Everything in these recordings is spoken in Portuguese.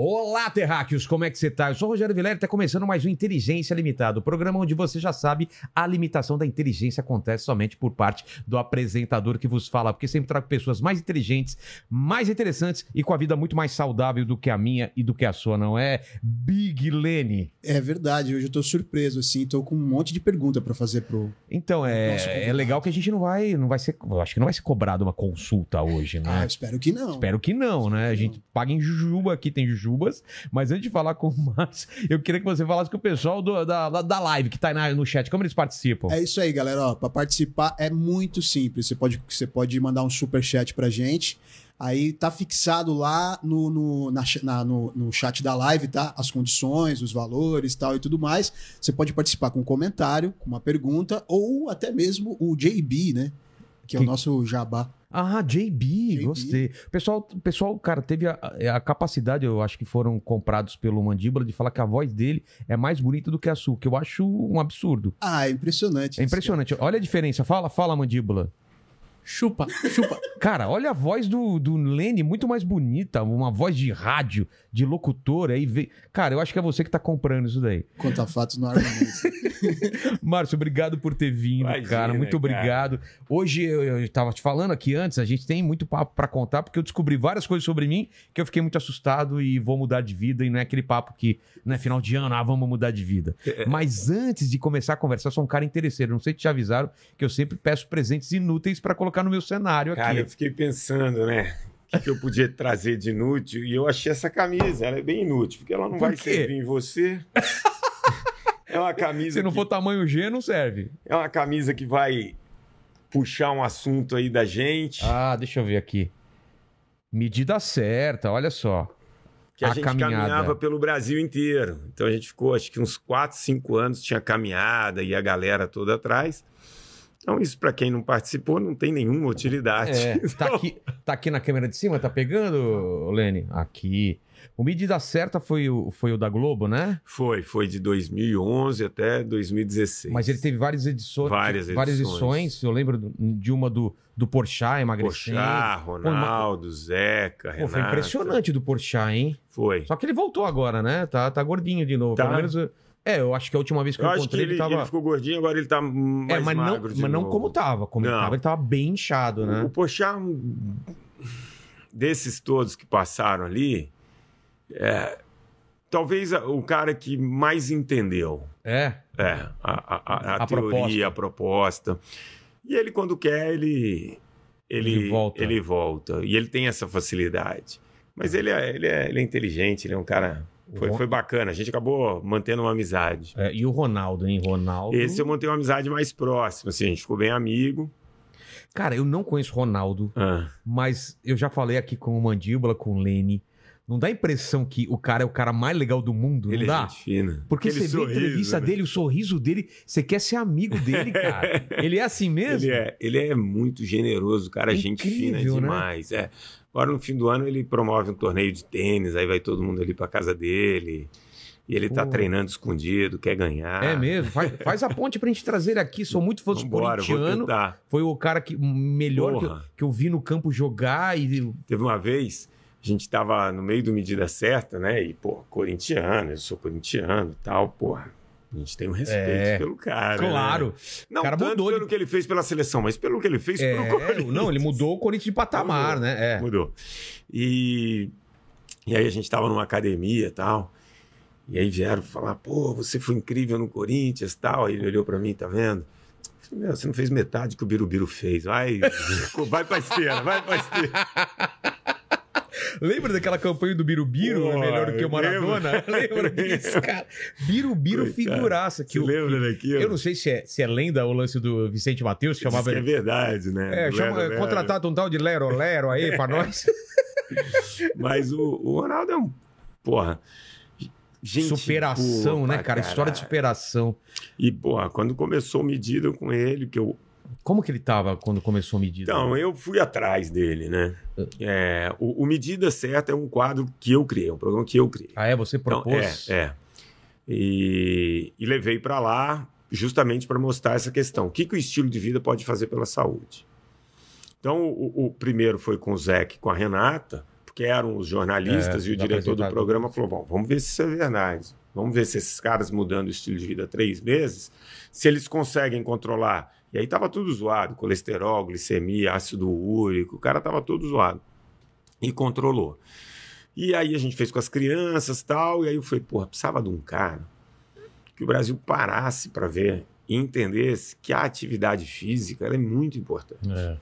Olá, terráqueos, como é que você tá? Eu sou o Rogério Vilela e está começando mais um Inteligência Limitada, o programa onde você já sabe a limitação da inteligência acontece somente por parte do apresentador que vos fala, porque sempre trago pessoas mais inteligentes, mais interessantes e com a vida muito mais saudável do que a minha e do que a sua, não é? Big Lene. É verdade, hoje eu tô surpreso, assim, tô com um monte de pergunta para fazer pro. Então, é, é legal que a gente não vai, não vai ser, eu acho que não vai ser cobrado uma consulta hoje, né? Ah, espero que não. Espero que não, né? A gente paga em jujuba aqui, tem jujubas. Mas antes de falar com o Márcio, eu queria que você falasse com o pessoal do- da, da, live que tá aí no chat. Como eles participam? É isso aí, galera. Para participar é muito simples. Você pode, você pode mandar um super chat pra gente. Aí tá fixado lá no, no, na na- no, no chat da live, tá? As condições, os valores tal e tudo mais. Você pode participar com um comentário, com uma pergunta, ou até mesmo o JB, né? Que é o nosso jabá. Ah, JB, JB. gostei. Pessoal, pessoal, cara, teve a, a capacidade, eu acho que foram comprados pelo Mandíbula, de falar que a voz dele é mais bonita do que a sua, que eu acho um absurdo. Ah, é impressionante. É impressionante. Olha a diferença. Fala, fala, Mandíbula. Chupa, chupa. Cara, olha a voz do, do Lene, muito mais bonita, uma voz de rádio, de locutor, aí vê... Cara, eu acho que é você que tá comprando isso daí. cara. Conta fatos no argumento. Márcio, obrigado por ter vindo, Imagina, cara. Muito cara. obrigado. Hoje eu, eu tava te falando aqui antes, a gente tem muito papo pra contar, porque eu descobri várias coisas sobre mim que eu fiquei muito assustado e vou mudar de vida. E não é aquele papo que, não é final de ano, ah, vamos mudar de vida. Mas antes de começar a conversar, eu sou um cara interesseiro. Não sei se te avisaram que eu sempre peço presentes inúteis pra colocar no meu cenário aqui. Cara, eu fiquei pensando, né? O que, eu podia trazer de inútil? E eu achei essa camisa, ela é bem inútil, porque ela não Por vai quê? servir em você. É uma camisa. Se não que- for tamanho G, não serve. É uma camisa que vai puxar um assunto aí da gente. Ah, deixa eu ver aqui. Medida certa, olha só. que a, a gente caminhada. caminhava pelo Brasil inteiro. Então a gente ficou, acho que uns 4, 5 anos, tinha caminhada e a galera toda atrás. Então, isso para quem não participou não tem nenhuma utilidade. É, tá Então, aqui, tá aqui na câmera de cima, tá pegando, Lene? Aqui. O Medida Certa foi o, foi o da Globo, né? Foi, foi de 2011 até 2016. Mas ele teve várias edições. Várias Várias edições. edições. Eu lembro de uma do, do Porchat emagrecendo. Pochá, Ronaldo, Zeca, Pô, Renato. foi impressionante do Porchat, hein? Foi. Só que ele voltou agora, né? Tá, tá gordinho de novo. Tá. Pelo menos. É, eu acho que a última vez que eu, Eu acho que encontrei ele, ele, tava. ele ficou gordinho, agora ele tá mais é, mas não, magro de mas não novo. como tava. Como ele Não. tava, ele tava bem inchado, né? O Pochá, desses todos que passaram ali, é, talvez o cara que mais entendeu É. é, a, a, a, a A teoria, proposta. a proposta. E ele, quando quer, ele, ele, Ele volta. ele volta. E ele tem essa facilidade. Mas ele é, ele, é, ele é inteligente, ele é um cara. Foi, Ron- foi bacana. A gente acabou mantendo uma amizade. É, e o Ronaldo, hein? Ronaldo. Esse eu montei uma amizade mais próxima, assim, a gente ficou bem amigo. Cara, eu não conheço Ronaldo. Ah, Mas eu já falei aqui com o Mandíbula, com o Lene. Não dá a impressão que o cara é o cara mais legal do mundo? ele não é dá? gente fina. Porque Aquele você vê a entrevista sorriso, né? dele, o sorriso dele, você quer ser amigo dele, cara. ele é assim mesmo? Ele é, ele é muito generoso, cara, gente fina Incrível, né? demais. É. Agora, no fim do ano, ele promove um torneio de tênis, aí vai todo mundo ali pra casa dele. E ele tá Pô. treinando escondido, quer ganhar. É mesmo? Faz, faz a ponte pra gente trazer ele aqui. Sou muito fã do corintiano. Foi o cara que melhor que eu, que eu vi no campo jogar e Teve uma vez, a gente tava no meio do medida certa, né? E, pô, corintiano, eu sou corintiano e tal, porra. A gente tem um respeito É. pelo cara. né? claro. Não O cara tanto mudou pelo de- que ele fez pela seleção, mas pelo que ele fez É, pro Corinthians. não, ele mudou o Corinthians de patamar, Mudou. né? É. Mudou. E, e aí a gente tava numa academia e tal. E aí vieram falar, pô, você foi incrível no Corinthians e tal. Aí ele olhou pra mim, tá vendo? Eu falei, Meu, você não fez metade que o Birubiru fez. Vai, vai pra esteira, vai pra esteira. Lembra daquela campanha do Birubiru, Pô, é melhor do que o Maradona? Lembra disso, cara? Birubiru Coitado. figuraça. Que Você o- lembra daquilo? Eu não sei se é, se é lenda o lance do Vicente Matheus, que chamava que é verdade, né? É, chama, Lero, contratado um tal de Lero Lero aí pra nós. Mas o, o Ronaldo é um. Porra. Gente superação, né, cara? História de superação. E, porra, quando começou medida com ele, que eu Como que ele tava quando começou a medida? Então, eu fui atrás dele, né? É, o, o Medida Certa é um quadro que eu criei, um programa que eu criei. Ah, é? Você Então, propôs? é, é. E, e levei para lá justamente para mostrar essa questão. O que, que o estilo de vida pode fazer pela saúde? Então, o, o primeiro foi com o e com a Renata, porque eram os jornalistas É, e o diretor do programa falou: bom, vamos ver se isso é verdade. Vamos ver se esses caras mudando o estilo de vida três meses, se eles conseguem controlar. E aí tava tudo zoado: colesterol, glicemia, ácido úrico, o cara tava todo zoado. E controlou. E aí a gente fez com as crianças tal, e aí eu falei, porra, precisava de um cara que o Brasil parasse para ver e entendesse que a atividade física é muito importante. É.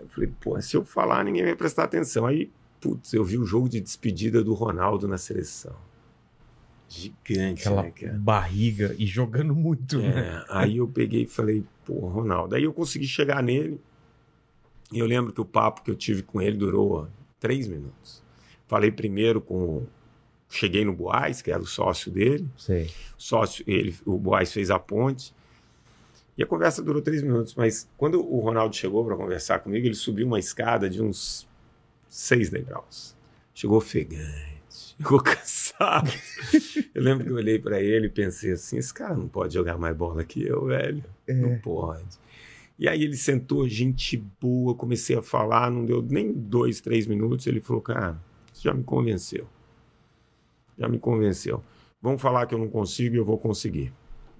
Eu falei, pô, se eu falar, ninguém vai prestar atenção. Aí, putz, eu vi o jogo de despedida do Ronaldo na seleção. Gigante, Aquela né, cara? barriga e jogando muito, né? É, aí eu peguei e falei, pô, Ronaldo. Aí eu consegui chegar nele. E eu lembro que o papo que eu tive com ele durou três minutos. Falei primeiro com. Cheguei no Boaz, que era o sócio dele. Sei. Sócio, ele, o Boaz fez a ponte. E a conversa durou três minutos. Mas quando o Ronaldo chegou para conversar comigo, ele subiu uma escada de uns seis degraus. Chegou ofegante, chegou cansado. eu lembro que eu olhei para ele e pensei assim: esse cara não pode jogar mais bola que eu, velho. Não pode. E aí ele sentou, gente boa, comecei a falar, não deu nem dois, três minutos. Ele falou: cara, você já me convenceu. Já me convenceu. Vamos falar que eu não consigo e eu vou conseguir.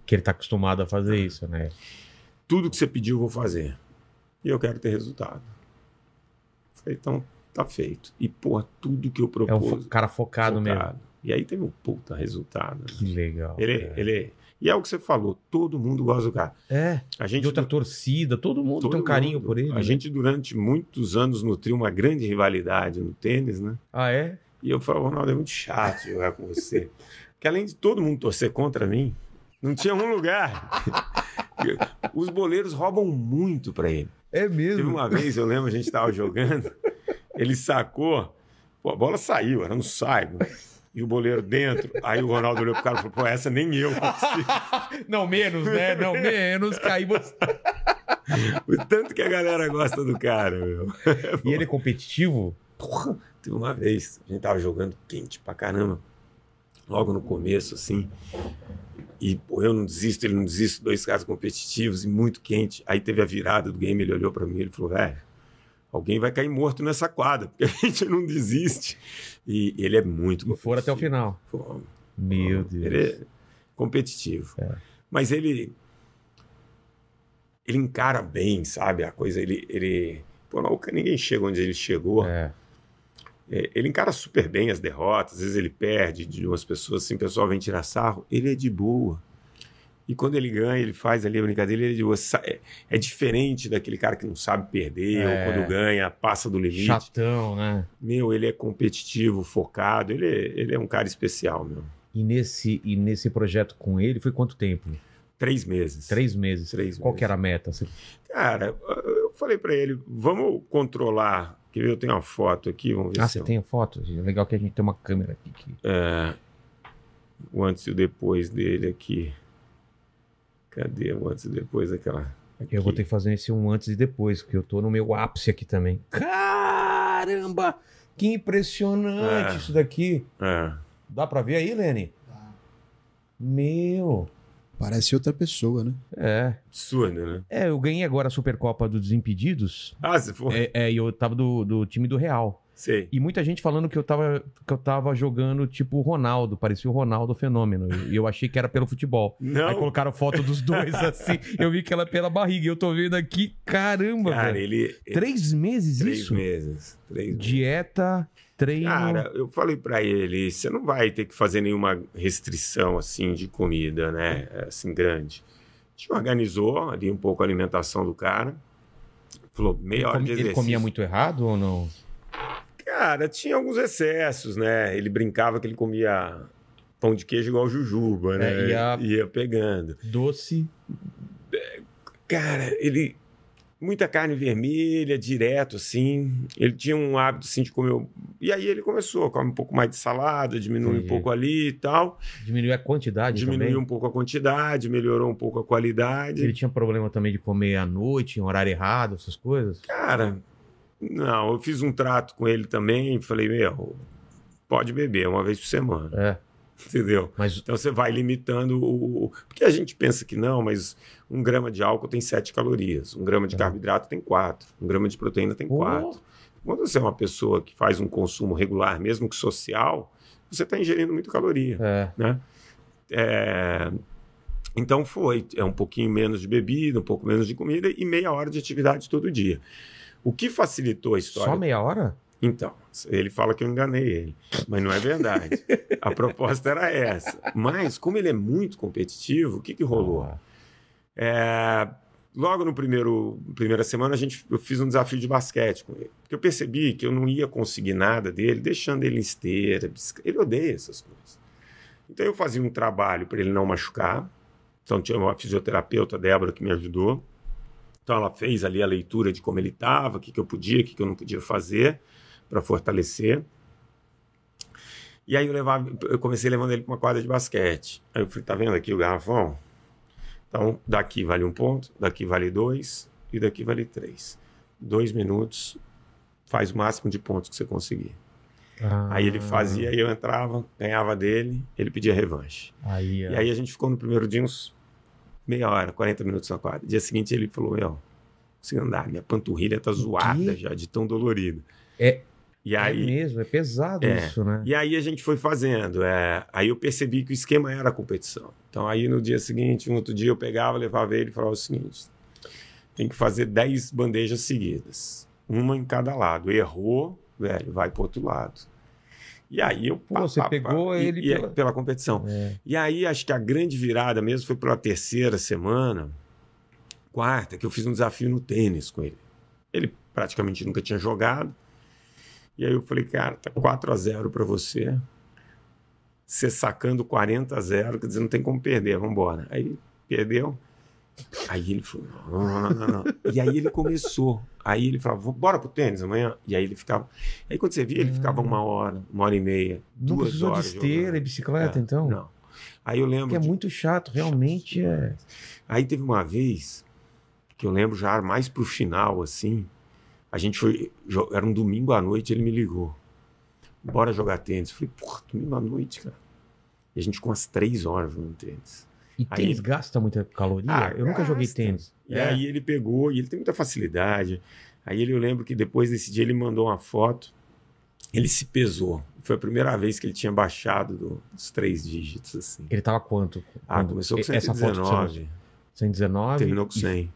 Que ele tá acostumado a fazer isso, né? Tudo que você pediu eu vou fazer. E eu quero ter resultado. Falei, então tá feito. E, porra, tudo que eu É um propus. cara focado, mesmo. focado. E aí teve um puta resultado. né? Que legal. Ele, cara. ele. E é o que você falou, todo mundo gosta do cara. É, A gente de outra torcida, todo mundo todo tem um carinho mundo. por ele. A né? gente, durante muitos anos, nutriu uma grande rivalidade no tênis, né? Ah, é? E eu falava, Ronaldo, é muito chato jogar com você. Porque além de todo mundo torcer contra mim, não tinha um lugar. Os boleiros roubam muito pra ele. É Teve mesmo. uma vez, eu lembro, a gente tava jogando, ele sacou, pô, a bola saiu, era no saio. E o boleiro dentro. Aí o Ronaldo olhou pro cara e falou: pô, essa nem eu consigo. Não, menos, né? Não, menos. Caí você. O tanto que a galera gosta do cara, meu. E ele é competitivo? Porra, teve uma vez, a gente tava jogando quente pra caramba. Logo no começo, assim. E, pô, eu não desisto, ele não desiste, dois caras competitivos e muito quente. Aí teve a virada do game, ele olhou pra mim e falou: velho, alguém vai cair morto nessa quadra, porque a gente não desiste. E ele é muito E foram até o final. Meu Deus. Ele é competitivo. É. Mas ele. Ele encara bem, sabe? A coisa. Ele. ele pô, nunca ninguém chega onde ele chegou. É. É, ele encara super bem as derrotas, às vezes ele perde de umas pessoas, assim, o pessoal vem tirar sarro. Ele é de boa. E quando ele ganha, ele faz ali a brincadeira, ele é É, é diferente daquele cara que não sabe perder, É. ou quando ganha, passa do limite. Chatão, né? Meu, ele é competitivo, focado, ele é, ele é um cara especial, meu. E nesse, e nesse projeto com ele foi quanto tempo? Três meses. Três meses. Três Qual meses. que era a meta? Você- Cara, eu falei pra ele, vamos controlar. Quer ver? Eu tenho uma foto aqui, vamos ver Ah, se você eu- tem a foto? Legal que a gente tem uma câmera aqui. que- É, o antes e o depois dele aqui. Cadê o antes e depois daquela. Aqui. Eu vou ter que fazer esse um antes e depois, porque eu tô no meu ápice aqui também. Caramba! Que impressionante É. isso daqui. É. Dá pra ver aí, Lene? Meu. Parece outra pessoa, né? É. Absurdo, né? É, eu ganhei agora a Supercopa dos Desimpedidos. Ah, se for. É, é, e eu tava do, do time do Real. Sei. E muita gente falando que eu tava, que eu tava jogando tipo o Ronaldo, parecia o Ronaldo fenômeno. E eu achei que era pelo futebol. Aí Não, colocaram foto dos dois assim. Eu vi que ela pela barriga. E eu tô vendo aqui, caramba, cara, ele. Três meses Três isso? meses. Três meses. Dieta, treino. Cara, eu falei pra ele, você não vai ter que fazer nenhuma restrição assim de comida, né? Assim grande. A gente organizou ali um pouco a alimentação do cara. Falou meia ele, hora de ele exercício. comia muito errado ou não? Cara, tinha alguns excessos, né? Ele brincava que ele comia pão de queijo igual jujuba, né? É, ia- Ia pegando. Doce. Cara, ele muita carne vermelha, direto, assim. Ele tinha um hábito, assim, de comer... E aí ele começou, come um pouco mais de salada, diminui Entendi. um pouco ali e tal. Diminuiu a quantidade Diminuiu também. um pouco a quantidade, melhorou um pouco a qualidade. Ele tinha problema também de comer à noite, em horário errado, essas coisas. Cara, não, eu fiz um trato com ele também e falei, meu, pode beber uma vez por semana, É, entendeu? mas Então você vai limitando o. Porque a gente pensa que não, mas um grama de álcool tem 7 calorias, um grama de É. carboidrato tem 4, um grama de proteína tem. 4. Quando você é uma pessoa que faz um consumo regular, mesmo que social, você está ingerindo muita caloria. é, né? É, Então foi, é um pouquinho menos de bebida, um pouco menos de comida e meia hora de atividade todo dia. O que facilitou a história? só meia hora? Então, ele fala que eu enganei ele, mas não é verdade. a proposta era essa. Mas, como ele é muito competitivo, o que, que rolou? Ah, É, logo no primeiro primeira semana a gente eu fiz um desafio de basquete com ele porque eu percebi que eu não ia conseguir nada dele deixando ele em esteira ele odeia essas coisas então eu fazia um trabalho para ele não machucar então tinha uma fisioterapeuta Débora que me ajudou então ela fez ali a leitura de como ele estava o que, que eu podia o que, que eu não podia fazer para fortalecer e aí eu levava eu comecei levando ele para uma quadra de basquete aí eu falei tá vendo aqui o garrafão então, daqui vale um ponto, daqui vale dois e daqui vale três. Dois minutos faz o máximo de pontos que você conseguir. ah, Aí ele fazia, aí eu entrava, ganhava dele, ele pedia revanche. Aí, é. E aí a gente ficou no primeiro dia uns meia hora, 40 minutos na quadra. Dia seguinte ele falou: Meu, se andar, minha panturrilha tá zoada já, de tão dolorida. É- E é aí, mesmo, é pesado É. isso, né? E aí a gente foi fazendo. é, aí eu percebi que o esquema era a competição. Então aí no dia seguinte, um outro dia eu pegava, levava ele e falava o seguinte: tem que fazer 10 bandejas seguidas. Uma em cada lado. Errou, velho, vai pro outro lado. E aí eu. Pô, você pegou e- ele e pela- pela competição. É. E aí acho que a grande virada mesmo foi pela terceira semana, quarta, que eu fiz um desafio no tênis com ele. Ele praticamente nunca tinha jogado. E aí eu falei, cara, tá 4 a 0 para você. Você sacando 40 a 0, quer dizer, não tem como perder, vamos embora. Aí perdeu. Aí ele falou, não, não, não, não, não. E aí ele começou. Aí ele falava, "Vamos- bora pro tênis amanhã? E aí ele ficava. Aí quando você via, ele ficava uma hora, uma hora e meia, Não duas precisou de horas. esteira jogando. e bicicleta, É, então? Não. Aí eu lembro. Que é de- muito chato, realmente é. Aí teve uma vez que eu lembro já mais pro final, assim. A gente foi. Era um domingo à noite, ele me ligou. Bora jogar tênis. Eu falei, porra, domingo à noite, cara. E a gente ficou umas três horas jogando tênis. E Aí- tênis gasta muita caloria? Ah, eu nunca joguei gasta. tênis. E É. aí ele pegou, e ele tem muita facilidade. Aí ele, eu lembro que depois desse dia ele mandou uma foto, ele se pesou. Foi a primeira vez que ele tinha baixado do- dos três dígitos, assim. Ele tava quanto? Ah, começou com Essa foto que você mostrou? 119, 119? terminou com e- 100.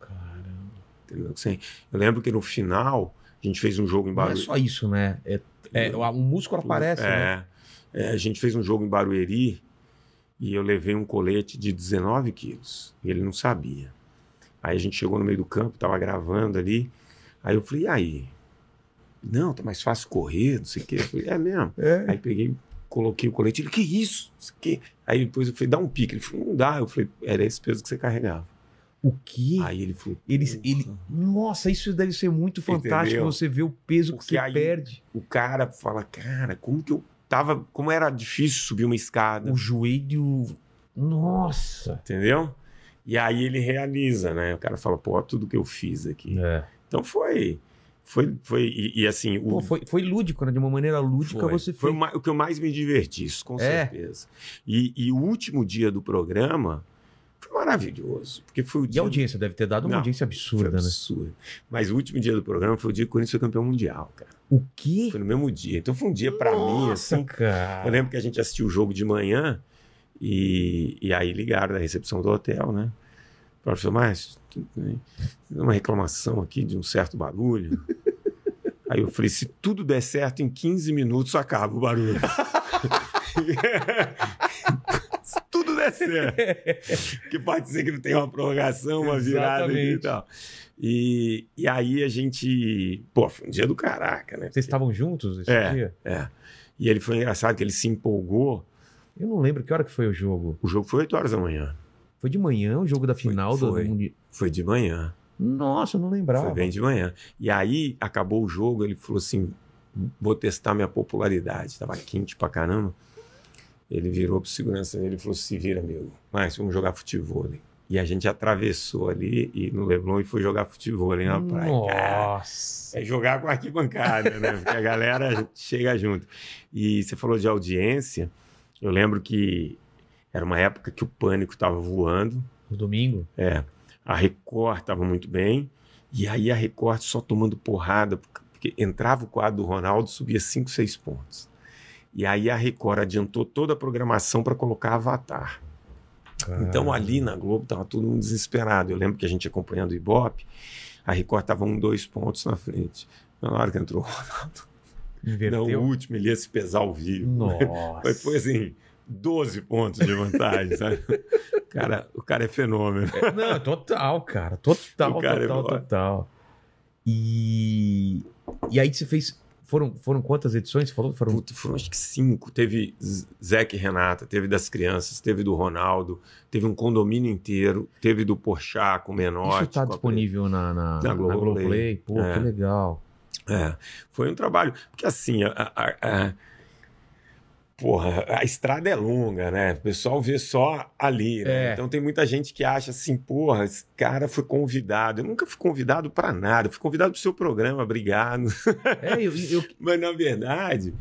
Caramba. Terminou com 100. Eu lembro que no final, a gente fez um jogo em Não é Barueri. só isso, né? É, é, o músculo aparece, né? É, é, a gente fez um jogo em Barueri e eu levei um colete de 19 quilos. Ele não sabia. Aí a gente chegou no meio do campo, tava gravando ali. Aí eu falei, e aí? Não, tá mais fácil correr, não sei o quê. Eu falei, é mesmo. É. Aí peguei, coloquei o colete. Ele, que isso? Quê. Aí depois eu falei, dá um pique. Ele falou, não dá. Eu falei, era esse peso que você carregava. O quê? Aí ele falou, Ele, ele, nossa, isso deve ser muito fantástico Entendeu? você ver o peso que Porque você aí- perde. o cara fala, cara, como que eu tava. Como era difícil subir uma escada. O joelho. Nossa. Entendeu? E aí ele realiza, né? O cara fala, pô, tudo que eu fiz aqui. É. Então foi. Foi, foi e, e assim, o, Pô, foi, foi lúdico, né? De uma maneira lúdica foi, você foi fez. o ma- o que eu mais me diverti, isso, com É? certeza. E, e o último dia do programa foi maravilhoso. Porque foi o E dia. a audiência deve ter dado uma Não, audiência foi absurda, né? absurdo. Mas o último dia do programa foi o dia que o Corinthians foi campeão mundial, cara. O quê? Foi no mesmo dia. Então foi um dia pra mim, assim. cara. Eu lembro que a gente assistiu o jogo de manhã e, e aí ligaram da recepção do hotel, né? Professor Márcio, tem uma reclamação aqui de um certo barulho. Aí eu falei, se tudo der certo, em 15 minutos acaba o barulho. Porque pode ser que não tenha uma prorrogação, uma virada e tal. E, e aí a gente... Pô, foi um dia do caraca, né? Vocês estavam juntos esse É. dia? É. E ele foi engraçado que ele se empolgou. Eu não lembro que hora que foi o jogo. O jogo foi 8 horas da manhã. Foi de manhã o jogo da final do foi. Mundi- Foi de manhã. Nossa, eu não lembrava. Foi bem de manhã. E aí, acabou o jogo, ele falou assim: vou testar minha popularidade. Tava quente pra caramba. Ele virou pro segurança dele e falou: se vira, amigo. Mas vamos jogar futebol. E a gente atravessou ali e no Leblon e foi jogar futebol ali na praia. Cara, Nossa. é jogar com arquibancada, né? Porque a galera chega junto. E você falou de audiência. Eu lembro que era uma época que o pânico estava voando. No domingo? É, a Record estava muito bem. E aí a Record só tomando porrada, porque entrava o quadro do Ronaldo, subia 5, 6 pontos. E aí a Record adiantou toda a programação para colocar Avatar. Então ali na Globo tava todo mundo desesperado. Eu lembro que a gente acompanhando o Ibope, a Record tava um, dois pontos na frente. Na hora que entrou o Ronaldo, Inverteu. não, o último, ele ia se pesar ao vivo. Nossa. Mas foi assim, 12 pontos de vantagem, sabe? O cara, o cara é fenômeno. É, Não, total, cara. Total, O cara é total, total. E... e aí você fez. Foram, foram quantas edições? Falou? Foram... Puta, foram acho que cinco. Teve Zeca e Renata, teve das crianças, teve do Ronaldo, teve um condomínio inteiro, teve do Porchat com o Menotti. Isso tá com a- disponível na, na, Na Globoplay. Globoplay? Pô, É. que legal. É, foi um trabalho. Porque assim, a- a- porra, a estrada é longa, né? O pessoal vê só ali, né? É. Então tem muita gente que acha assim, porra, esse cara foi convidado. Eu nunca fui convidado para nada, eu fui convidado pro seu programa, obrigado. É, eu, eu- Mas na verdade,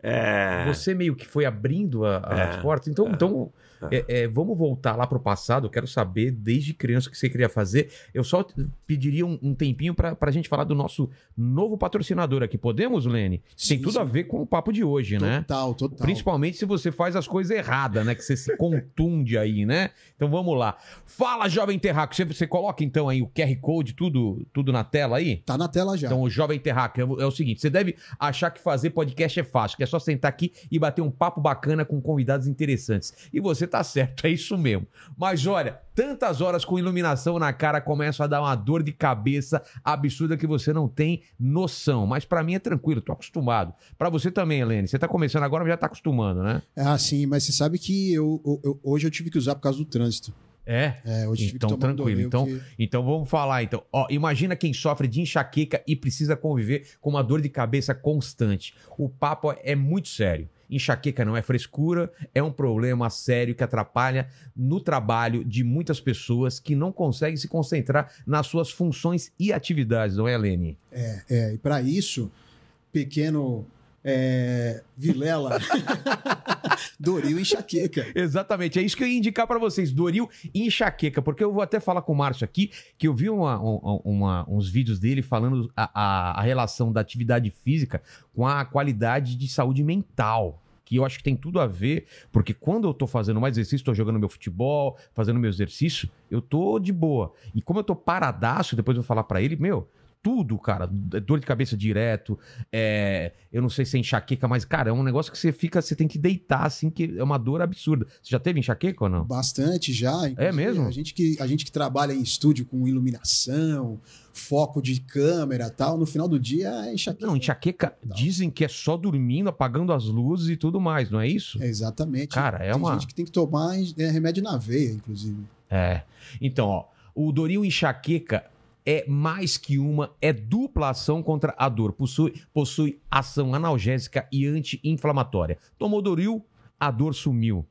é, você meio que foi abrindo a- a- É, as portas. Então, então é, é, vamos voltar lá pro passado. Eu quero saber, desde criança, o que você queria fazer. Eu só pediria um, um tempinho pra, pra gente falar do nosso novo patrocinador aqui. Podemos, Lene? Tem Sim, tudo sim. a ver com o papo de hoje, né? Total, total. Principalmente se você faz as coisas erradas, né? Que você se contunde aí, né? Então vamos lá. Fala, Jovem Terraco. Você, você coloca então aí o QR Code, tudo, tudo na tela aí? Tá na tela já. Então, o Jovem Terraco é, o- é o seguinte: você deve achar que fazer podcast é fácil, que é só sentar aqui e bater um papo bacana com convidados interessantes. E você tá certo, é isso mesmo. Mas olha, tantas horas com iluminação na cara começam a dar uma dor de cabeça absurda que você não tem noção. Mas pra mim é tranquilo, tô acostumado. Pra você também, Helene. Você tá começando agora, mas já tá acostumando, né? Ah, sim, mas você sabe que eu, eu- hoje eu tive que usar por causa do trânsito. É. É, hoje eu tive Então, tranquilo. Então, que- Então vamos falar então. Ó, imagina quem sofre de enxaqueca e precisa conviver com uma dor de cabeça constante. O papo é muito sério. Enxaqueca não é frescura, é um problema sério que atrapalha no trabalho de muitas pessoas que não conseguem se concentrar nas suas funções e atividades, não é, Lene? É, é, e para isso, pequeno é, Vilela, Doril e enxaqueca. Exatamente, é isso que eu ia indicar pra vocês, Doril e enxaqueca, porque eu vou até falar com o Márcio aqui, que eu vi uma- um- uma- uns vídeos dele falando a, a- a relação da atividade física com a qualidade de saúde mental. Que eu acho que tem tudo a ver, porque quando eu tô fazendo mais exercício, tô jogando meu futebol, fazendo meu exercício, eu tô de boa. E como eu tô paradaço, depois eu vou falar pra ele, meu, tudo, cara, dor de cabeça direto, é, eu não sei se é enxaqueca, mas, cara, é um negócio que você fica, você tem que deitar, assim, que é uma dor absurda. Você já teve enxaqueca ou não? Bastante já. É mesmo? A gente, que, a gente que trabalha em estúdio com iluminação, foco de câmera e tal, no final do dia é enxaqueca. Não, enxaqueca dizem que é só dormindo, apagando as luzes e tudo mais, não é isso? É, exatamente. Cara, é Tem uma- gente que tem que tomar é, remédio na veia, inclusive. É. Então, ó, o Doril enxaqueca é mais que uma, é dupla ação contra a dor. Possui, possui ação analgésica e anti-inflamatória. Tomou Doril, a dor sumiu.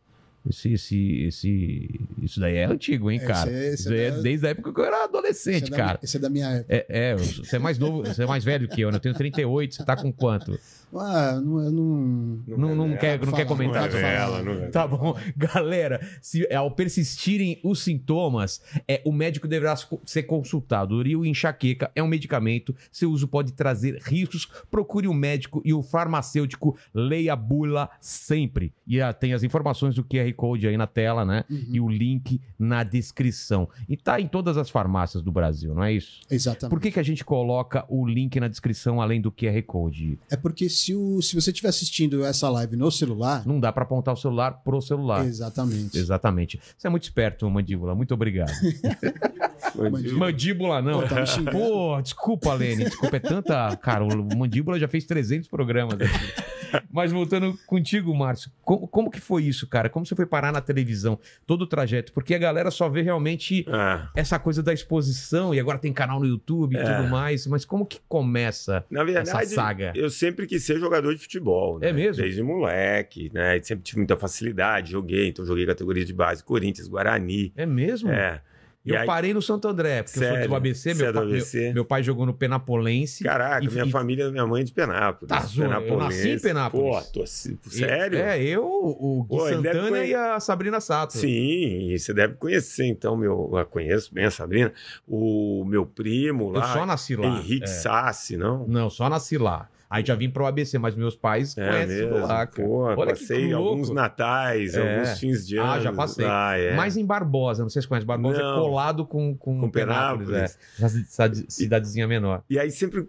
Esse, esse, esse, isso daí é antigo, hein, cara? esse é- esse isso é é da- desde a época que eu era adolescente, é, da cara. esse é da minha época. É, é, você é mais novo, você é mais velho que eu, né? Eu tenho 38, você tá com quanto? Ah, não, eu não, Não, não, quer, não quer comentar não ela, falar. não é. Tá bom. Galera, se ao persistirem os sintomas, é, o médico deverá ser consultado. Uril e enxaqueca é um medicamento. Seu uso pode trazer riscos. Procure um médico e o farmacêutico. Leia a bula sempre. E ah, tem as informações do QR Code aí na tela, né? Uhum. E o link na descrição. E tá em todas as farmácias do Brasil, não é isso? Exatamente. Por que, que a gente coloca o link na descrição além do QR Code? É porque se, o, se você estiver assistindo essa live no celular. Não dá pra apontar o celular pro celular. Exatamente. Exatamente. Você é muito esperto, Mandíbula. Muito obrigado. Mandíbula. Mandíbula não. Pô, tá. Pô, desculpa, Lene. Desculpa, é tanta. Cara, o Mandíbula já fez 300 programas aqui. Mas voltando contigo, Márcio, como, como que foi isso, cara? Como você foi parar na televisão? Todo o trajeto? Porque a galera só vê realmente Ah, essa coisa da exposição e agora tem canal no YouTube e É. tudo mais. Mas como que começa na verdade, essa saga? eu sempre quis ser jogador de futebol. né? É mesmo? Desde moleque, né? Sempre tive muita facilidade, joguei. Então, joguei categoria de base, Corinthians, Guarani. É mesmo? É. E Eu aí- parei no Santo André, porque eu sou Sério? do ABC, meu, é do pai, ABC? Meu, meu pai jogou no Penapolense. Caraca, E- minha e- família, minha mãe é de Penápolis. Tá zoando, eu nasci em Penápolis. Pô, tô, sério? É, eu, o Gui Pô, Santana conhe- e a Sabrina Sato. Sim, você deve conhecer, então, meu. Eu conheço bem a Sabrina. O meu primo Eu lá. só nasci lá. Henrique é. Sassi, não? Não, só nasci lá. Aí já vim pro ABC, mas meus pais É conhecem mesmo. lá, cara. Pô, Olha que passei alguns natais, É. alguns fins de ano. Ah, já passei. Lá, é. Mas em Barbosa, não sei se conhece. Barbosa Não. é colado com, com, Com Penápolis. Penápolis. É. Cidadezinha menor. E aí sempre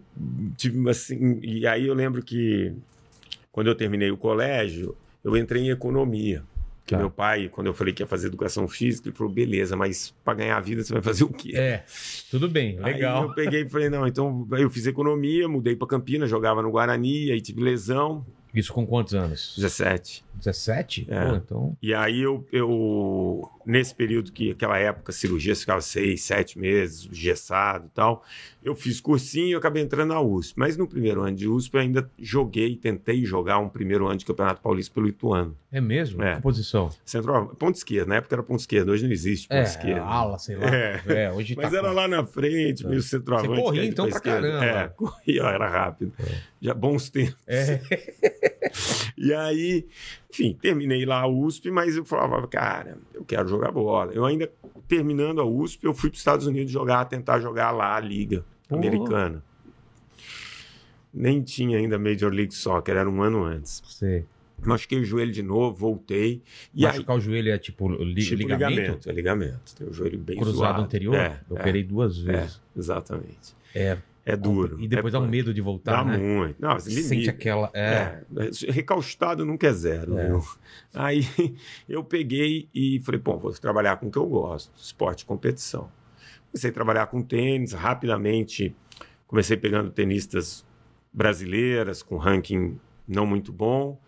tive assim. E aí eu lembro que quando eu terminei o colégio, eu entrei em economia. Que Tá. meu pai, quando eu falei que ia fazer educação física, ele falou: beleza, mas para ganhar a vida você vai fazer o quê? É, tudo bem, Aí legal. eu peguei e falei: não, então aí eu fiz economia, mudei para Campinas, jogava no Guarani, aí tive lesão, Isso com quantos anos? 17. 17? É. Pô, então. E aí eu, eu nesse período que aquela época cirurgia ficava seis, sete meses, gessado e tal, eu fiz cursinho e acabei entrando na USP. Mas no primeiro ano de USP eu ainda joguei, tentei jogar um primeiro ano de Campeonato Paulista pelo Ituano. É mesmo? É. Que posição? Centro, ponto esquerda, na época era ponto esquerda, hoje não existe ponto É, esquerda. ala, sei lá. É. É, hoje Mas tá era com- lá na frente, meio centroavante. Você corria, então, pra pra esquerda. caramba. É, corria, era rápido. Já bons tempos. É. E aí, enfim, terminei lá a USP, mas eu falava, cara, eu quero jogar bola. Eu ainda, terminando a USP, eu fui para os Estados Unidos jogar, tentar jogar lá a Liga Porra. Americana. Nem tinha ainda Major League Soccer, era um ano antes. Sei. Machuquei o joelho de novo, voltei. E aí, Machucar o joelho é tipo, li- tipo ligamento? É ligamento. Tem o joelho bem Cruzado zoado. anterior? É, eu é, operei duas é, vezes. exatamente. É. É duro. E depois é dá um medo de voltar, Dá né? muito. Não, você Sente limita. aquela. É. É, recaustado nunca é zero. É. Aí eu peguei e falei, bom, vou trabalhar com o que eu gosto, esporte e competição. Comecei a trabalhar com tênis, rapidamente comecei pegando tenistas brasileiras com ranking não muito bom.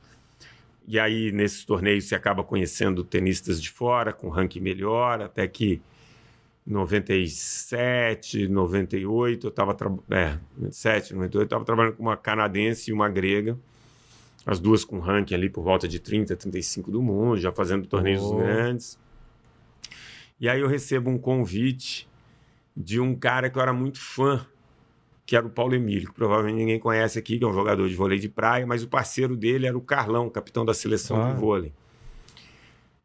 E aí, nesses torneios, você acaba conhecendo tenistas de fora com ranking melhor, até que 97, 98, eu estava é, 97, 98, eu estava trabalhando com uma canadense e uma grega, as duas com ranking ali por volta de 30, 35 do mundo, já fazendo torneios Oh. grandes. E aí eu recebo um convite de um cara que eu era muito fã, que era o Paulo Emílio, que provavelmente ninguém conhece aqui, que é um jogador de vôlei de praia, mas o parceiro dele era o Carlão, capitão da seleção Ah. de vôlei.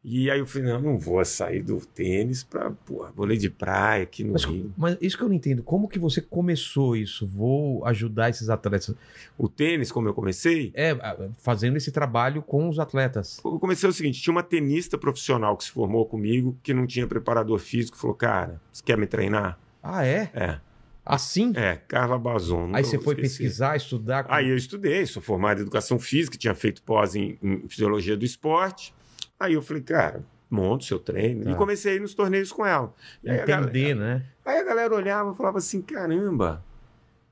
E aí eu falei, não, não vou sair do tênis para, vôlei de praia aqui no Mas, Rio. mas isso que eu não entendo. Como que você começou isso? Vou ajudar esses atletas. O tênis, como eu comecei, É, fazendo esse trabalho com os atletas. eu comecei o seguinte, tinha uma tenista profissional que se formou comigo, que não tinha preparador físico, falou, cara, você quer me treinar? Ah, é? É, Assim? é, Carla Bazon. Aí você foi esquecer. pesquisar, estudar. com- Aí eu estudei, sou formado em educação física, tinha feito pós em, em fisiologia do esporte. Aí eu falei, cara, monta o seu treino. Tá. E comecei a ir nos torneios com ela. E entender, galera, né? aí a galera olhava e falava assim, caramba,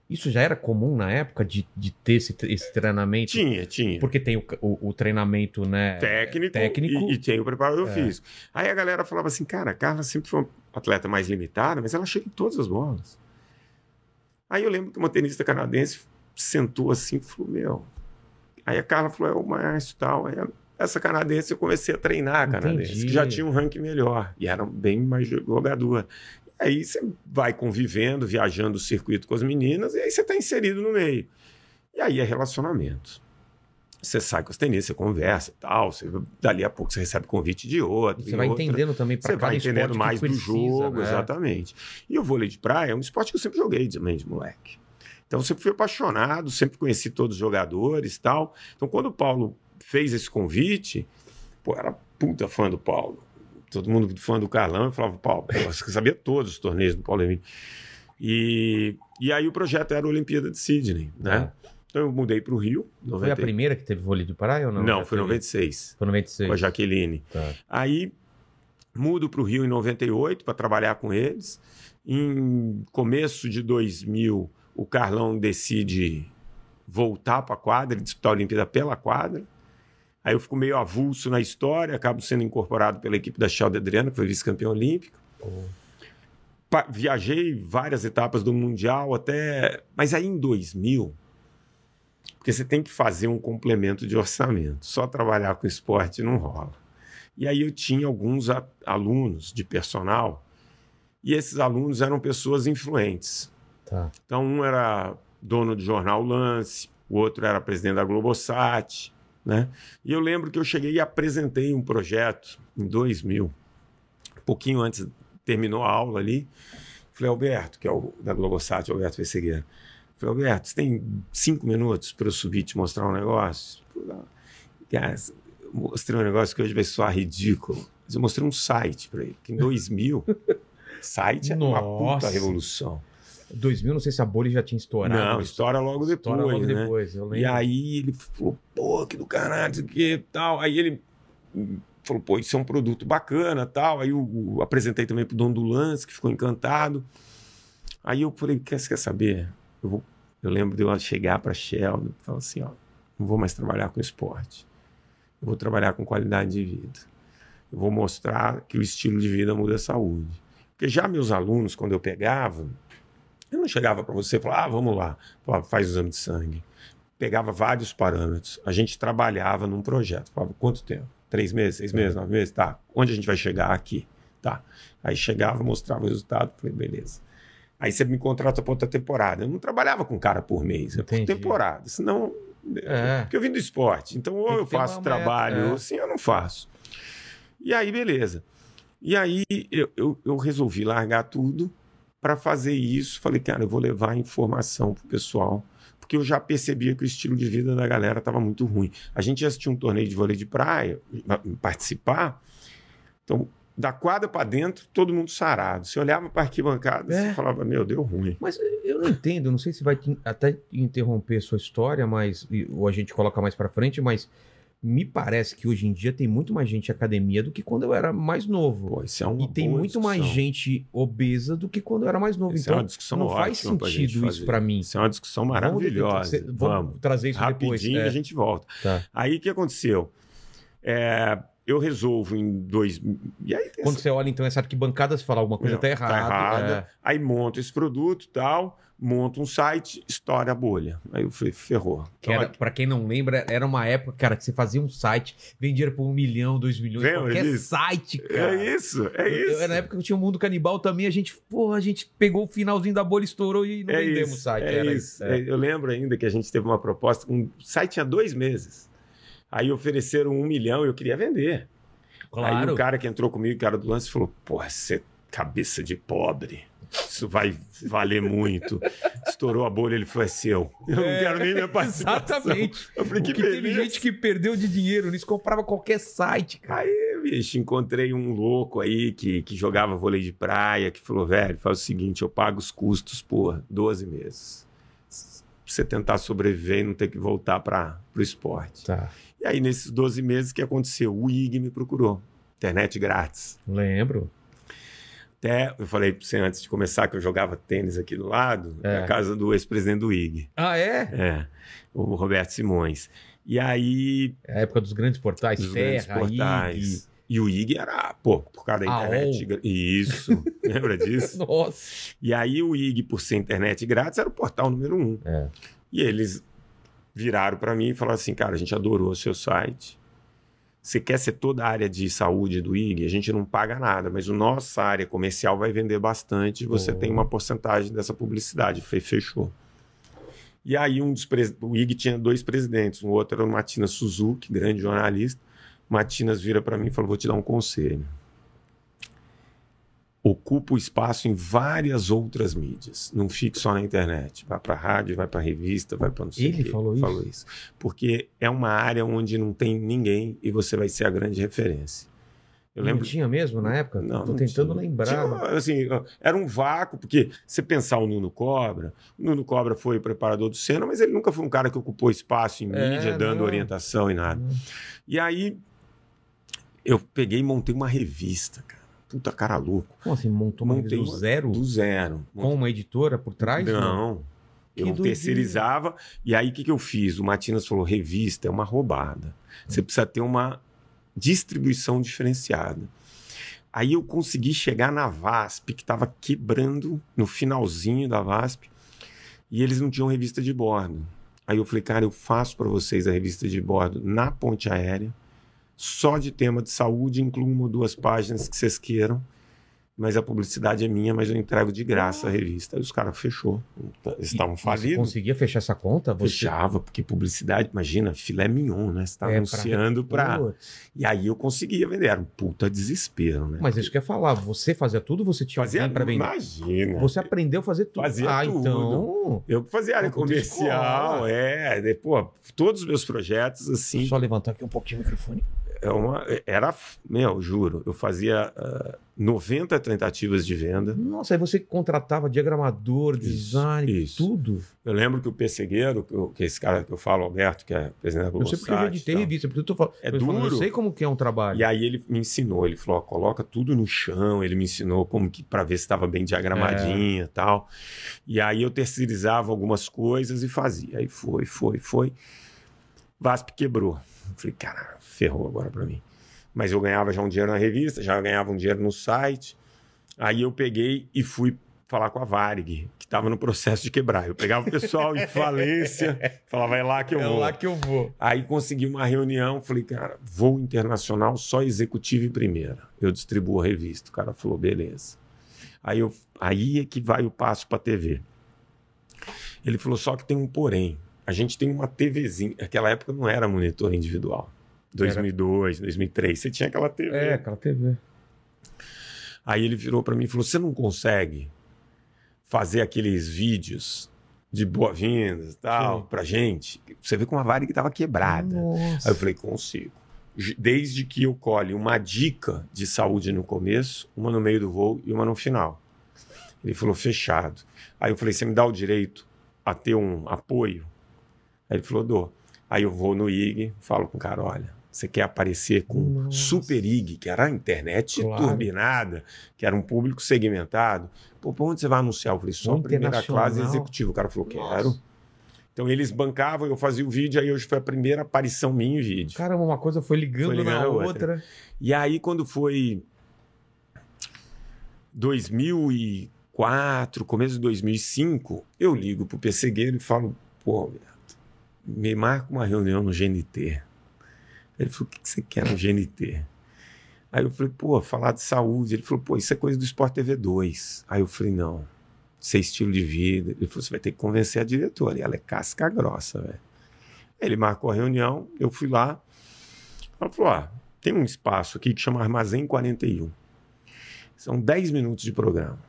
Isso já era comum na época de, de ter esse, esse treinamento? tinha, tinha. Porque tem o, o- o treinamento, né? técnico, técnico. E, e tem o preparador É. físico. Aí a galera falava assim, cara, a Carla sempre foi uma atleta mais limitada, mas ela chega em todas as bolas. Aí eu lembro que uma tenista canadense sentou assim e falou, meu... Aí a Carla falou, é o maestro e tal. Aí essa canadense eu comecei a treinar a canadense, Entendi. que já tinha um ranking melhor e era bem mais jogadora. E aí você vai convivendo, viajando o circuito com as meninas, e aí você está inserido no meio. E aí é relacionamento. Você sai com as tenistas, você conversa e tal. Você, dali a pouco você recebe convite de outro. Você vai outra. entendendo também para Você vai entendendo mais do jogo, exatamente. E o vôlei de praia é um esporte que eu sempre joguei também de moleque. Então eu sempre fui apaixonado, sempre conheci todos os jogadores e tal. Então quando o Paulo fez esse convite, pô, era puta fã do Paulo. Todo mundo fã do Carlão, eu falava, Paulo, eu sabia todos os torneios do Paulo Emílio. E, e aí o projeto era a Olimpíada de Sydney, né? Então eu mudei para o Rio. Foi a 90... primeira que teve vôlei de praia ou não? Não, Já foi teve? 96, Foi 96. com a Jaqueline. Tá. Aí mudo para o Rio em 98 para trabalhar com eles. Em começo de 2000, o Carlão decide voltar para a quadra, disputar a Olimpíada pela quadra. Aí eu fico meio avulso na história, acabo sendo incorporado pela equipe da Shelda Adriana, que foi vice-campeão olímpico. Viajei várias etapas do Mundial até. Mas aí em 2000, porque você tem que fazer um complemento de orçamento. Só trabalhar com esporte não rola. E aí eu tinha alguns alunos de personal, e esses alunos eram pessoas influentes. Tá. Então, um era dono do jornal Lance, o outro era presidente da Globosat, né? E eu lembro que eu cheguei e apresentei um projeto em 2000, um pouquinho antes, terminou a aula ali. Falei, Alberto, que é o da Globosat, Alberto Vessegueira. Falei, Alberto, você tem cinco minutos para eu subir e te mostrar um negócio? Eu mostrei um negócio que hoje vai soar ridículo. Mas eu mostrei um site para ele, que em 2000, site é uma puta revolução. 2000, não sei se a bolha já tinha estourado. Não, estoura logo depois, Estoura logo né? depois, eu lembro. E aí ele falou, pô, que do caralho, isso aqui tal. Aí ele falou, pô, isso é um produto bacana tal. Aí eu, eu apresentei também pro dono do lance, que ficou encantado. Aí eu falei, quer, você quer saber? Eu, vou... eu lembro de eu chegar pra Sheldon e falar assim, ó, não vou mais trabalhar com esporte. Eu vou trabalhar com qualidade de vida. Eu vou mostrar que o estilo de vida muda a saúde. Porque já meus alunos, quando eu pegava, eu não chegava para você e falava, ah, vamos lá, faz o exame de sangue. Pegava vários parâmetros. A gente trabalhava num projeto. Falava, quanto tempo? Três meses, seis meses, nove meses? Tá. Onde a gente vai chegar? Aqui. Tá. Aí chegava, mostrava o resultado, falei, beleza. Aí você me contrata para outra temporada. Eu não trabalhava com cara por mês, é por temporada. Senão. É. Porque eu vim do esporte. Então, ou eu faço trabalho, meta, é. ou sim, eu não faço. E aí, beleza. E aí, eu, eu, eu resolvi largar tudo para fazer isso. Falei, cara, eu vou levar a informação pro pessoal. Porque eu já percebia que o estilo de vida da galera estava muito ruim. A gente ia assistir um torneio de vôlei de praia, participar. Então, da quadra para dentro, todo mundo sarado. Você olhava para arquibancada É. você falava, meu, deu ruim. Mas eu não entendo, não sei se vai até interromper sua história, mas ou a gente coloca mais pra frente, mas me parece que hoje em dia tem muito mais gente em academia do que quando eu era mais novo. Pô, isso é uma e tem muito mais discussão. gente obesa do que quando eu era mais novo. Isso é então, uma discussão não faz sentido isso pra mim. Isso é uma discussão maravilhosa. Vamos, Vamos. trazer isso depois. Rapidinho é. a gente volta. Tá. Aí o que aconteceu? É, eu resolvo em dois. E aí Quando essa- você olha então essa arquibancada, você fala alguma coisa Não, tá errada. errada. Aí monto esse produto tal, monto um site, estoura a bolha. Aí eu falei, ferrou. Então, pra quem não lembra, era uma época, cara, que você fazia um site, vendia por um milhão, dois milhões, Lembra qualquer disso? site, cara. É isso, é Eu- isso. eu- na época que tinha o Mundo Canibal também, a gente, porra, a gente pegou o finalzinho da bolha, estourou e não é vendemos isso, o site. é era isso. É. É, Eu lembro ainda que a gente teve uma proposta, um site tinha dois meses. Aí ofereceram um milhão e eu queria vender. Aí Claro. o cara que entrou comigo, o cara do lance, falou: Porra, você é cabeça de pobre. Isso vai valer muito. Estourou a bolha, ele falou: É seu. Eu não quero nem minha participação. Exatamente. Eu falei: Que que teve gente que perdeu de dinheiro nisso, comprava qualquer site, cara. Aí, bicho, encontrei um louco aí que, que jogava vôlei de praia, que falou: Velho, faz o seguinte, eu pago os custos por 12 meses. Pra você tentar sobreviver e não ter que voltar para o esporte. Tá. E aí, nesses 12 meses, o que aconteceu? O IG me procurou. Internet grátis. Lembro. Até eu falei pra você antes de começar que eu jogava tênis aqui do lado, É. na casa do ex-presidente do IG. Ah, é? É, o Roberto Simões. E aí, É a época dos grandes portais, os grandes Terra, portais. IG. E o IG era, pô, por causa da internet. gra- Isso, lembra disso? Nossa. E aí o IG, por ser internet grátis, era o portal número um. É. E eles viraram para mim e falaram assim, cara, a gente adorou o seu site. Você quer ser toda a área de saúde do IG? A gente não paga nada, mas a nossa área comercial vai vender bastante você Oh. tem uma porcentagem dessa publicidade. Fechou. E aí um dos pres... o IG tinha dois presidentes, um outro era o Matinas Suzuki, grande jornalista. Matinas vira para mim e falou: "Vou te dar um conselho. Ocupa o espaço em várias outras mídias. Não fique só na internet. Vai para rádio, vai para revista, vai para não sei Ele o quê." falou isso? Falou isso. Porque é uma área onde não tem ninguém e você vai ser a grande referência. Eu Não lembro. tinha mesmo na época? Não, Tô não tentando tinha. lembrar. Tinha, assim, era um vácuo, porque você pensar o Nuno Cobra, o Nuno Cobra foi preparador do Senna, mas ele nunca foi um cara que ocupou espaço em É, mídia, dando não. orientação e nada. Não. E aí eu peguei e montei uma revista, cara. Puta cara louco. Como assim? Montou uma Montei do zero? Do zero. Com uma editora por trás? Não. Que Eu terceirizava. E aí, o que, que eu fiz? O Matinas falou: revista é uma roubada. Você precisa ter uma distribuição diferenciada. Aí eu consegui chegar na VASP, que estava quebrando no finalzinho da VASP, e eles não tinham revista de bordo. Aí eu falei, cara, eu faço para vocês a revista de bordo na ponte aérea, só de tema de saúde, incluo uma ou duas páginas que vocês queiram, mas a publicidade é minha, mas eu entrego de graça a revista. Aí os caras fechou. Eles estavam Você falidos. conseguia fechar essa conta? Você... Fechava, porque publicidade, imagina, filé mignon, né? Você tá É, pra- anunciando pra... Putz. E aí eu conseguia vender. Era um puta desespero, né? Mas isso que eu ia falar, você fazia tudo, você tinha fazia pra vender? Imagina. Você aprendeu a fazer tudo. Fazia ah, tudo. então. Eu que fazia área comercial, é. Pô, todos os meus projetos, assim, Só levantar aqui um pouquinho o microfone. É uma, era. Meu, juro, eu fazia ah, 90 tentativas de venda. Nossa, aí você contratava diagramador, Isso, design, isso. tudo. Eu lembro que o Pessegueiro, que, eu- que esse cara que eu falo, Alberto, que é presidente da Eu sei porque eu já editei revista, porque eu tô falando. É tô falando, duro. Eu sei como que é um trabalho. E aí ele me ensinou, ele falou, ó, coloca tudo no chão, ele me ensinou como que para ver se estava bem diagramadinho É. e tal. E aí eu terceirizava algumas coisas e fazia. Aí foi, foi, foi. VASP quebrou. Falei, cara, ferrou agora para mim. Mas eu ganhava já um dinheiro na revista, já ganhava um dinheiro no site. Aí eu peguei e fui falar com a Varig, que estava no processo de quebrar. Eu pegava o pessoal em falência, falava, é lá que eu é vou. lá que eu vou. Aí consegui uma reunião, falei, cara, voo internacional só executivo e primeira. Eu distribuo a revista. O cara falou, beleza. Aí, eu, aí é que vai o passo para TV. Ele falou, só que tem um porém. A gente tem uma TVzinha. Naquela época não era monitor individual. 2002, 2003, você tinha aquela TV. É, aquela TV. Aí ele virou para mim e falou: Você não consegue fazer aqueles vídeos de boas-vindas e tal Sim. pra gente? Você vê como a Varig estava quebrada. Nossa. Aí eu falei: Consigo. Desde que eu colhe uma dica de saúde no começo, uma no meio do voo e uma no final. Ele falou: Fechado. Aí eu falei: Você me dá o direito a ter um apoio? Aí ele falou: Dou. Aí eu vou no IG, falo com o cara: Olha. Você quer aparecer com Nossa. Super IG, que era a internet Claro. turbinada, que era um público segmentado. Pô, pra onde você vai anunciar? Eu falei, só primeira classe executivo. O cara falou, Nossa. quero. Então eles bancavam, eu fazia o vídeo, aí hoje foi a primeira aparição minha em vídeo. Caramba, uma coisa foi ligando, Foi ligando na outra. outra. E aí, quando foi 2004, começo de 2005, eu ligo pro Pessegueiro e falo, pô, me marca uma reunião no GNT. Ele falou, o que você quer no GNT? Aí eu falei, pô, falar de saúde. Ele falou, pô, isso é coisa do Sport TV 2. Aí eu falei, não, isso é estilo de vida. Ele falou, você vai ter que convencer a diretora. E ela é casca grossa, velho. Ele marcou a reunião, eu fui lá. Ela falou, ah, tem um espaço aqui que chama Armazém 41. São 10 minutos de programa.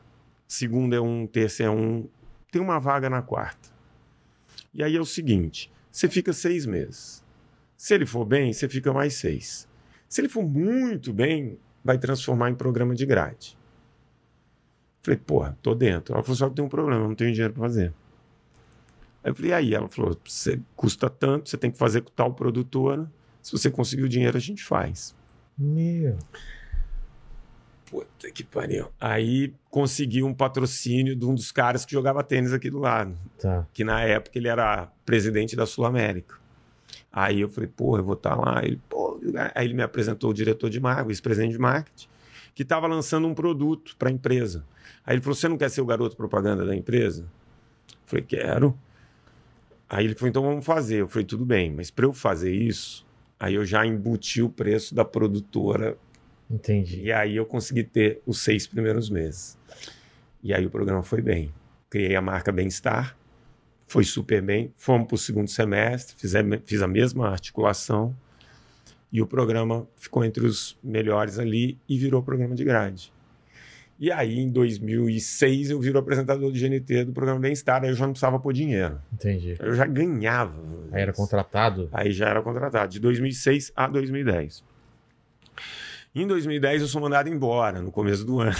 Segunda é um, terça é um. Tem uma vaga na quarta. E aí é o seguinte: você fica seis meses. Se ele for bem, você fica mais seis. Se ele for muito bem, vai transformar em programa de grade. Falei, porra, tô dentro. Ela falou, só que tem um problema, não tenho dinheiro para fazer. Aí eu falei, e aí? Ela falou, você custa tanto, você tem que fazer com tal produtora. Se você conseguir o dinheiro, a gente faz. Meu. Puta que pariu. Aí consegui um patrocínio de um dos caras que jogava tênis aqui do lado. Tá. Que na época ele era presidente da Sul América. Aí eu falei, pô, eu vou estar lá. Ele, pô, aí ele me apresentou o diretor de marketing, o vice-presidente de marketing, que estava lançando um produto para a empresa. Aí ele falou: Você não quer ser o garoto propaganda da empresa? Eu falei: Quero. Aí ele falou: Então vamos fazer. Eu falei: Tudo bem, mas para eu fazer isso, aí eu já embuti o preço da produtora Entendi. e aí eu consegui ter os seis primeiros meses. E aí o programa foi bem. Criei a marca Bem-Estar, foi super bem. Fomos para o segundo semestre, fizemos, fiz a mesma articulação. E o programa ficou entre os melhores ali e virou programa de grade. E aí, em 2006, eu viro apresentador do GNT do programa Bem-Estar. Aí eu já não precisava pôr dinheiro. Entendi. Eu já ganhava. Aí era contratado. Aí já era contratado, de 2006 a 2010. Em 2010 eu sou mandado embora, no começo do ano.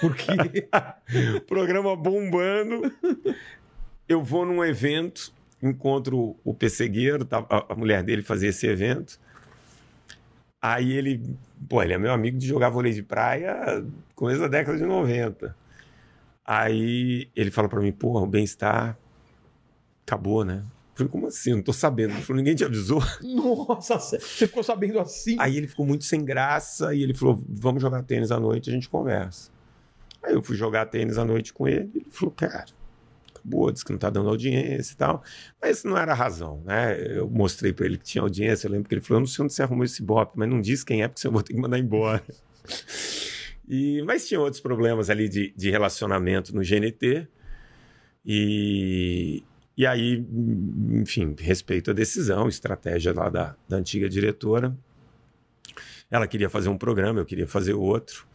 Por quê? Programa bombando. Eu vou num evento, encontro o pessegueiro, tá- a, mulher dele fazia esse evento. Aí ele, pô, ele é meu amigo de jogar vôlei de praia começo da década de 90. Aí ele fala pra mim, pô, o bem-estar acabou, né? Eu falei, como assim? Eu não tô sabendo. Ele falou, ninguém te avisou. Nossa, você ficou sabendo assim? Aí ele ficou muito sem graça e ele falou: vamos jogar tênis à noite a gente conversa. Aí eu fui jogar tênis à noite com ele e ele falou: cara, acabou, disse que não tá dando audiência e tal. Mas isso não era a razão, né? Eu mostrei pra ele que tinha audiência. Eu lembro que ele falou: eu não sei onde você arrumou esse bop, mas não diz quem é, porque eu vou ter que mandar embora. E, mas tinha outros problemas ali de, de relacionamento no GNT. E, e aí, enfim, respeito à decisão, estratégia lá da, da antiga diretora. Ela queria fazer um programa, eu queria fazer outro.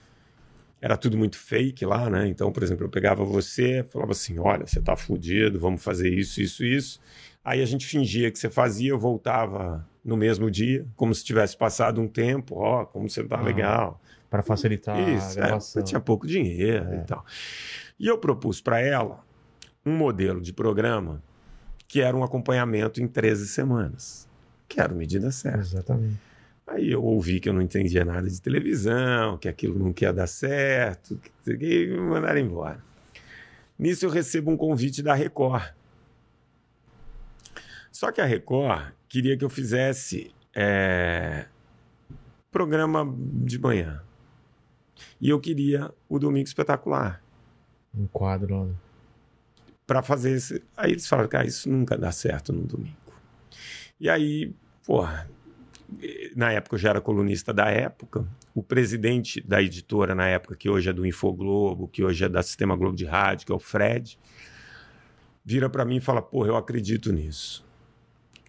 Era tudo muito fake lá, né? Então, por exemplo, eu pegava você, falava assim: olha, você tá fudido, vamos fazer isso, isso, isso. Aí a gente fingia que você fazia, eu voltava no mesmo dia, como se tivesse passado um tempo, ó, como você tá Ah, legal. Pra facilitar Isso, a é, gravação. eu tinha pouco dinheiro É. e tal. E eu propus para ela um modelo de programa que era um acompanhamento em 13 semanas, que era medida certa. Exatamente. Aí eu ouvi que eu não entendia nada de televisão, que aquilo não ia dar certo, que, que me mandaram embora. Nisso eu recebo um convite da Record. Só que a Record queria que eu fizesse é, programa de manhã. E eu queria o Domingo Espetacular. Um quadro lá. Para fazer esse. Aí eles falaram, cara, isso nunca dá certo no domingo. E aí, porra, na época eu já era colunista da época. O presidente da editora na época, que hoje é do Infoglobo, que hoje é da Sistema Globo de Rádio, que é o Fred, vira para mim e fala: Porra, eu acredito nisso.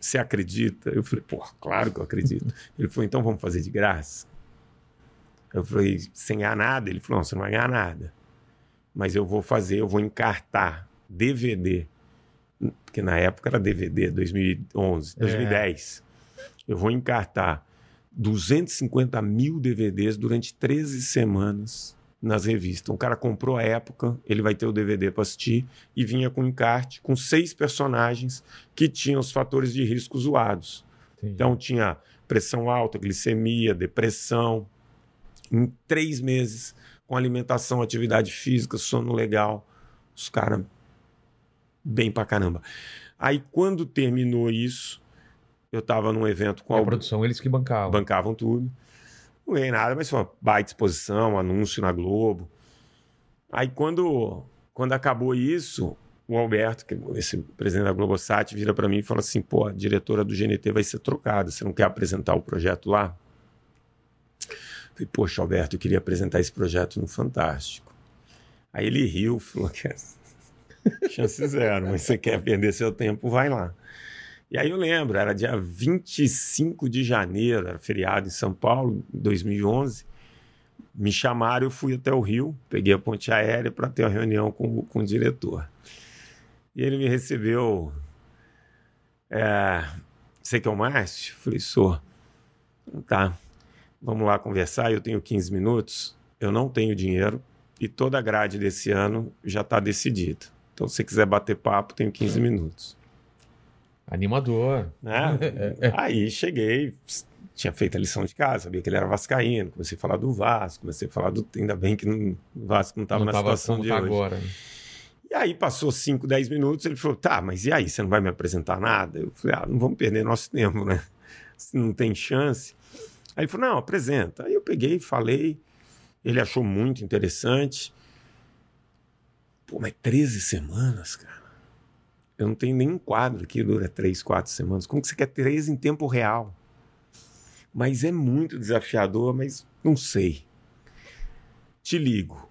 Você acredita? Eu falei: Porra, claro que eu acredito. Ele falou: Então vamos fazer de graça? Eu falei: Sem ganhar nada? Ele falou: Não, você não vai ganhar nada. Mas eu vou fazer, eu vou encartar DVD. Porque na época era DVD, 2011, 2010. Eu vou encartar 250 mil DVDs durante 13 semanas nas revistas. O cara comprou a época, ele vai ter o DVD para assistir e vinha com encarte com seis personagens que tinham os fatores de risco zoados. Entendi. Então tinha pressão alta, glicemia, depressão. Em três meses, com alimentação, atividade física, sono legal, os caras bem pra caramba. Aí quando terminou isso, eu tava num evento com a algum- produção, eles que bancavam. bancavam tudo. Não ganhei nada, mas foi uma baita exposição, anúncio na Globo. Aí quando, quando acabou isso, o Alberto, que é esse presidente da Globosat, vira para mim e fala assim: pô, a diretora do GNT vai ser trocada, você não quer apresentar o projeto lá? Falei, poxa, Alberto, eu queria apresentar esse projeto no Fantástico. Aí ele riu, falou que é chance zero, mas você quer perder seu tempo, vai lá. E aí eu lembro, era dia 25 de janeiro, era feriado em São Paulo, em 2011. Me chamaram, eu fui até o Rio, peguei a ponte aérea para ter uma reunião com, com o diretor. E ele me recebeu. É, você que é o Márcio? Falei, sou. Então Tá, vamos lá conversar. Eu tenho 15 minutos, eu não tenho dinheiro e toda a grade desse ano já está decidida. Então, se você quiser bater papo, tenho 15 minutos. Animador. né? Aí cheguei, tinha feito a lição de casa, sabia que ele era vascaíno, comecei a falar do Vasco, comecei a falar do... Ainda bem que não- o Vasco não estava na tava situação de tá hoje. agora. E aí passou 5, 10 minutos, ele falou, tá, mas e aí, você não vai me apresentar nada? Eu falei, ah, não vamos perder nosso tempo, né? Se não tem chance. Aí ele falou, não, apresenta. Aí eu peguei, falei, ele achou muito interessante. Pô, mas 13 semanas, cara. Eu não tenho nenhum quadro que dura 3, 4 semanas. Como que você quer 13 em tempo real? Mas é muito desafiador, mas não sei. Te ligo.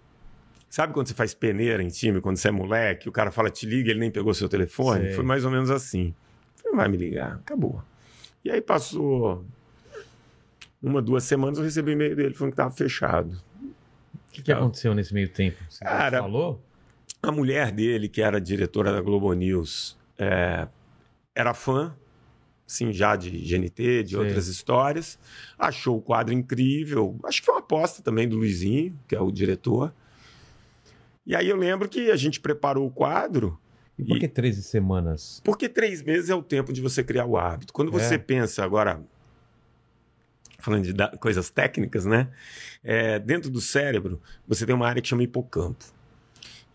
Sabe quando você faz peneira em time, quando você é moleque, o cara fala te liga, ele nem pegou seu telefone? Sei. Foi mais ou menos assim. Falei, vai me ligar, acabou. E aí passou uma, duas semanas, eu recebi e-mail dele falando que estava fechado. O que, que aconteceu nesse meio tempo? Você Cara, falou? A mulher dele, que era diretora da Globo News, é, era fã assim, já de GNT, de Sei. outras histórias. Achou o quadro incrível. Acho que foi uma aposta também do Luizinho, que é o diretor. E aí eu lembro que a gente preparou o quadro. E por que 13 semanas? Porque três meses é o tempo de você criar o hábito. Quando você É. pensa agora, falando de da- coisas técnicas, né? É, dentro do cérebro, você tem uma área que chama hipocampo.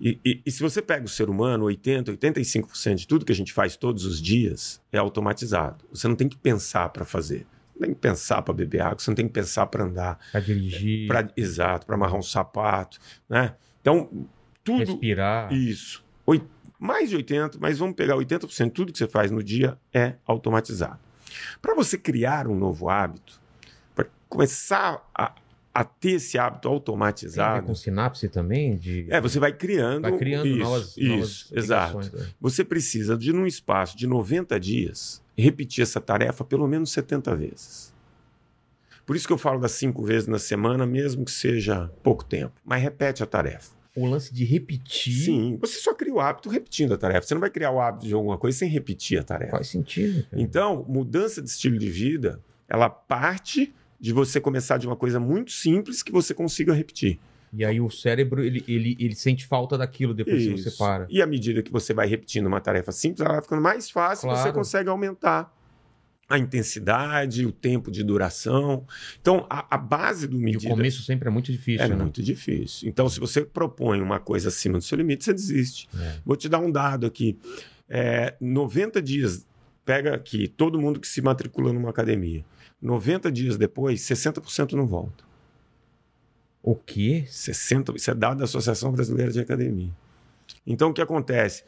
E, e- e se você pega o ser humano, 80, 85% de tudo que a gente faz todos os dias é automatizado. Você não tem que pensar para fazer. Você não tem que pensar para beber água, você não tem que pensar para andar. Pra dirigir, Pra, exato, para amarrar um sapato, né? Então, tudo. respirar. Isso. Oi- mais de 80, mas vamos pegar 80%, tudo que você faz no dia é automatizado. Para você criar um novo hábito, para começar a, a ter esse hábito automatizado, com sinapse também? De... é, você vai criando. Vai criando isso, novas, isso, novas exato. né? Você precisa de, num espaço de 90 dias, repetir essa tarefa pelo menos 70 vezes. Por isso que eu falo das cinco vezes na semana, mesmo que seja pouco tempo. Mas repete a tarefa. O lance de repetir Sim, você só cria o hábito repetindo a tarefa. Você não vai criar o hábito de alguma coisa sem repetir a tarefa. faz sentido. cara. Então, mudança de estilo de vida, ela parte de você começar de uma coisa muito simples que você consiga repetir. E aí o cérebro, ele, ele, ele sente falta daquilo depois que você Isso. para. E à medida que você vai repetindo uma tarefa simples, ela vai ficando mais fácil, você Claro. consegue aumentar a intensidade, o tempo de duração. Então, a, a base do E o medida começo sempre é muito difícil, é né? muito difícil. Então, se você propõe uma coisa acima do seu limite, você desiste. É. Vou te dar um dado aqui. É, 90 dias, pega aqui todo mundo que se matricula numa academia. 90 dias depois, 60% não volta. O quê? 60, isso é dado da Associação Brasileira de Academia. Então, o que acontece?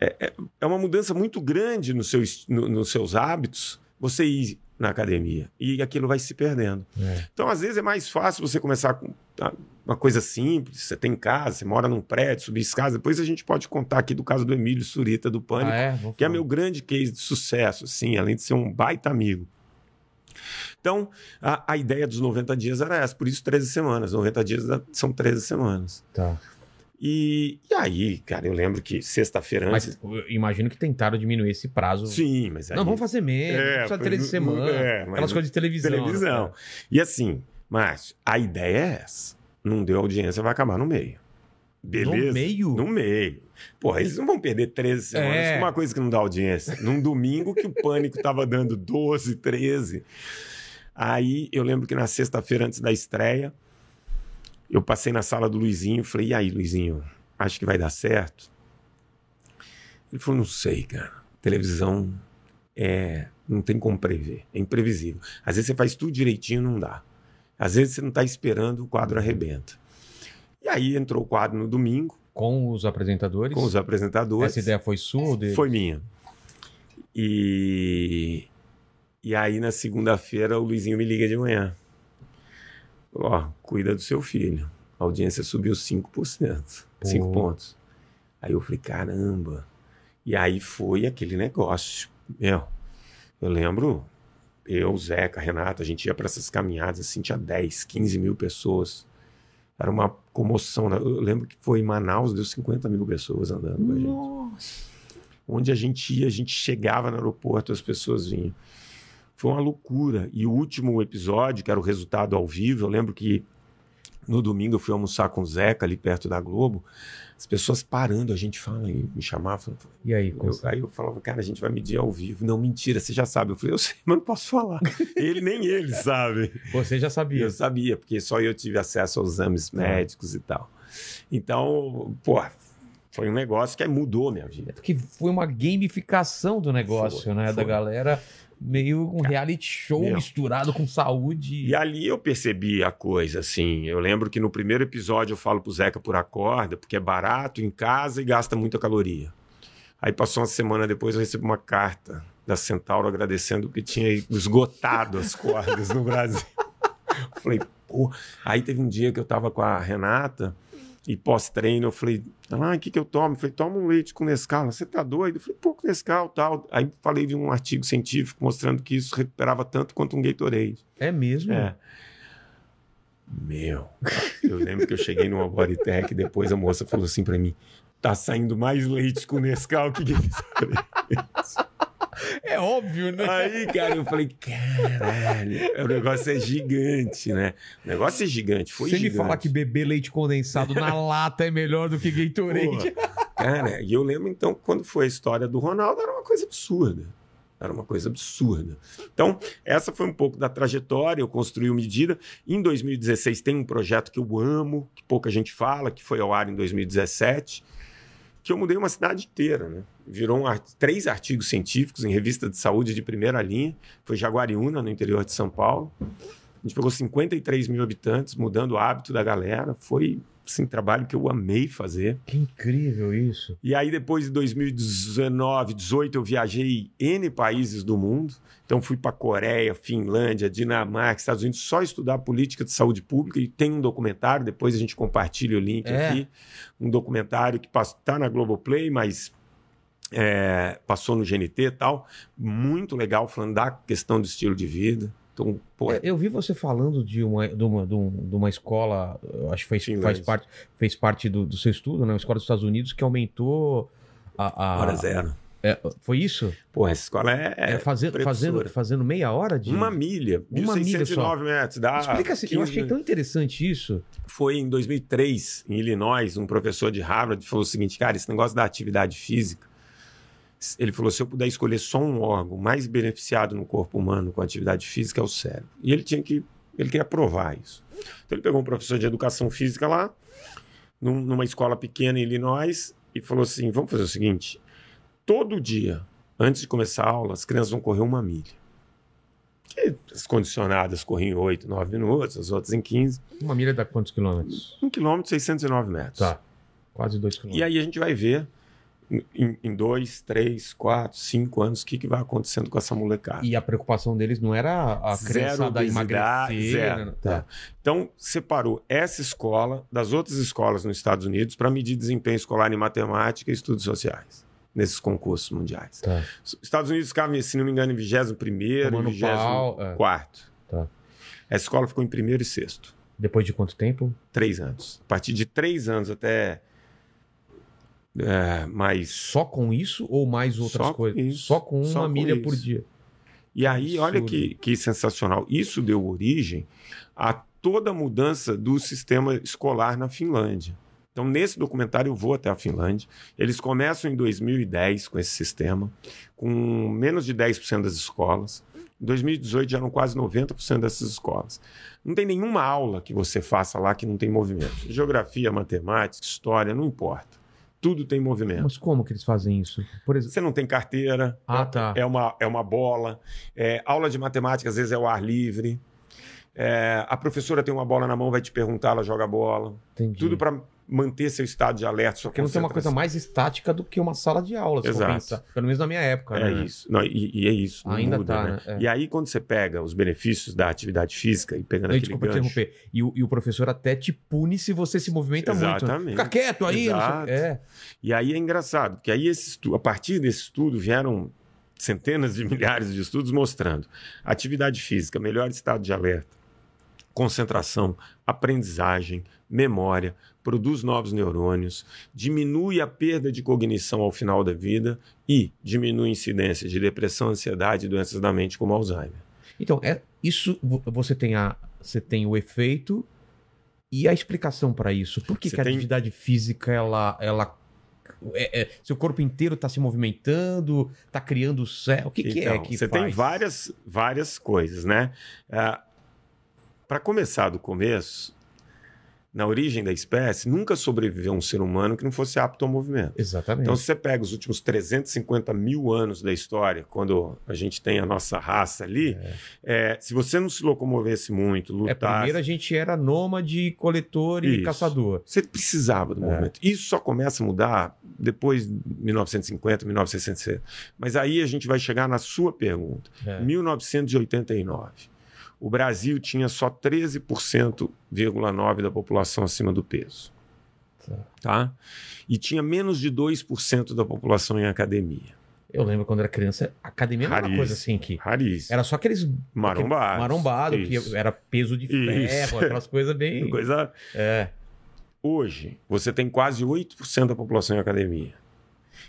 É, é- é uma mudança muito grande no seu, no- nos seus hábitos você ir na academia. E aquilo vai se perdendo. É. Então, às vezes, é mais fácil você começar com tá, uma coisa simples. Você tem casa, você mora num prédio, subir escada. Depois a gente pode contar aqui do caso do Emílio Surita, do Pânico, Ah, é? Que é meu grande case de sucesso, assim, além de ser um baita amigo. Então, a, a ideia dos 90 dias era essa, por isso 13 semanas. 90 dias são 13 semanas. Tá. E, e aí, cara, eu lembro que sexta-feira Mas antes. eu imagino que tentaram diminuir esse prazo. Sim, mas aí. Não, vamos fazer menos. É, foi 13 no- semanas. é, mas aquelas coisas de televisão. televisão. né? E assim, Márcio, a ideia é essa. Não deu audiência, vai acabar no meio. Beleza? No meio? No meio. Porra, eles não vão perder 13 semanas É. uma coisa que não dá audiência. Num domingo que o pânico tava dando 12, 13. Aí eu lembro que na sexta-feira antes da estreia, eu passei na sala do Luizinho e falei: e aí, Luizinho, acho que vai dar certo? Ele falou: não sei, cara. Televisão é. Não tem como prever. É imprevisível. Às vezes você faz tudo direitinho, não dá. Às vezes você não está esperando, o quadro arrebenta. E aí entrou o quadro no domingo, Com os apresentadores. com os apresentadores. Essa ideia foi sua ou dele? Foi minha. E, e aí, na segunda-feira, o Luizinho me liga de manhã. Ó, cuida do seu filho. A audiência subiu 5%. 5 Pô. pontos. Aí eu falei, caramba. E aí foi aquele negócio. Meu, eu lembro, eu, Zeca, Renata, a gente ia para essas caminhadas assim, tinha 10, 15 mil pessoas. Era uma comoção. né? Eu lembro que foi em Manaus, deu 50 mil pessoas andando com a gente Nossa. onde a gente ia, a gente chegava no aeroporto, as pessoas vinham. Foi uma loucura. E o último episódio, que era o resultado ao vivo, eu lembro que no domingo eu fui almoçar com o Zeca ali perto da Globo, as pessoas parando, a gente fala, e me chamavam. E aí? Eu, aí eu falava, cara, a gente vai medir ao vivo. Não, mentira, você já sabe. Eu falei, eu sei, mas não posso falar. ele nem ele sabe. Você já sabia. Eu sabia, porque só eu tive acesso aos exames médicos e tal. Então, pô, foi um negócio que mudou minha vida. É porque foi uma gamificação do negócio, Foi, né? Da foi. galera meio um reality show Meu. misturado com saúde. E ali eu percebi a coisa, assim. Eu lembro que no primeiro episódio eu falo pro Zeca por a corda, porque é barato em casa e gasta muita caloria. Aí passou uma semana depois eu recebi uma carta da Centauro agradecendo que tinha esgotado as cordas no Brasil. Falei, pô. Aí teve um dia que eu tava com a Renata e pós-treino eu falei, ah, o que que eu tomo? Eu falei, toma um leite com Nescau. Você tá doido? Eu falei, pô, com Nescau tal. Aí falei de um artigo científico mostrando que isso recuperava tanto quanto um Gatorade. É mesmo? É. Meu, eu lembro que eu cheguei numa Bodytech e depois a moça falou assim pra mim: tá saindo mais leite com Nescau que Gatorade. É óbvio, né? Aí, cara, eu falei, caralho, o negócio é gigante, né? O negócio é gigante, foi ele gigante. falar que beber leite condensado na lata é melhor do que Gatorade. Porra. Cara, e eu lembro então quando foi a história do Ronaldo, era uma coisa absurda. Era uma coisa absurda. Então, essa foi um pouco da trajetória, eu construí o Medida. Em 2016 tem um projeto que eu amo, que pouca gente fala, que foi ao ar em 2017, que eu mudei uma cidade inteira, né? Virou um ar- três artigos científicos em revista de saúde de primeira linha. Foi Jaguariúna, no interior de São Paulo. A gente pegou 53 mil habitantes, mudando o hábito da galera. Foi, assim, trabalho que eu amei fazer. Que incrível isso. E aí, depois de 2019, 18, eu viajei N países do mundo. Então, fui para Coreia, Finlândia, Dinamarca, Estados Unidos, só estudar política de saúde pública. E tem um documentário, depois a gente compartilha o link É. aqui. Um documentário que está na Globoplay, mas é, passou no GNT e tal. Muito legal, falando da questão do estilo de vida. Então, pô, É, Eu vi você falando de uma, de uma, de um- de uma escola, eu acho que fez, faz parte, fez parte do, do seu estudo, né? Uma escola dos Estados Unidos que aumentou a. a- hora zero. É, foi isso? Pô, essa escola é, É, fazendo, precursora. fazendo, fazendo meia hora de. Uma milha, Uma milha 1.609 metros. Dá Explica assim, eu 15 achei tão interessante isso. Foi em 2003, em Illinois, um professor de Harvard falou o seguinte, cara, esse negócio da atividade física, ele falou, se eu puder escolher só um órgão mais beneficiado no corpo humano com atividade física é o cérebro. E ele tinha que, ele queria provar isso. Então ele pegou um professor de educação física lá, num- numa escola pequena em Illinois, e falou assim, vamos fazer o seguinte, todo dia, antes de começar a aula, as crianças vão correr uma milha. Que as condicionadas corriam em 8, 9 minutos, as outras em 15. Uma milha dá quantos quilômetros? 1 km e 609 metros. Tá. Quase dois E quilômetros. aí a gente vai ver em, em dois, três, quatro, cinco anos o que, que vai acontecendo com essa molecada. E a preocupação deles não era a criançada obesidade, emagrecer. zero. né? Tá. Então, separou essa escola das outras escolas nos Estados Unidos para medir desempenho escolar em matemática e estudos sociais, nesses concursos mundiais. Tá. Os Estados Unidos ficava, se não me engano, em 21º Tomando e 24 pau, é. quarto. Tá. Essa escola ficou em primeiro e sexto. Depois de quanto tempo? Três anos. A partir de três anos até é, mais Só com isso ou mais outras Só coisas? isso. Só com uma Só milha por dia. E aí, olha Absurdo. que, que sensacional. Isso deu origem a toda a mudança do sistema escolar na Finlândia. Então, nesse documentário, eu vou até a Finlândia. Eles começam em 2010 com esse sistema, com menos de 10% das escolas. Em 2018 já eram quase 90% dessas escolas. Não tem nenhuma aula que você faça lá que não tem movimento. Geografia, matemática, história, não importa. Tudo tem movimento. Mas como que eles fazem isso? Por exemplo. Você não tem carteira, Ah, tá. é uma, é uma bola. É, aula de matemática, às vezes, é ao ar livre. É, a professora tem uma bola na mão, vai te perguntar, ela joga a bola. Entendi. Tudo para manter seu estado de alerta, sua Porque não tem uma coisa mais estática do que uma sala de aula, se Exato. Pelo menos na minha época, É né? isso. Não, e, e é isso. Ainda muda, tá, né? né? É. E aí, quando você pega os benefícios da atividade física e pegando aquele desculpa gancho... interromper. E o, e o professor até te pune se você se movimenta muito. né? Exatamente. Fica quieto aí. Exato. É. E aí é engraçado, porque aí esse a partir desse estudo vieram centenas de milhares de estudos mostrando atividade física, melhor estado de alerta, concentração, aprendizagem, memória, produz novos neurônios, diminui a perda de cognição ao final da vida e diminui a incidência de depressão, ansiedade e doenças da mente como Alzheimer. Então, é, isso vo- você tem, a, você tem o efeito e a explicação para isso. Por que, que a tem- atividade física, ela. ela é- é- seu corpo inteiro está se movimentando, está criando céu. O que, que é Então, que você faz? tem várias, várias coisas, né? Para começar do começo, na origem da espécie, nunca sobreviveu um ser humano que não fosse apto ao movimento. Exatamente. Então, se você pega os últimos 350 mil anos da história, quando a gente tem a nossa raça ali, é, se você não se locomovesse muito, é, lutar, primeiro a gente era nômade, coletor e Isso. caçador. você precisava do É. movimento. Isso só começa a mudar depois de 1950, 1960. Mas aí a gente vai chegar na sua pergunta. É. 1989. O Brasil tinha só 13,9% da população acima do peso. Tá. E tinha menos de 2% da população em academia. Eu lembro quando era criança, academia não era uma coisa assim que. Raríssimo. Era só aqueles Marombado. marombado, Isso. que era peso de Isso. ferro, aquelas coisas bem. Coisa... É. Hoje, você tem quase 8% da população em academia.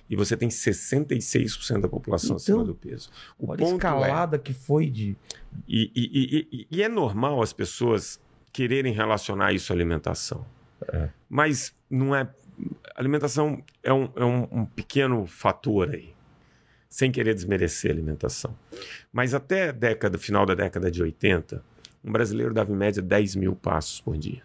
E você tem 66% da população Então, acima do peso. O Olha a ponto é, escalada que foi de. e, e- e- e- é normal as pessoas quererem relacionar isso à alimentação. Mas não é. Alimentação é, um, é um- um pequeno fator aí. Sem querer desmerecer a alimentação. Mas até a década, final da década de 80, um brasileiro dava em média 10 mil passos por dia.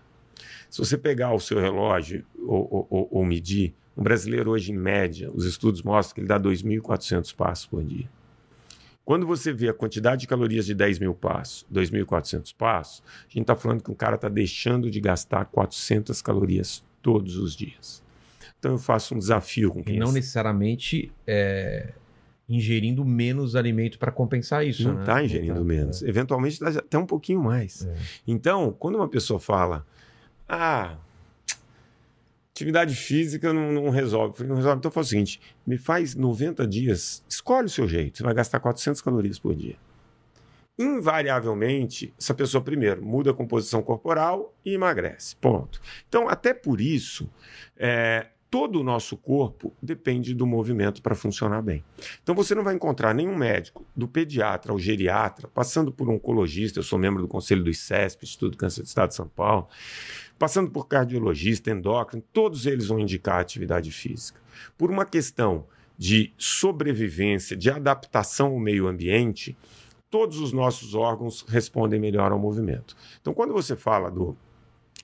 Se você pegar o seu relógio ou- ou- ou medir, um brasileiro hoje, em média, os estudos mostram que ele dá 2.400 passos por dia. Quando você vê a quantidade de calorias de 10 mil passos, 2.400 passos, a gente está falando que o cara está deixando de gastar 400 calorias todos os dias. Então eu faço um desafio com E quem não é- necessariamente é, ingerindo menos alimento para compensar isso. não né? está ingerindo tá, menos. Eventualmente está até um pouquinho mais. É. Então, quando uma pessoa fala, ah, atividade física não, não resolve. Não resolve. Então faz o seguinte, me faz 90 dias, escolhe o seu jeito. Você vai gastar 400 calorias por dia. Invariavelmente, essa pessoa, primeiro, muda a composição corporal e emagrece. Ponto. Então, até por isso, é, todo o nosso corpo depende do movimento para funcionar bem. Então você não vai encontrar nenhum médico, do pediatra ao geriatra, passando por oncologista, eu sou membro do conselho do ICESP, Instituto Câncer do Estado de São Paulo, passando por cardiologista, endócrino, todos eles vão indicar atividade física. Por uma questão de sobrevivência, de adaptação ao meio ambiente, todos os nossos órgãos respondem melhor ao movimento. Então, quando você fala do,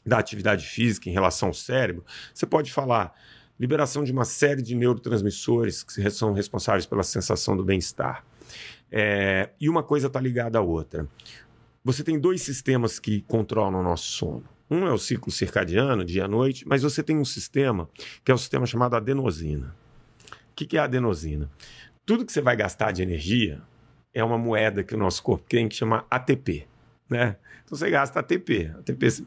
da atividade física em relação ao cérebro, você pode falar liberação de uma série de neurotransmissores que são responsáveis pela sensação do bem-estar. É, e uma coisa está ligada à outra. Você tem dois sistemas que controlam o nosso sono. Um é o ciclo circadiano, dia e noite, mas você tem um sistema que é o sistema chamado adenosina. O que que é a adenosina? Tudo que você vai gastar de energia é uma moeda que o nosso corpo tem que chama ATP. Né? Então você gasta ATP. ATP.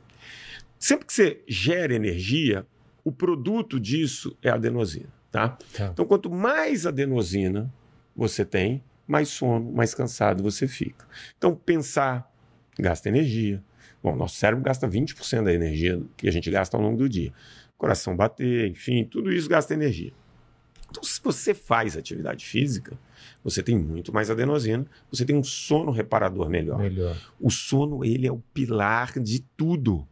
Sempre que você gera energia, o produto disso é a adenosina. Tá? Tá. Então, quanto mais adenosina você tem, mais sono, mais cansado você fica. Então, pensar gasta energia. Bom, nosso cérebro gasta 20% da energia que a gente gasta ao longo do dia. Coração bater, enfim, tudo isso gasta energia. Então, se você faz atividade física, você tem muito mais adenosina, você tem um sono reparador melhor. Melhor. O sono, ele é o pilar de tudo.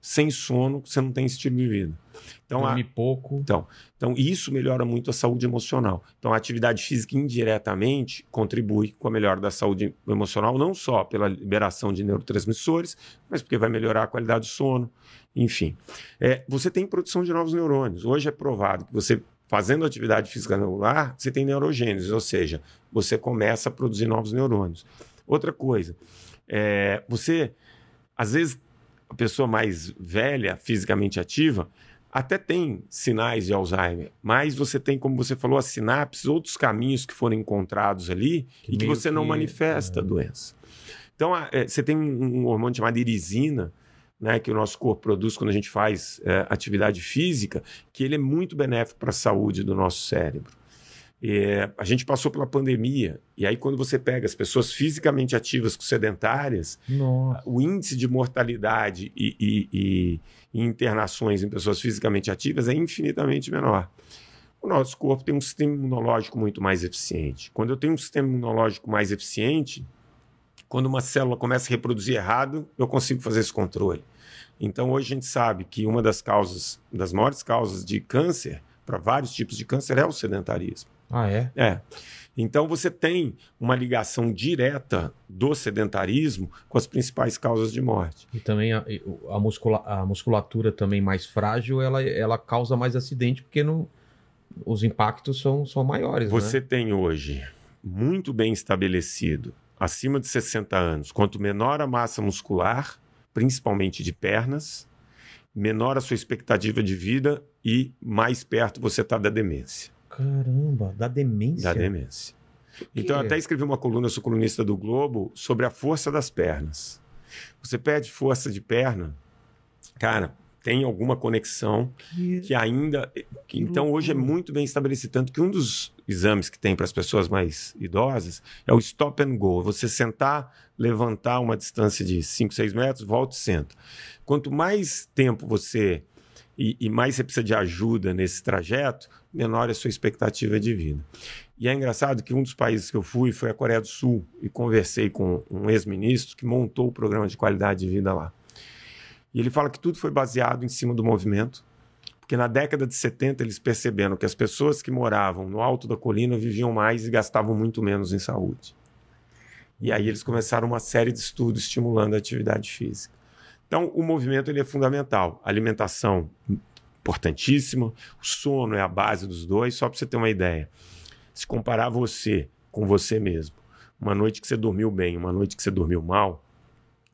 Sem sono, você não tem estilo de vida. Então, a, Dorme pouco. então, então, isso melhora muito a saúde emocional. Então, a atividade física indiretamente contribui com a melhora da saúde emocional, não só pela liberação de neurotransmissores, mas porque vai melhorar a qualidade do sono, enfim. É, você tem produção de novos neurônios. Hoje é provado que você, fazendo atividade física regular, você tem neurogênese, ou seja, você começa a produzir novos neurônios. Outra coisa, é, você, às vezes, a pessoa mais velha, fisicamente ativa, até tem sinais de Alzheimer, mas você tem, como você falou, as sinapses, outros caminhos que foram encontrados ali Que e que você não que- manifesta a doença. Então, a- é, você tem um, um hormônio chamado irisina, né, que o nosso corpo produz quando a gente faz é, atividade física, que ele é muito benéfico para a saúde do nosso cérebro. É, a gente passou pela pandemia, e aí quando você pega as pessoas fisicamente ativas com sedentárias, Nossa. o índice de mortalidade e, e- e- e internações em pessoas fisicamente ativas é infinitamente menor. O nosso corpo tem um sistema imunológico muito mais eficiente. Quando eu tenho um sistema imunológico mais eficiente, quando uma célula começa a reproduzir errado, eu consigo fazer esse controle. Então, hoje a gente sabe que uma das causas, das maiores causas de câncer, para vários tipos de câncer, é o sedentarismo. Ah, é? É. Então você tem uma ligação direta do sedentarismo com as principais causas de morte. E também a, a, muscula- a musculatura também mais frágil, ela, ela causa mais acidente, porque não, os impactos são, são maiores, Você né? tem hoje muito bem estabelecido, acima de 60 anos, quanto menor a massa muscular, principalmente de pernas, menor a sua expectativa de vida e mais perto você está da demência. Caramba, da demência. Da demência. Então, eu até escrevi uma coluna, sou colunista do Globo, sobre a força das pernas. Você perde força de perna, cara, tem alguma conexão Que- que ainda. que então, hoje é muito bem estabelecido. Tanto que um dos exames que tem para as pessoas mais idosas é o stop and go. Você sentar, levantar uma distância de 5, 6 metros, volta e senta. Quanto mais tempo você e, e mais você precisa de ajuda nesse trajeto, menor é a sua expectativa de vida. E é engraçado que um dos países que eu fui foi a Coreia do Sul e conversei com um ex-ministro que montou o programa de qualidade de vida lá. E ele fala que tudo foi baseado em cima do movimento, porque na década de 70 eles perceberam que as pessoas que moravam no alto da colina viviam mais e gastavam muito menos em saúde. E aí eles começaram uma série de estudos estimulando a atividade física. Então, o movimento ele é fundamental. alimentação, importantíssima. O sono é a base dos dois. Só para você ter uma ideia. Se comparar você com você mesmo, uma noite que você dormiu bem, uma noite que você dormiu mal,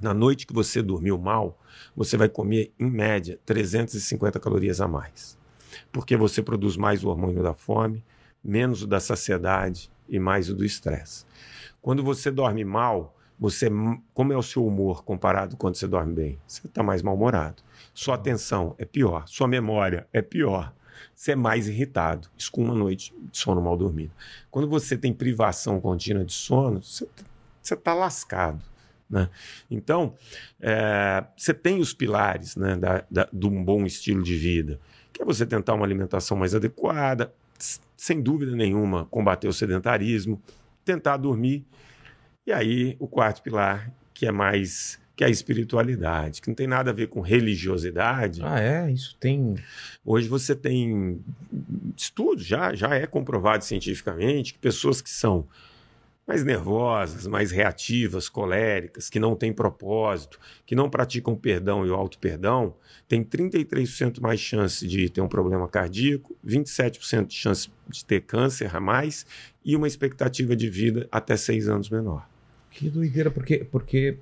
na noite que você dormiu mal, você vai comer, em média, 350 calorias a mais. Porque você produz mais o hormônio da fome, menos o da saciedade e mais o do estresse. Quando você dorme mal, você, como é o seu humor comparado quando você dorme bem? Você está mais mal-humorado. Sua atenção é pior, sua memória é pior. Você é mais irritado. Isso com uma noite de sono mal dormido. Quando você tem privação contínua de sono, você está lascado. Né? Então, é, você tem os pilares né, da, da, de um bom estilo de vida, que é você tentar uma alimentação mais adequada, sem dúvida nenhuma, combater o sedentarismo, tentar dormir e aí o quarto pilar, que é mais que é a espiritualidade, que não tem nada a ver com religiosidade. Ah, é? Isso tem. Hoje você tem estudos, já, já é comprovado cientificamente que pessoas que são mais nervosas, mais reativas, coléricas, que não têm propósito, que não praticam perdão e o auto-perdão, têm 33% mais chance de ter um problema cardíaco, 27% de chance de ter câncer a mais e uma expectativa de vida até seis anos menor. Que doideira, porque, porque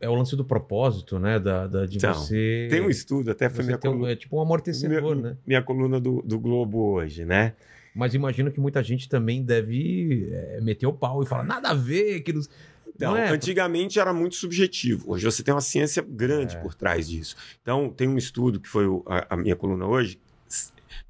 é o lance do propósito, né? Da, da de então, você. Tem um estudo, até foi minha coluna. Um, é tipo um amortecedor, minha, né? Minha coluna do, do Globo hoje, né? Mas imagino que muita gente também deve é, meter o pau e falar, nada a ver, que nos... Então, é? antigamente era muito subjetivo. Hoje você tem uma ciência grande é. por trás disso. Então, tem um estudo que foi a, a minha coluna hoje.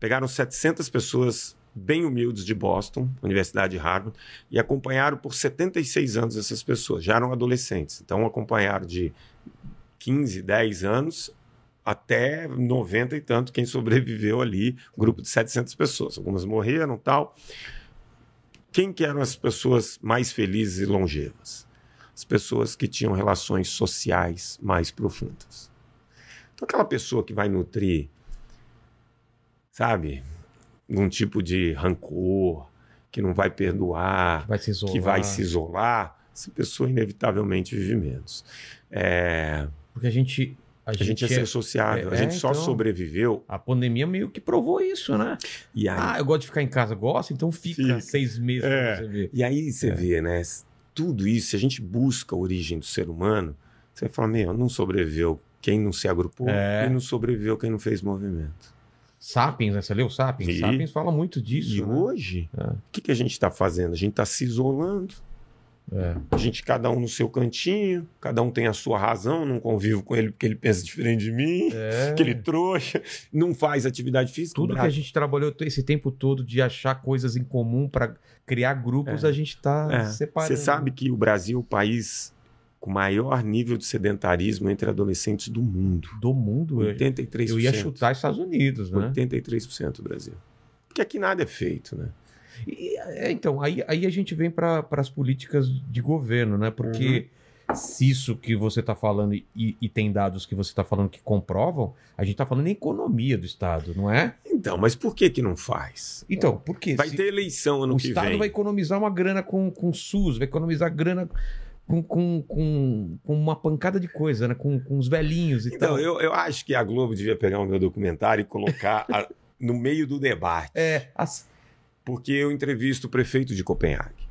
Pegaram 700 pessoas bem humildes de Boston, Universidade de Harvard, e acompanharam por 76 anos essas pessoas. Já eram adolescentes, então acompanharam de 15, 10 anos até 90 e tanto quem sobreviveu ali, grupo de 700 pessoas. Algumas morreram tal. Quem que eram as pessoas mais felizes e longevas? As pessoas que tinham relações sociais mais profundas. Então aquela pessoa que vai nutrir, sabe, num tipo de rancor, que não vai perdoar, que vai se isolar, vai se isolar essa pessoa inevitavelmente vive menos. É... Porque a gente. A, a gente, gente, é ser associado, é, a gente é, só então, sobreviveu. A pandemia meio que provou isso, né? Aí, ah, eu gosto de ficar em casa, gosto, então fica, fica. seis meses é. você ver. E aí você é. vê, né? Tudo isso, se a gente busca a origem do ser humano, você vai falar, meu, não sobreviveu quem não se agrupou, é. e não sobreviveu quem não fez movimento. Sapiens, né? Você leu Sapiens? E, Sapiens fala muito disso. E né? hoje, é. o que, que a gente está fazendo? A gente está se isolando. É. A gente, cada um no seu cantinho, cada um tem a sua razão, não convivo com ele porque ele pensa diferente de mim, é. que ele trouxa, não faz atividade física. Tudo que a gente trabalhou esse tempo todo de achar coisas em comum para criar grupos, é. a gente está é. separando. Você sabe que o Brasil é o país com maior nível de sedentarismo entre adolescentes do mundo. Do mundo? 83%. Eu ia chutar Estados Unidos, né? 83% do Brasil. Porque aqui nada é feito, né? E, é, então, aí, aí a gente vem para as políticas de governo, né? Porque uhum. se isso que você está falando e, e, tem dados que você está falando que comprovam, a gente está falando em economia do Estado, não é? Então, mas por que que não faz? Então, por quê? Vai se ter eleição ano que vem. O Estado vai economizar uma grana com, com o SUS, vai economizar grana com, com, com, com, uma pancada de coisa, né? Com, com os velhinhos e então, tal. Então, eu, eu acho que a Globo devia pegar o meu documentário e colocar a, no meio do debate. É. As... Porque eu entrevisto o prefeito de Copenhague.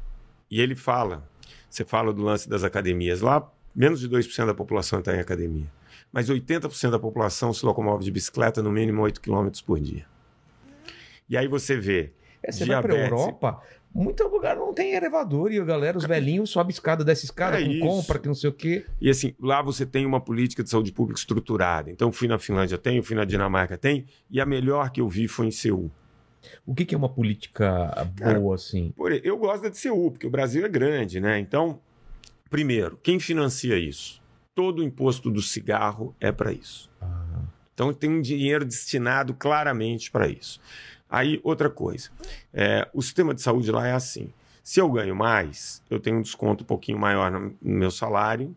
E ele fala, você fala do lance das academias. Lá, menos de 2% da população está em academia. Mas 80% da população se locomove de bicicleta no mínimo 8 km por dia. E aí você vê. É, você diabetes, vai para a Europa, muito lugar não tem elevador e a galera, os velhinhos, sobe escada, desce escada, é com isso. compra, que não sei o quê. E assim, lá você tem uma política de saúde pública estruturada. Então, fui na Finlândia, tem, fui na Dinamarca, tem, e a melhor que eu vi foi em Seul. O que, que é uma política boa, Cara, assim? Eu gosto de Seul, porque o Brasil é grande, né? Então, primeiro, quem financia isso? Todo o imposto do cigarro é para isso. Ah. Então tem um dinheiro destinado claramente para isso. Aí, outra coisa. É, o sistema de saúde lá é assim. Se eu ganho mais, eu tenho um desconto um pouquinho maior no meu salário,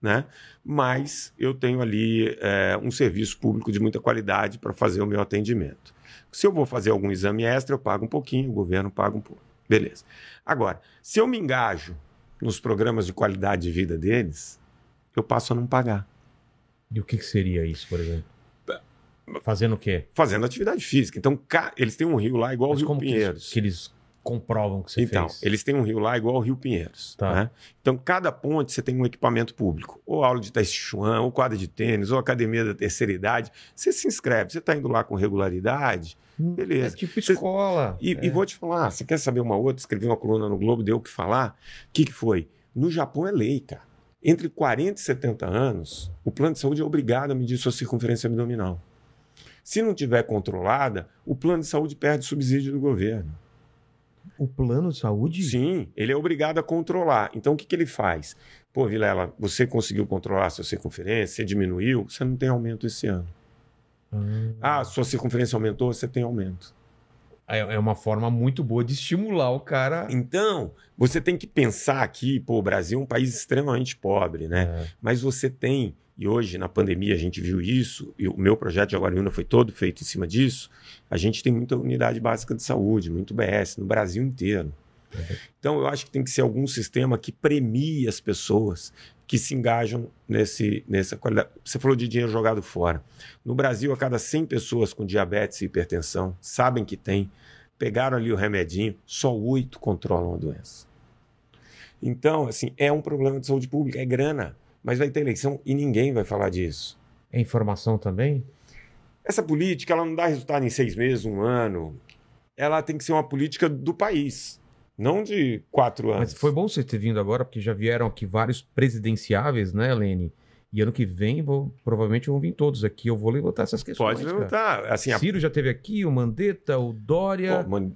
né? Mas eu tenho ali é, um serviço público de muita qualidade para fazer o meu atendimento. Se eu vou fazer algum exame extra, eu pago um pouquinho, o governo paga um pouco. Beleza. Agora, se eu me engajo nos programas de qualidade de vida deles, eu passo a não pagar. E o que, que seria isso, por exemplo? Fazendo o quê? Fazendo atividade física. Então, eles têm um rio lá igual Mas o Rio como que Pinheiros. eles, que eles comprovam que você Então, fez? eles têm um rio lá igual ao Rio Pinheiros. Tá. né? Então, cada ponte você tem um equipamento público. Ou aula de Tai Chuan, ou quadra de tênis, ou academia da terceira idade. Você se inscreve. Você está indo lá com regularidade, É beleza. tipo Você- escola. E, É. e vou te falar, você quer saber uma outra? Escrevi uma coluna no Globo, deu o que falar. O que, que foi? No Japão é lei, cara. Entre 40 e 70 anos, o plano de saúde é obrigado a medir sua circunferência abdominal. Se não tiver controlada, o plano de saúde perde subsídio do governo. O plano de saúde? Sim, ele é obrigado a controlar. Então, o que, que ele faz? Pô, Vilela, você conseguiu controlar a sua circunferência, você diminuiu, você não tem aumento esse ano. Ah, Ah, sua circunferência aumentou, você tem aumento. é é uma forma muito boa de estimular o cara. Então, você tem que pensar aqui, pô, o Brasil é um país extremamente pobre, né? É. Mas você tem, e hoje na pandemia a gente viu isso, e o meu projeto de Aguariúna foi todo feito em cima disso, a gente tem muita unidade básica de saúde, muito BS, no Brasil inteiro. Então, eu acho que tem que ser algum sistema que premie as pessoas que se engajam nesse, nessa qualidade. Você falou de dinheiro jogado fora. No Brasil, a cada 100 pessoas com diabetes e hipertensão, sabem que tem, pegaram ali o remedinho, só oito controlam a doença. Então, assim, é um problema de saúde pública, é grana. Mas vai ter eleição e ninguém vai falar disso. É informação também? Essa política, ela não dá resultado em seis meses, um ano. Ela tem que ser uma política do país, não de quatro anos. Mas foi bom você ter vindo agora, porque já vieram aqui vários presidenciáveis, né, Lene? E ano que vem, vou, provavelmente vão vir todos aqui. Eu vou levantar essas questões. Pode levantar. Assim, a... Ciro já teve aqui, o Mandetta, o Dória. Pô, man-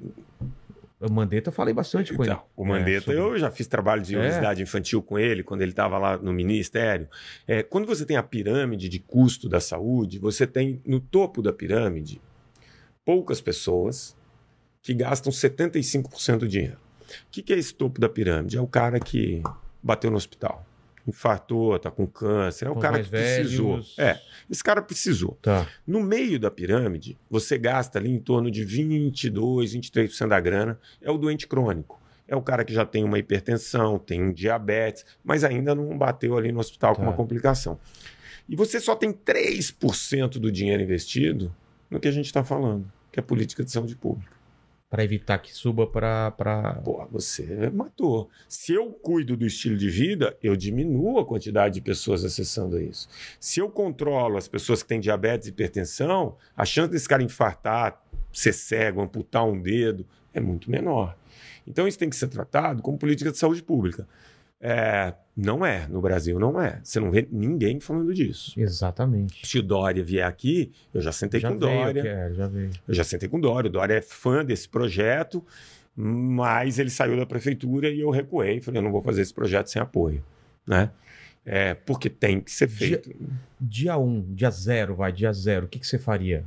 O Mandetta eu falei bastante com ele. Então, o Mandetta, É, sobre- eu já fiz trabalho de É. obesidade infantil com ele, quando ele estava lá no ministério. É, quando você tem a pirâmide de custo da saúde, você tem no topo da pirâmide poucas pessoas que gastam 75% do dinheiro. O que, que é esse topo da pirâmide? É o cara que bateu no hospital, infartou, está com câncer, é o Os cara que precisou. velhos. É, esse cara precisou. Tá. No meio da pirâmide, você gasta ali em torno de 22, 23% da grana. É o doente crônico. É o cara que já tem uma hipertensão, tem um diabetes, mas ainda não bateu ali no hospital com Tá. uma complicação. E você só tem 3% do dinheiro investido no que a gente está falando, que é política de saúde pública. Para evitar que suba para. Pra... Pô, você matou. Se eu cuido do estilo de vida, eu diminuo a quantidade de pessoas acessando isso. Se eu controlo as pessoas que têm diabetes e hipertensão, a chance desse cara infartar, ser cego, amputar um dedo, é muito menor. Então isso tem que ser tratado como política de saúde pública. É, não é, no Brasil não é. Você não vê ninguém falando disso. Exatamente. Se o Dória vier aqui, eu já sentei já com o veio, Dória. quero, já veio. Eu já sentei com o Dória. O Dória é fã desse projeto, mas ele saiu da prefeitura e eu recuei. Falei, eu não vou fazer esse projeto sem apoio. Né? É, porque tem que ser feito. Dia 1, um, dia 0, vai, dia 0. O que, que você faria?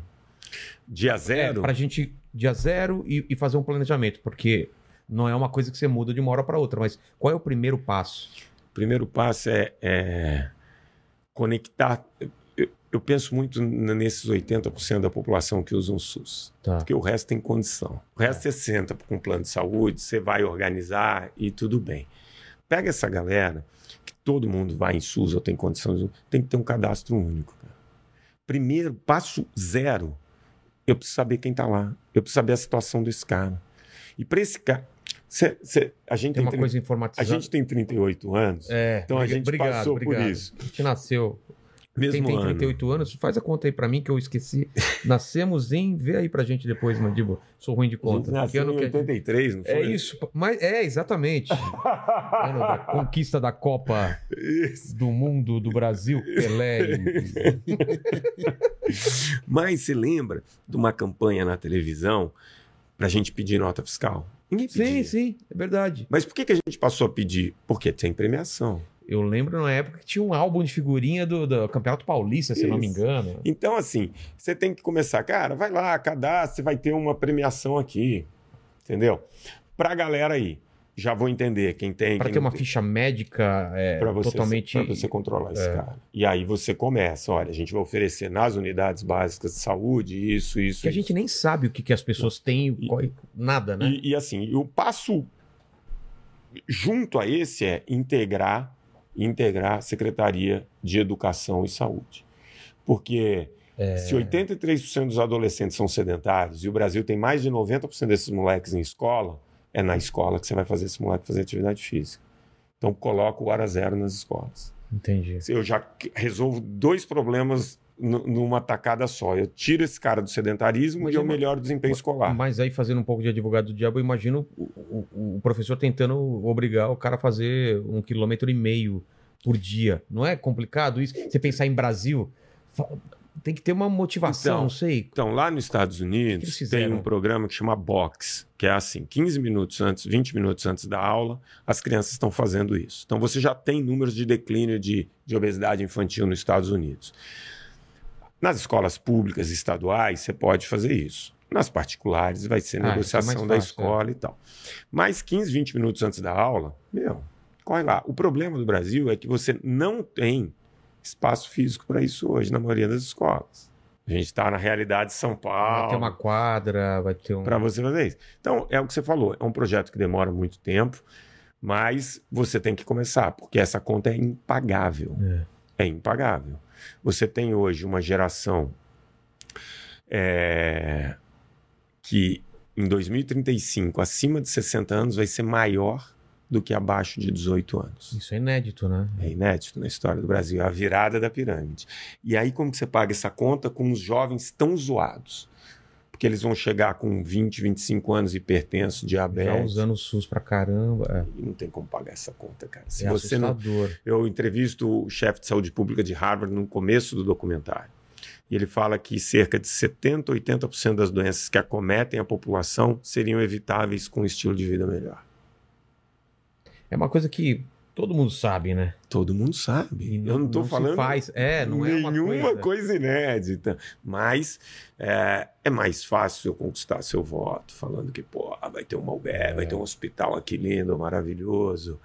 Dia zero, É, pra gente, dia 0 e, e fazer um planejamento, porque não é uma coisa que você muda de uma hora para outra, mas qual é o primeiro passo? O primeiro passo é, é conectar. Eu, eu penso muito nesses 80% da população que usam o SUS. Tá. Porque o resto tem condição. O resto você senta com um plano de saúde, você vai organizar e tudo bem. Pega essa galera, que todo mundo vai em SUS ou tem condição, de- tem que ter um cadastro único. cara. Primeiro, passo zero, eu preciso saber quem está lá. Eu preciso saber a situação desse cara. E para esse cara, cê- cê- a gente Tem uma tem, coisa a informatizada. gente tem 38 anos, É, então a gente obrigado, passou por obrigado. isso. A gente nasceu. Mesmo Quem tem ano. 38 anos, faz a conta aí pra mim que eu esqueci. Nascemos em. Vê aí pra gente depois, Mandíbula. Sou ruim de A conta. Nasceu ano em que a gente- 83, não foi? É isso, mas é exatamente. ano da conquista da Copa Isso. do Mundo do Brasil, Pelé. Mas você lembra de uma campanha na televisão para a gente pedir nota fiscal? Ninguém pedia. Sim, sim, é verdade. Mas por que, que a gente passou a pedir? Porque tem premiação. Eu lembro na época que tinha um álbum de figurinha do, do Campeonato Paulista, se não me Isso. engano. Então, assim, você tem que começar, cara, vai lá, cadastre, você vai ter uma premiação aqui, entendeu? Pra galera aí, já vou entender quem tem, quem ter uma tem. ficha médica é, você, totalmente. pra você controlar esse É. cara. E aí você começa, olha, a gente vai oferecer nas unidades básicas de saúde isso, isso, Que a isso. gente nem sabe o que, que as pessoas têm, E- qual- nada, né? E, e assim, o passo junto a esse é integrar, integrar a Secretaria de Educação e Saúde. Porque É. se 83% dos adolescentes são sedentários e o Brasil tem mais de 90% desses moleques em escola, é na escola que você vai fazer esse moleque fazer atividade física. Então coloca o hora zero nas escolas. Entendi. Eu já resolvo dois problemas nu- numa tacada só. Eu tiro esse cara do sedentarismo e eu melhoro o desempenho escolar. Mas aí, fazendo um pouco de advogado do diabo, eu imagino o, o- o professor tentando obrigar o cara a fazer um quilômetro e meio por dia. Não é complicado isso? Você pensar em Brasil, tem que ter uma motivação, Então, não sei. Então, lá nos Estados Unidos, tem um programa que chama Box, que é assim, 15 minutos antes, 20 minutos antes da aula, as crianças estão fazendo isso. Então, você já tem números de declínio de, de obesidade infantil nos Estados Unidos. Nas escolas públicas estaduais, você pode fazer isso. Nas particulares, vai ser Ah, é negociação mais da escola e tal. Mas 15, 20 minutos antes da aula, meu, corre lá. O problema do Brasil é que você não tem espaço físico para isso hoje na maioria das escolas. A gente está na realidade de São Vai ter Paulo uma quadra, vai ter um. para você fazer isso. Então, é o que você falou, é um projeto que demora muito tempo, mas você tem que começar, porque essa conta é impagável. É, impagável. Você tem hoje uma geração é, que em 2035, acima de 60 anos, vai ser maior do que abaixo de 18 anos. Isso é inédito, né? É inédito na história do Brasil, é a virada da pirâmide. E aí, como que você paga essa conta com os jovens tão zoados? Porque eles vão chegar com 20, 25 anos hipertenso, Já diabetes. usando o SUS pra caramba. E não tem como pagar essa conta, cara. É, Se é você não. assustador. Eu entrevisto o chefe de saúde pública de Harvard no começo do documentário. E ele fala que cerca de 70, 80% das doenças que acometem a população seriam evitáveis com um estilo de vida melhor. É uma coisa que todo mundo sabe, né? Todo mundo sabe. E Eu não estou falando. faz. É, não é uma nenhuma coisa. coisa... inédita. Mas é, é mais fácil eu conquistar seu voto, falando que, pô, vai ter uma UBE, É. vai ter um hospital aqui lindo, maravilhoso.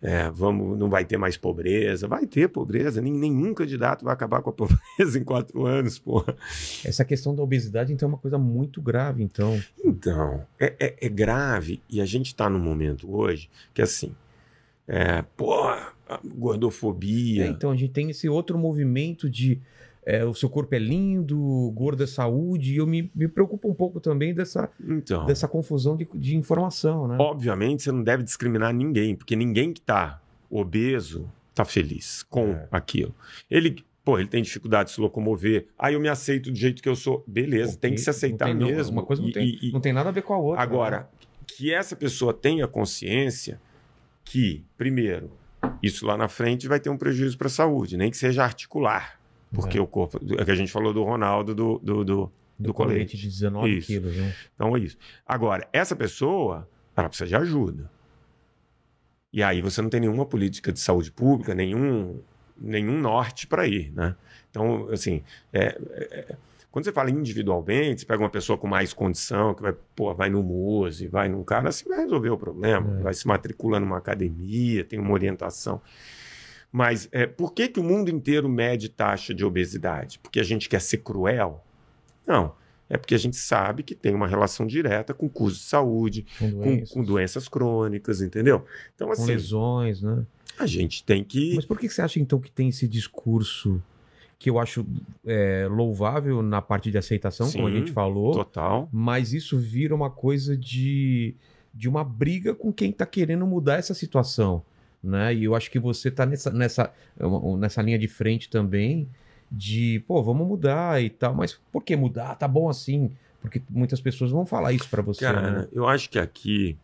É, vamos, não vai ter mais pobreza. Vai ter pobreza. Nem, nenhum candidato vai acabar com a pobreza em quatro anos, porra. Essa questão da obesidade, então, é uma coisa muito grave, então. Então, é, é- é grave e a gente está num momento hoje que, assim, é, pô, a gordofobia. É, então, a gente tem esse outro movimento de é, o seu corpo é lindo, gordo é saúde, e eu me, me preocupo um pouco também dessa, Então, dessa confusão de, de informação, né? obviamente você não deve discriminar ninguém, porque ninguém que está obeso está feliz com É. aquilo. Ele, pô, ele tem dificuldade de se locomover. Aí eu me aceito do jeito que eu sou. Beleza, tem que se Não aceitar tem- não, mesmo. Uma coisa não E- tem, e- não tem nada a ver com a outra. né? Agora, que essa pessoa tenha consciência que, primeiro, isso lá na frente vai ter um prejuízo para a saúde, nem que seja articular. Porque É. o corpo. É que a gente falou do Ronaldo do, do, do, do, do colete colete. de 19 Isso. quilos, né? Então é isso. Agora, essa pessoa, ela precisa de ajuda. E aí você não tem nenhuma política de saúde pública, nenhum, nenhum norte para ir, né? Então, assim, é- é- é- quando você fala individualmente, você pega uma pessoa com mais condição, que vai, pô, vai no MUSE, vai num cara, assim vai resolver o problema, É. vai se matricular numa academia, tem uma orientação. Mas é, por que, que o mundo inteiro mede taxa de obesidade? Porque a gente quer ser cruel? Não. É porque a gente sabe que tem uma relação direta com custo de saúde, Com com, doenças, com doenças crônicas, entendeu? Então, com assim, lesões, né? a gente tem que. Mas por que você acha, então, que tem esse discurso que eu acho é, louvável na parte de aceitação, como a Sim, gente falou, Total. mas isso vira uma coisa de, de uma briga com quem está querendo mudar essa situação, né? E eu acho que você está nessa, nessa, nessa linha de frente também de, pô, vamos mudar e tal, mas por que mudar? Tá bom assim? Porque muitas pessoas vão falar isso para você, Cara, né? eu acho que aqui.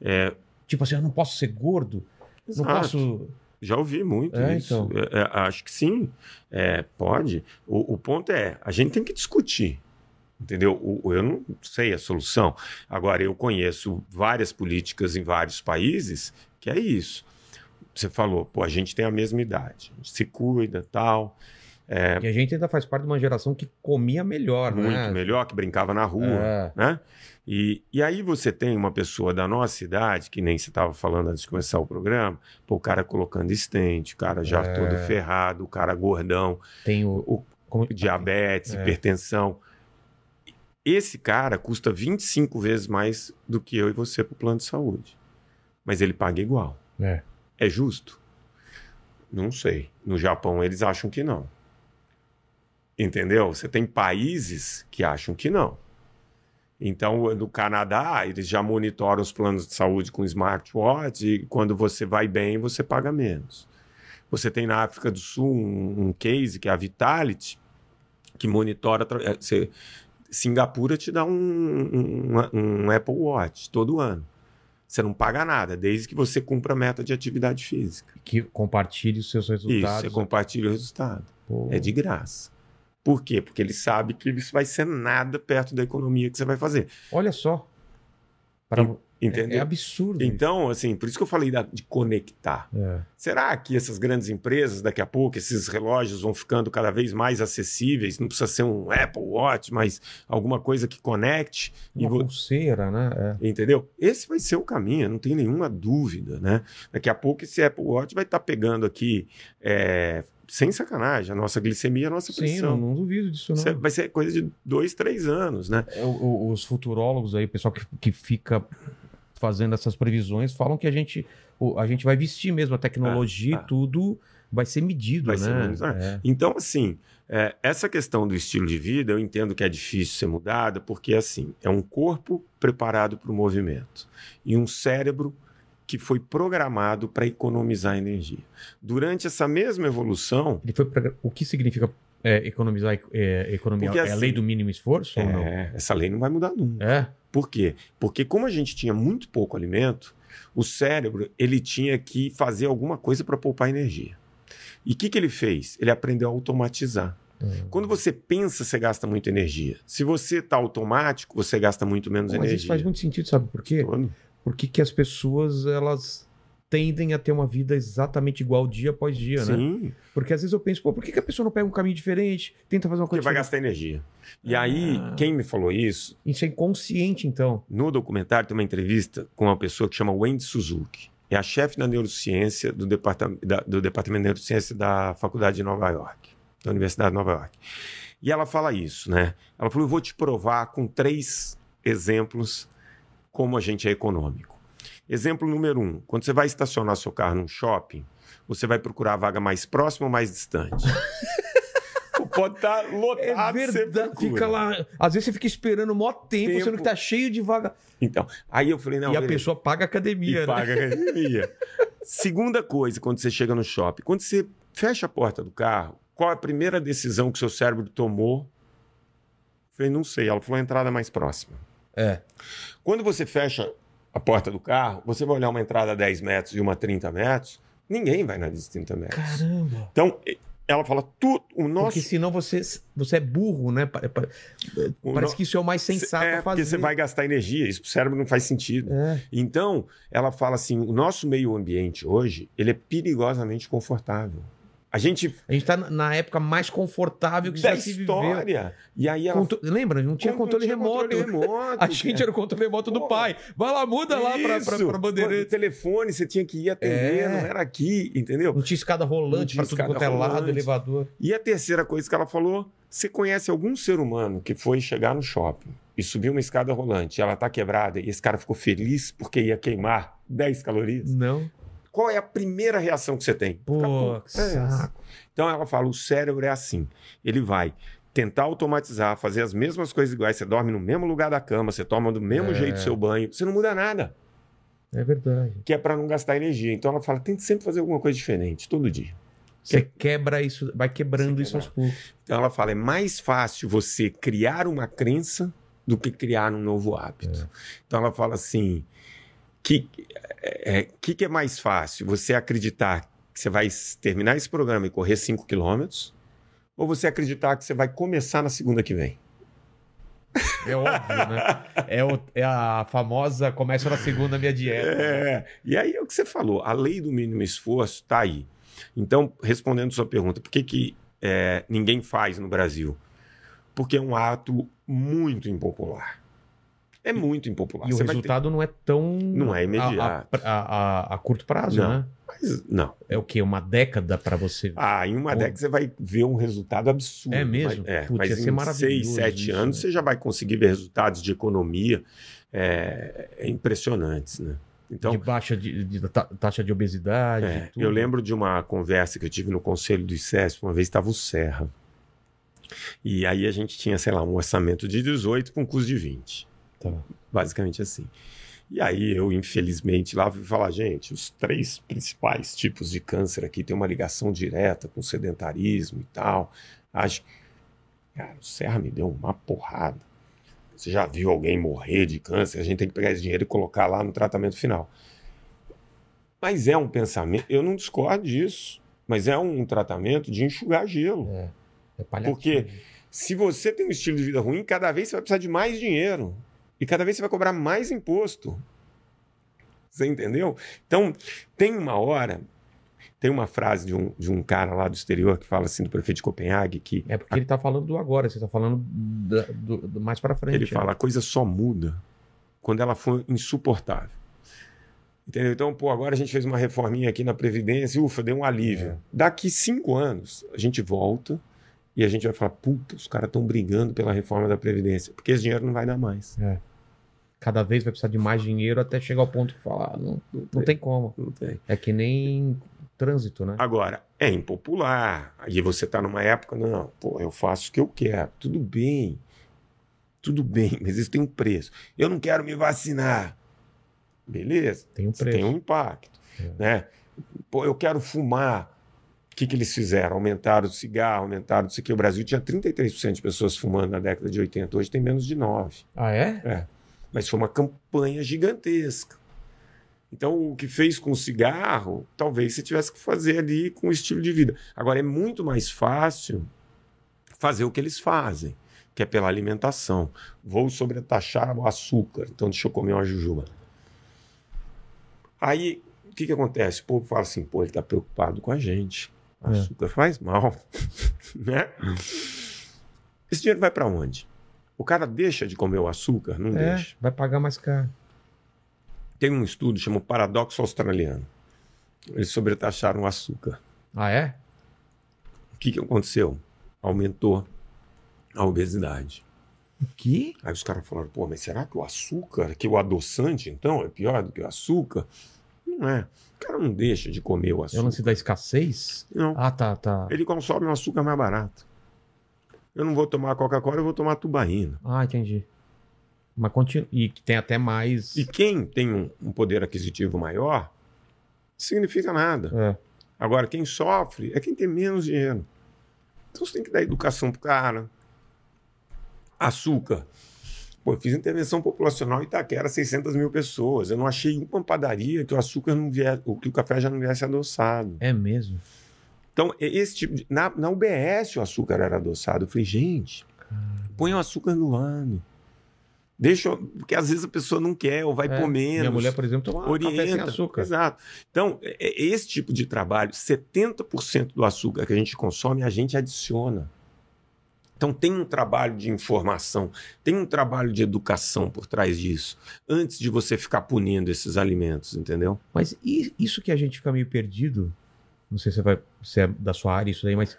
é, Tipo assim, eu não posso ser gordo, não exato, posso... Já ouvi muito É, isso. então. É, é, acho que sim. É, pode. O, o ponto é, a gente tem que discutir. Entendeu? Eu não sei a solução. Agora, eu conheço várias políticas em vários países que é isso. Você falou, pô, a gente tem a mesma idade, a gente se cuida tal, é, E a gente ainda faz parte de uma geração que comia melhor, muito né? melhor, que brincava na rua, É. né? E, e aí você tem uma pessoa da nossa idade, que nem você estava falando antes de começar o programa, pô, o cara colocando estente, o cara já É. todo ferrado, o cara gordão, Tem o, o como- diabetes, É. hipertensão. Esse cara custa 25 vezes mais do que eu e você para o plano de saúde. Mas ele paga igual. É. É justo? Não sei. No Japão eles acham que não. Entendeu? Você tem países que acham que não. Então, no Canadá, eles já monitoram os planos de saúde com smartwatch e quando você vai bem, você paga menos. Você tem na África do Sul um, um case que é a Vitality, que monitora. é, Você, Singapura te dá um, um- um Apple Watch todo ano. Você não paga nada, desde que você cumpra a meta de atividade física. que compartilhe os seus Isso, resultados. você compartilha o resultado. Pô. É de graça. Por quê? Porque ele sabe que isso vai ser nada perto da economia que você vai fazer. Olha só. Pra- É, Entendeu? é absurdo. Então, assim, por isso que eu falei da- de conectar. É. Será que essas grandes empresas, daqui a pouco, esses relógios vão ficando cada vez mais acessíveis? Não precisa ser um Apple Watch, mas alguma coisa que conecte. Uma vo- pulseira, né? É. Entendeu? Esse vai ser o caminho, não tem nenhuma dúvida, né? Daqui a pouco esse Apple Watch vai estar pegando aqui, é, sem sacanagem, a nossa glicemia, a nossa Sim, pressão. não, não duvido disso, não. Isso é- vai ser coisa de dois, três anos, né? É, os futurólogos aí, o pessoal que, que fica fazendo essas previsões, falam que a gente, a gente vai vestir mesmo a tecnologia Ah, ah. e tudo vai ser medido, Vai né? ser menos- É. Então, assim, é, essa questão do estilo de vida, eu entendo que é difícil ser mudada, porque, assim, é um corpo preparado para o movimento e um cérebro que foi programado para economizar energia. Durante essa mesma evolução, pra- O que significa é, economizar é, economia? Porque, é a assim, lei do mínimo esforço é, essa lei não vai mudar nunca. É. Por quê? Porque como a gente tinha muito pouco alimento, o cérebro ele tinha que fazer alguma coisa para poupar energia. E o que, que ele fez? Ele aprendeu a automatizar. Hum. Quando você pensa, você gasta muita energia. Se você está automático, você gasta muito menos Mas energia. isso faz muito sentido, sabe por quê? Todo. Porque que as pessoas, elas tendem a ter uma vida exatamente igual dia após dia, né? Sim, Porque às vezes eu penso, pô, por que, que a pessoa não pega um caminho diferente, tenta fazer uma porque coisa vai diferente? gastar energia. E aí, Ah. quem me falou isso, Isso é inconsciente, então. no documentário tem uma entrevista com uma pessoa que chama Wendy Suzuki. É a chefe da neurociência do departamento, da- do departamento de neurociência da Faculdade de Nova York, da Universidade de Nova York. E ela fala isso, né? Ela falou: eu vou te provar com três exemplos como a gente é econômico. Exemplo número um: quando você vai estacionar seu carro num shopping, você vai procurar a vaga mais próxima ou mais distante? Pode estar lotado, É verdade. Fica lá. Às vezes você fica esperando um maior tempo, Tempo. sendo que tá cheio de vaga. Então, aí eu falei: não, e a beleza. pessoa paga a academia, e né? paga a academia. Segunda coisa, quando você chega no shopping, quando você fecha a porta do carro, qual é a primeira decisão que seu cérebro tomou? Eu falei, não sei. Ela falou a entrada mais próxima. É. Quando você fecha a porta do carro, você vai olhar uma entrada a 10 metros e uma a 30 metros, ninguém vai na de 30 metros. Caramba. Então, ela fala, tudo, o nosso... Porque senão você, você é burro, né? Pa- pa- o Parece que isso é o mais sensato é, a fazer. porque você vai gastar energia, isso pro cérebro não faz sentido. É. Então, ela fala assim: o nosso meio ambiente hoje ele é perigosamente confortável. A gente. A gente tá na- época mais confortável que da já se viveu. história. E aí ela. Contro- Lembra? Não tinha Não controle tinha remoto. controle remoto, A gente era o controle remoto do pai. Vai lá, muda lá pra, pra, pra bandeirante. Telefone, você tinha que ir atender, É. não era aqui, entendeu? Não tinha escada rolante Não tinha pra tudo quanto é lado, elevador. E a terceira coisa que ela falou: você conhece algum ser humano que foi chegar no shopping e subiu uma escada rolante, ela tá quebrada, e esse cara ficou feliz porque ia queimar 10 calorias? Não. Qual é a primeira reação que você tem? Pô, que É saco. Então ela fala: o cérebro é assim. Ele vai tentar automatizar, fazer as mesmas coisas iguais. Você dorme no mesmo lugar da cama, você toma do mesmo É. jeito seu banho, você não muda nada, É verdade. que é para não gastar energia. Então ela fala: tente sempre fazer alguma coisa diferente, todo dia. Você quebra isso, vai quebrando Você isso aos poucos. Então ela fala: é mais fácil você criar uma crença do que criar um novo hábito. Então ela fala assim: que é, é, que, que é mais fácil? Você acreditar que você vai terminar esse programa e correr 5 quilômetros? Ou você acreditar que você vai começar na segunda que vem? É óbvio, né? É, o- é a famosa começa na segunda minha dieta. É, e aí é o que você falou, a lei do mínimo esforço está aí. Então, respondendo sua pergunta, por que, que é, ninguém faz no Brasil? Porque é um ato muito impopular. É muito impopular. E o Você ter- resultado não é tão. Não é imediato. A, a- a- a curto prazo, Não. né? Mas, não. É o quê? Uma década pra você. Ah, em uma Pô. década você vai ver um resultado absurdo. É mesmo? Mas, é, Putz, mas ia ser em maravilhoso seis, sete isso, anos né? você já vai conseguir ver resultados de economia é, é impressionantes, né? Então, de baixa de, de ta- taxa de obesidade. É, eu lembro de uma conversa que eu tive no conselho do ICESP, uma vez estava o Serra. E aí a gente tinha, sei lá, um orçamento de 18 com um custo de 20. Tá. Basicamente assim. E aí eu, infelizmente, lá fui falar, gente, os três principais tipos de câncer aqui têm uma ligação direta com sedentarismo e tal. Acho. Cara, o Serra me deu uma porrada. Você já viu alguém morrer de câncer? A gente tem que pegar esse dinheiro e colocar lá no tratamento final. Mas é um pensamento, eu não discordo disso, mas é um tratamento de enxugar gelo. É, é. Porque se você tem um estilo de vida ruim, cada vez você vai precisar de mais dinheiro. E cada vez você vai cobrar mais imposto. Você entendeu? Então, tem uma hora, tem uma frase de um, de um cara lá do exterior que fala assim, do prefeito de Copenhague, que É porque ele tá falando do agora, você tá falando da- do, do mais pra frente. ele né? fala, a coisa só muda quando ela for insuportável. Entendeu? Então, pô, agora a gente fez uma reforminha aqui na Previdência, ufa, deu um alívio. É. Daqui cinco anos, a gente volta e a gente vai falar, puta, os caras estão brigando pela reforma da Previdência, porque esse dinheiro não vai dar mais. Cada vez vai precisar de mais dinheiro até chegar ao ponto que falar, ah, não, não tem como. Não tem. É que nem trânsito, né? Agora, é impopular. Aí você tá numa época, não, pô, eu faço o que eu quero. Tudo bem. Tudo bem, mas isso tem um preço. Eu não quero me vacinar. Beleza. Tem um preço. tem um impacto. É. Né? Pô, eu quero fumar. O que, que eles fizeram? Aumentaram o cigarro, aumentaram isso aqui. O Brasil tinha 33% de pessoas fumando na década de 80, hoje tem menos de 9%. Ah, é? Mas foi uma campanha gigantesca. Então, o que fez com o cigarro, talvez você tivesse que fazer ali com o estilo de vida. Agora, é muito mais fácil fazer o que eles fazem, que é pela alimentação. Vou sobretaxar o açúcar, então deixa eu comer uma jujuba. Aí, o que, que acontece? O povo fala assim, pô, ele está preocupado com a gente. É. Açúcar faz mal. né? Esse dinheiro vai para onde? O cara deixa de comer o açúcar? Não É, deixa. vai pagar mais caro. Tem um estudo chamado Paradoxo Australiano. Eles sobretaxaram o açúcar. Ah, é? O que, que aconteceu? Aumentou a obesidade. O quê? Aí os caras falaram, pô, mas será que o açúcar, que o adoçante, então, é pior do que o açúcar? Não é. O cara não deixa de comer o É o açúcar. lance da escassez? Não. Ah, tá, tá. Ele consome um açúcar mais barato. Eu não vou tomar Coca-Cola, eu vou tomar tubaína. Ah, entendi. Mas continua. E tem até mais. E quem tem um, um poder aquisitivo maior, significa nada. É. Agora, quem sofre é quem tem menos dinheiro. Então você tem que dar educação pro cara. Açúcar. Pô, eu fiz intervenção populacional em Itaquera, 600 mil pessoas. Eu não achei uma padaria que o açúcar não viesse, que o café já não viesse adoçado. É mesmo. Então, é esse tipo de. Na, na UBS o açúcar era adoçado. Eu falei, gente, põe o açúcar no lado. Deixa. Porque às vezes a pessoa não quer ou vai É, pôr menos. Minha mulher, por exemplo, toma café sem Orienta. açúcar. Exato. Então, é- é esse tipo de trabalho, 70% do açúcar que a gente consome, a gente adiciona. Então, tem um trabalho de informação, tem um trabalho de educação por trás disso, antes de você ficar punindo esses alimentos, entendeu? Mas isso que a gente fica meio perdido, não sei se, vai, se é da sua área isso daí, mas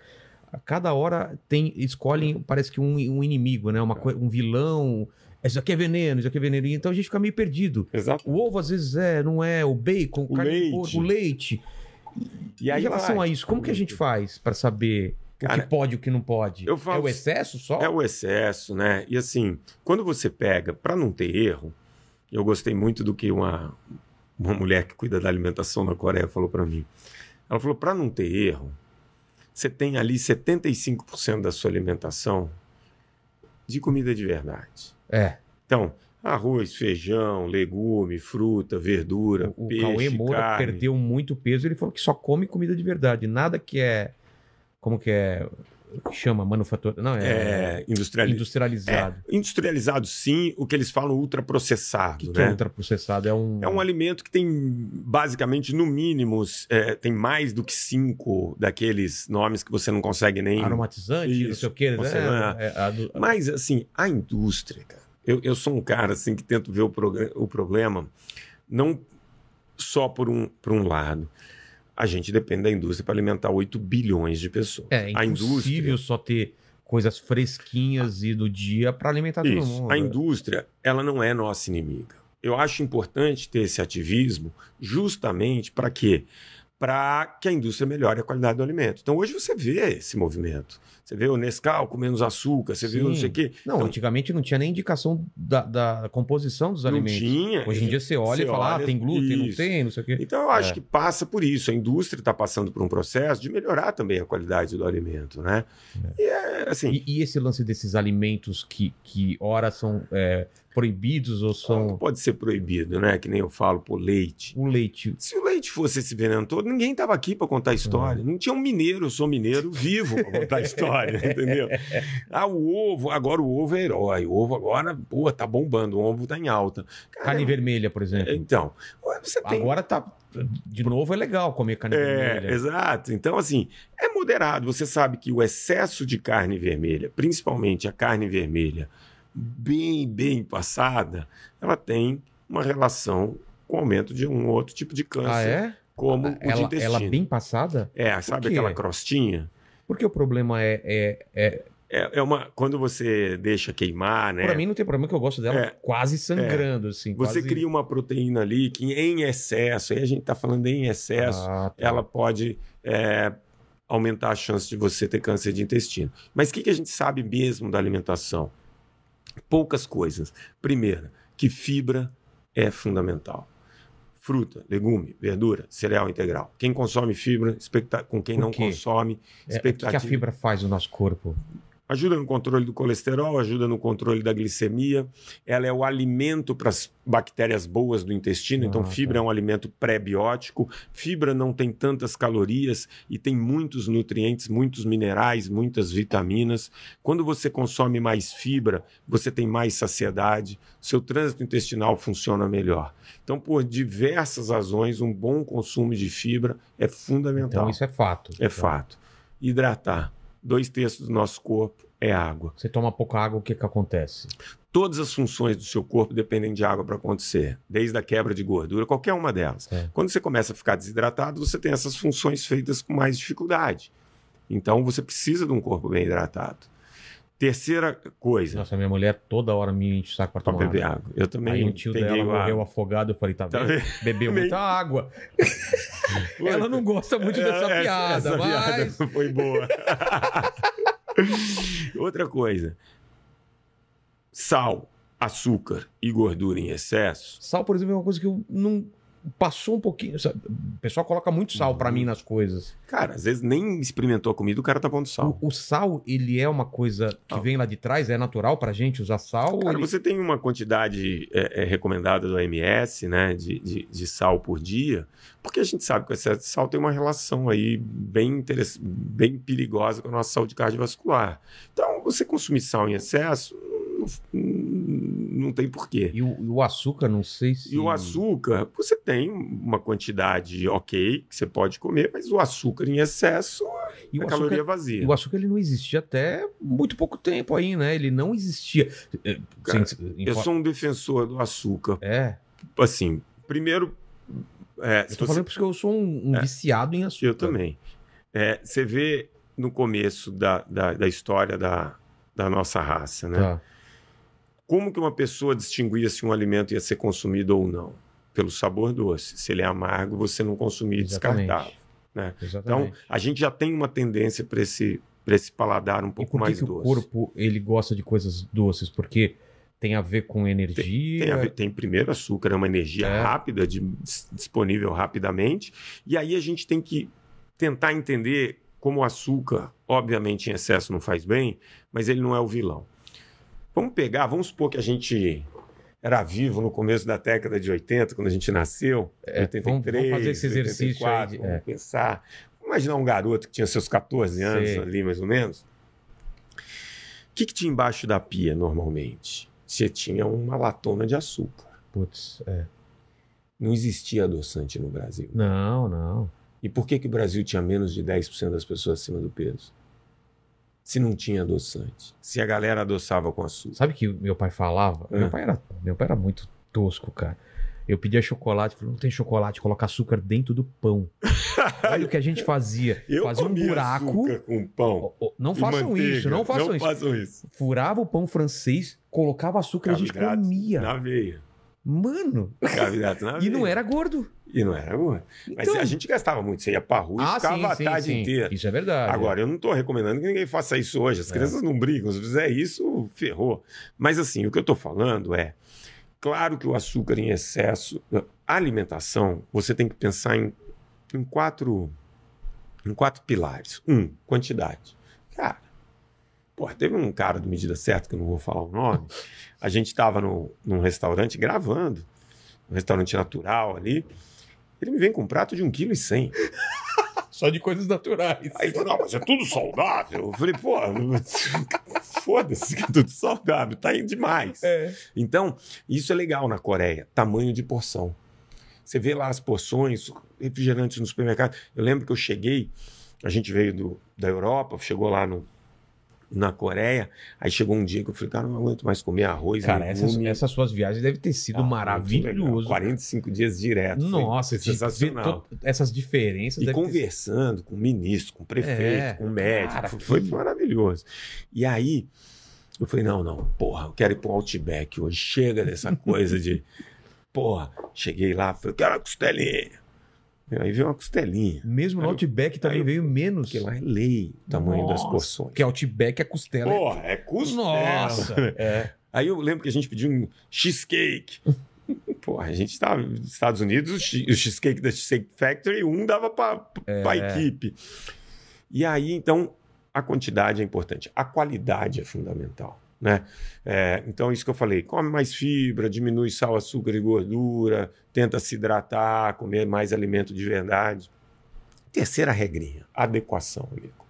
a cada hora tem escolhem, parece que um, um inimigo, né? Uma, coi- um vilão. Isso aqui é veneno, isso aqui é veneno. Então a gente fica meio perdido. Exato. O ovo às vezes é, não é, o bacon, O leite. porco, o leite. E em relação vai. a isso, como que a gente faz para saber o Cara, que pode e o que não pode? eu falo- É o excesso só? É o excesso, né? E assim, quando você pega, para não ter erro, eu gostei muito do que uma, uma mulher que cuida da alimentação na Coreia falou para mim. Ela falou: para não ter erro, você tem ali 75% da sua alimentação de comida de verdade. É. Então, arroz, feijão, legume, fruta, verdura, O peixe, Cauê Moura carne. perdeu muito peso. Ele falou que só come comida de verdade. Nada que é. Como que é? que chama manufatura. Não, é, É, industriali- industrializado. É, industrializado, sim. O que eles falam ultraprocessado, O que, que né? é ultraprocessado? É um. É um alimento que tem, basicamente, no mínimo, é, tem mais do que cinco daqueles nomes que você não consegue nem. aromatizante, não Isso, sei o quê. né? você- É, é, a do- Mas, assim, a indústria, cara. Eu, eu sou um cara, assim, que tento ver o, o problema não só por um, por um lado. A gente depende da indústria para alimentar 8 bilhões de pessoas. é a impossível indústria. só ter coisas fresquinhas e do dia para alimentar todo Isso. mundo. A indústria, ela não é nossa inimiga. Eu acho importante ter esse ativismo justamente para quê? Para que a indústria melhore a qualidade do alimento. Então hoje você vê esse movimento. Você vê o Nescau com menos açúcar, você vê o não Sim. sei o quê. Não, Então, antigamente não tinha nem indicação da, da composição dos não alimentos. tinha. Hoje em dia você olha Você e fala, ah, olha, tem glúten, não isso. tem, não sei o quê. Então eu acho É. que passa por isso. A indústria está passando por um processo de melhorar também a qualidade do alimento, né? E é assim. E, e esse lance desses alimentos que, que ora são é, proibidos ou Não são pode ser proibido, né? Que nem eu falo, por leite. o leite? Se o leite fosse esse veneno todo, ninguém estava aqui para contar a história. Não tinha um mineiro, eu sou mineiro vivo para contar a história, entendeu? Ah, o ovo, agora o ovo é herói. O ovo agora, pô, tá bombando, o ovo tá em alta. Cara, Carne vermelha, por exemplo. Então, tem. Agora tá. De novo é legal comer carne É, vermelha. exato. Então, assim, é moderado. Você sabe que o excesso de carne vermelha, principalmente a carne vermelha bem, bem passada, ela tem uma relação com o aumento de um outro tipo de câncer, Ah, é? como o de Ela, intestino. ela bem passada? É, sabe aquela crostinha? Porque o problema é. é, é É, é uma. Quando você deixa queimar, né? Pra mim não tem problema que eu gosto dela É. quase sangrando, assim. Você quase... cria uma proteína ali que em excesso, aí a gente está falando em excesso, Ah, tá. ela pode é, aumentar a chance de você ter câncer de intestino. Mas o que, que a gente sabe mesmo da alimentação? Poucas coisas. Primeiro, que fibra é fundamental. Fruta, legume, verdura, cereal integral. Quem consome fibra, expecta- com quem não consome, É, o que, que a fibra faz no nosso corpo? Ajuda no controle do colesterol, ajuda no controle da glicemia. Ela é o alimento para as bactérias boas do intestino, então Ah, fibra tá. é um alimento pré-biótico. Fibra não tem tantas calorias e tem muitos nutrientes, muitos minerais, muitas vitaminas. Quando você consome mais fibra, você tem mais saciedade, seu trânsito intestinal funciona melhor. Então, por diversas razões, um bom consumo de fibra é fundamental. Então isso é fato. É fato. Hidratar. Dois terços do nosso corpo é água. Você toma pouca água, o que que acontece? Todas as funções do seu corpo dependem de água para acontecer, desde a quebra de gordura, qualquer uma delas. É. Quando você começa a ficar desidratado, você tem essas funções feitas com mais dificuldade. Então você precisa de um corpo bem hidratado. Terceira coisa, Nossa, minha mulher toda hora me enche o saco pra para tomar beber água. água. Eu também Aí um tio dela morreu água. afogado, eu falei, tá Tá vendo? Bebeu muita água. Ela não gosta muito dessa É, piada, essa mas... piada foi boa. Outra coisa. Sal, açúcar e gordura em excesso Sal, por exemplo, é uma coisa que eu não... Passou um pouquinho... sabe? O pessoal coloca muito sal Uhum. pra mim nas coisas. Cara, às vezes nem experimentou a comida, o cara tá pondo sal. O, o sal, ele é uma coisa que Não. vem lá de trás? É natural pra gente usar sal? Cara, ele- você tem uma quantidade é, é, recomendada do OMS, né, de, de, de sal por dia, porque a gente sabe que o excesso de sal tem uma relação aí bem, interess- bem perigosa com a nossa saúde cardiovascular. Então, você consumir sal em excesso, não, tem porquê. E o, e o açúcar, não sei se... E o açúcar, você tem uma quantidade ok que você pode comer, mas o açúcar em excesso E é o caloria açúcar, vazia. e o açúcar ele não existia até muito pouco tempo aí, né? Ele não existia. É, Cara, sem- Eu sou um defensor do açúcar. É, Assim, primeiro. É, eu tô você- falando porque eu sou um, um É. viciado em açúcar. Eu também. É, você vê no começo da, da, da história da, da nossa raça, né? Tá. Como que uma pessoa distinguia se um alimento ia ser consumido ou não? Pelo sabor doce. Se ele é amargo, você não consumia e descartava. né? Então, a gente já tem uma tendência para esse, pra esse paladar um e pouco por que, mais que o doce. corpo ele gosta de coisas doces? Porque tem a ver com energia. Tem, a ver- tem primeiro açúcar, é uma energia É. rápida, de- dis- disponível rapidamente. E aí a gente tem que tentar entender como o açúcar, obviamente em excesso não faz bem, mas ele não é o vilão. Vamos pegar, vamos supor que a gente era vivo no começo da década de 80, quando a gente nasceu. É, 83, vamos- vamos fazer esse exercício aí 84, de- vamos é. pensar. Imaginar um garoto que tinha seus 14 anos Sei. ali, mais ou menos. que, que tinha embaixo da pia normalmente? Você tinha uma latona de açúcar. Putz, é. Não existia adoçante no Brasil. Não, não. E por que, que o Brasil tinha menos de 10% das pessoas acima do peso? Se não tinha adoçante. Se a galera adoçava com açúcar. Sabe que meu pai falava? É. Meu, pai era, meu pai era muito tosco, cara. Eu pedia chocolate, falou, não tem chocolate, coloca açúcar dentro do pão. Olha o que a gente fazia. Eu fazia um buraco. açúcar com pão. Não e façam manteiga. isso, não façam isso. façam isso. Furava o pão francês, colocava açúcar e a gente comia. Na veia. Mano, Carboidrato na e veia. não era gordo. E não era gordo. Mas Então- a gente gastava muito. Você ia pra rua e Ah, ficava sim, a sim, tarde sim. inteira. Isso é verdade. Agora, eu não tô recomendando que ninguém faça isso hoje. As É. crianças não brigam. Se fizer isso, ferrou. Mas assim, o que eu tô falando é. Claro que o açúcar em excesso. A alimentação, você tem que pensar em, em quatro. Em quatro pilares. Um, quantidade. Cara, Pô, teve um cara do Medida Certa, que eu não vou falar o nome. A gente estava no, num restaurante gravando, um restaurante natural ali. Ele me vem com um prato de 1,1 kg. Só de coisas naturais. Aí ele falou: não, mas é tudo saudável. Eu falei: pô, foda-se que é tudo saudável, tá indo demais. É. Então, isso é legal na Coreia, tamanho de porção. Você vê lá as porções, refrigerantes no supermercado. Eu lembro que eu cheguei, a gente veio do, da Europa, chegou lá no, na Coreia, aí chegou um dia que eu falei, cara, não aguento mais comer arroz, Cara, essas, essas suas viagens devem ter sido Ah, maravilhoso. 45 dias direto. Nossa, foi de sensacional. to- essas diferenças. E devem ter- conversando com o ministro, com o prefeito, É, com o médico. cara, foi que- maravilhoso. E aí, eu falei, não, não, porra, eu quero ir pro Outback hoje. Chega dessa coisa de... Porra, cheguei lá, falei, quero uma costelinha. Aí veio uma costelinha. Mesmo no Outback também eu- veio menos. Porque lá é lei o tamanho das Nossa, porções. Porque Outback é costela. Porra, é costela. Nossa! É. Aí eu lembro que a gente pediu um cheesecake. Porra, a gente estava nos Estados Unidos, o che- o cheesecake da Cheesecake Factory, um dava para a equipe. E aí, então, a quantidade é importante. A qualidade é fundamental. Né? É, então, isso que eu falei: come mais fibra, diminui sal, açúcar e gordura, tenta se hidratar, comer mais alimento de verdade. Terceira regrinha: adequação, amigo.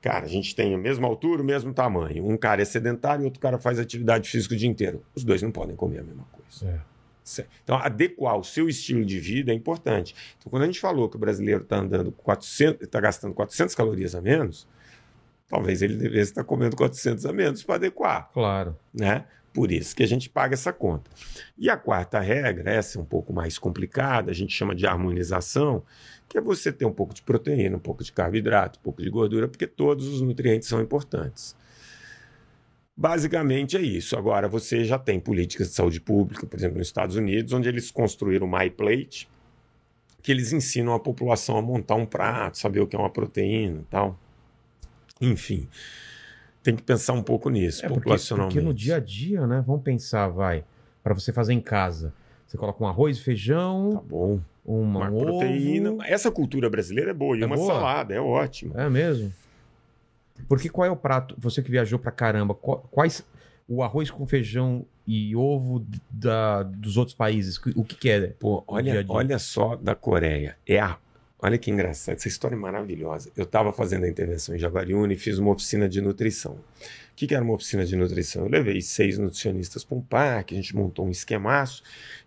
Cara, a gente tem a mesma altura, o mesmo tamanho. Um cara é sedentário e outro cara faz atividade física o dia inteiro. Os dois não podem comer a mesma coisa. É. Então, adequar o seu estilo de vida é importante. Então, quando a gente falou que o brasileiro está andando 400, está gastando 400 calorias a menos, talvez ele devesse estar comendo 400 a menos para adequar, Claro. né? Por isso que a gente paga essa conta. E a quarta regra, essa é um pouco mais complicada, a gente chama de harmonização, que é você ter um pouco de proteína, um pouco de carboidrato, um pouco de gordura, porque todos os nutrientes são importantes. Basicamente é isso. Agora, você já tem políticas de saúde pública, por exemplo, nos Estados Unidos, onde eles construíram o MyPlate, que eles ensinam a população a montar um prato, saber o que é uma proteína e tal. Enfim, tem que pensar um pouco nisso, É porque, populacionalmente. porque no dia a dia, né? Vamos pensar, vai, para você fazer em casa. Você coloca um arroz, feijão, Tá bom. uma, Uma um proteína. ovo. Essa cultura brasileira é boa. E É uma boa? salada, é ótima. É mesmo? Porque qual é o prato? Você que viajou pra caramba, quais o arroz com feijão e ovo da, dos outros países? O que, que é? Pô, dia olha, dia. olha só da Coreia. É a... Olha que engraçado, essa história é maravilhosa. Eu estava fazendo a intervenção em Jaguariúna e fiz uma oficina de nutrição. O que, que era uma oficina de nutrição? Eu levei seis nutricionistas para um parque, a gente montou um esquemaço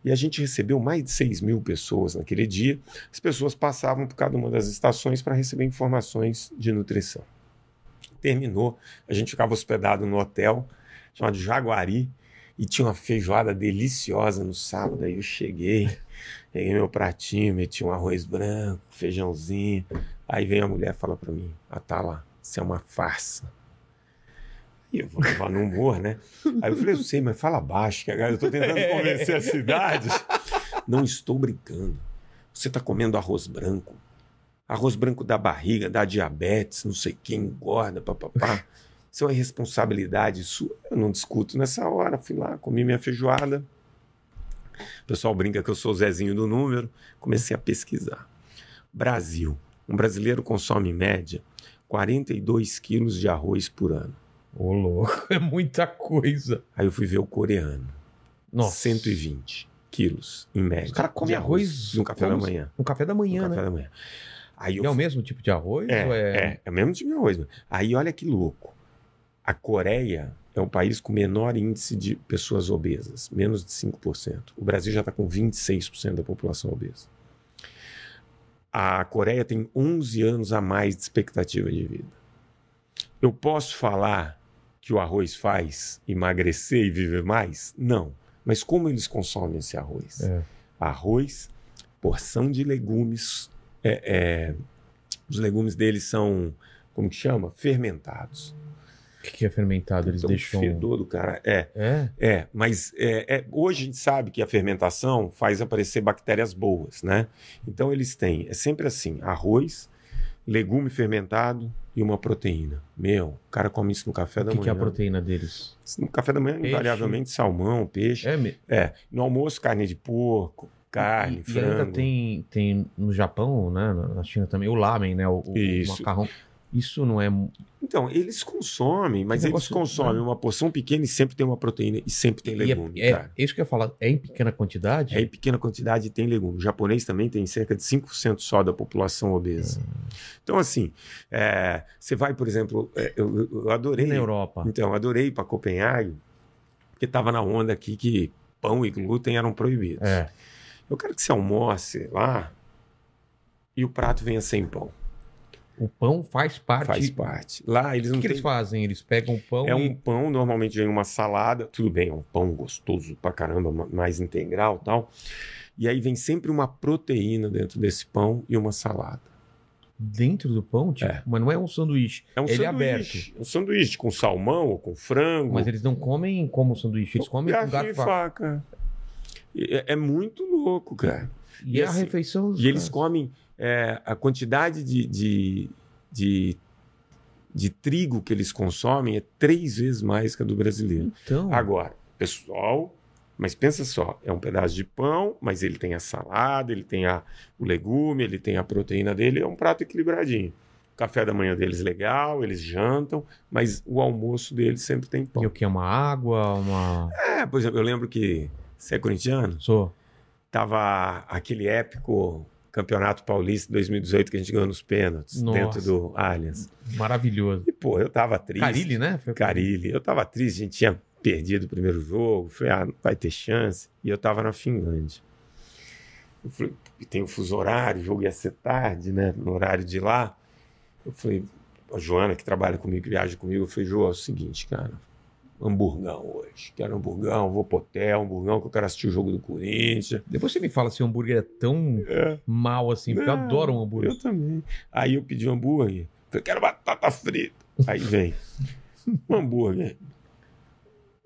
e a gente recebeu mais de 6 mil pessoas naquele dia. As pessoas passavam por cada uma das estações para receber informações de nutrição. Terminou, a gente ficava hospedado no hotel chamado Jaguari e tinha uma feijoada deliciosa no sábado. Aí eu cheguei, peguei meu pratinho, meti um arroz branco, feijãozinho. Aí vem a mulher e fala para mim: Ah, tá lá, isso é uma farsa. E eu vou levar no humor, né? Aí eu falei: Eu sei, mas fala baixo, que agora eu tô tentando convencer a cidade. Não estou brincando. Você tá comendo arroz branco. Arroz branco da barriga, dá diabetes, não sei quem engorda, papapá. Isso é uma responsabilidade sua. Eu não discuto nessa hora. Fui lá, comi minha feijoada. O pessoal brinca que eu sou o Zezinho do número. Comecei a pesquisar. Brasil. Um brasileiro consome, em média, 42 quilos de arroz por ano. Ô, louco, é muita coisa. Aí eu fui ver o coreano. Nossa. 120 quilos, em média. Os caras comem de arroz no café da manhã. No café da No manhã, café né? da manhã. Aí eu é o mesmo tipo de arroz? É, ou é, é o mesmo tipo de arroz. Aí olha que louco. a Coreia é o país com menor índice de pessoas obesas, menos de 5%. O Brasil já está com 26% da população obesa. A Coreia tem 11 anos a mais de expectativa de vida. Eu posso falar que o arroz faz emagrecer e viver mais? Não. Mas como eles consomem esse arroz? É. Arroz, porção de legumes. é, é, os legumes deles são, como que chama? Fermentados. O que, que é fermentado? Eles então, deixam. o fedor do cara. É, É? é, mas é, é, hoje a gente sabe que a fermentação faz aparecer bactérias boas, né? Então eles têm, é sempre assim: arroz, legume fermentado e uma proteína. Meu, o cara come isso no café O da que, manhã. que é a proteína deles? No café da manhã, Peixe. invariavelmente, salmão, peixe. É, me- É, no almoço, carne de porco, carne, e, e frango. ainda tem, tem no Japão, né? na- Na China também, o lamen, né? O, o macarrão. Isso não é. Então, eles consomem, mas eles consomem né? uma porção pequena e sempre tem uma proteína e sempre tem e legume, é, é, isso que eu ia falar. É em pequena quantidade? É em pequena quantidade e tem legume. O japonês também tem cerca de 5% só da população obesa. Então, assim, é, você vai, por exemplo, é, eu, eu- adorei. E na Europa? Então, eu adorei ir para Copenhague, porque estava na onda aqui que pão e glúten eram proibidos. É. Eu quero que você almoce lá e o prato venha sem pão. O pão faz parte. Faz parte. Lá eles O não que, que têm eles fazem? Eles pegam o pão É e. um pão, normalmente vem uma salada, tudo bem, é um pão gostoso pra caramba, ma- mais integral e tal. E aí vem sempre uma proteína dentro desse pão e uma salada. Dentro do pão? Tipo, É. Mas não é um sanduíche. É um Ele é sanduíche. É um sanduíche com salmão ou com frango. Mas eles não comem como sanduíche, eles comem com garfo e faca. É, é muito louco, cara. E, E a assim, refeição. E eles comem é, a quantidade de, de, de, de trigo que eles consomem é três vezes mais que a do brasileiro. Então. Agora, pessoal, mas pensa só, é um pedaço de pão, mas ele tem a salada, ele tem a, o legume, ele tem a proteína dele, é um prato equilibradinho. O café da manhã deles legal, eles jantam, mas o almoço deles sempre tem E pão. o que? Uma água? Uma. É, por exemplo, eu lembro que você é corintiano, Sou. tava aquele épico Campeonato Paulista 2018 que a gente ganhou nos pênaltis Nossa. dentro do Allianz. Maravilhoso. E pô, eu tava triste. Carilli, né? Foi- Carilli. Eu tava triste, a gente tinha perdido o primeiro jogo. Falei, ah, não vai ter chance. E eu tava na Finlândia. Eu falei, tem o fuso horário, o jogo ia ser tarde, né? No horário de lá. Eu falei, a Joana, que trabalha comigo, que viaja comigo, eu falei, João, é o seguinte, cara. Hamburgão hoje. Quero hamburgão, vou pro hotel, hamburgão, que eu quero assistir o jogo do Corinthians. Depois você me fala se o hambúrguer é tão É. mal assim, porque eu adoro um hambúrguer. Eu também. Aí eu pedi um hambúrguer. Falei, quero batata frita. Aí vem. Um hambúrguer.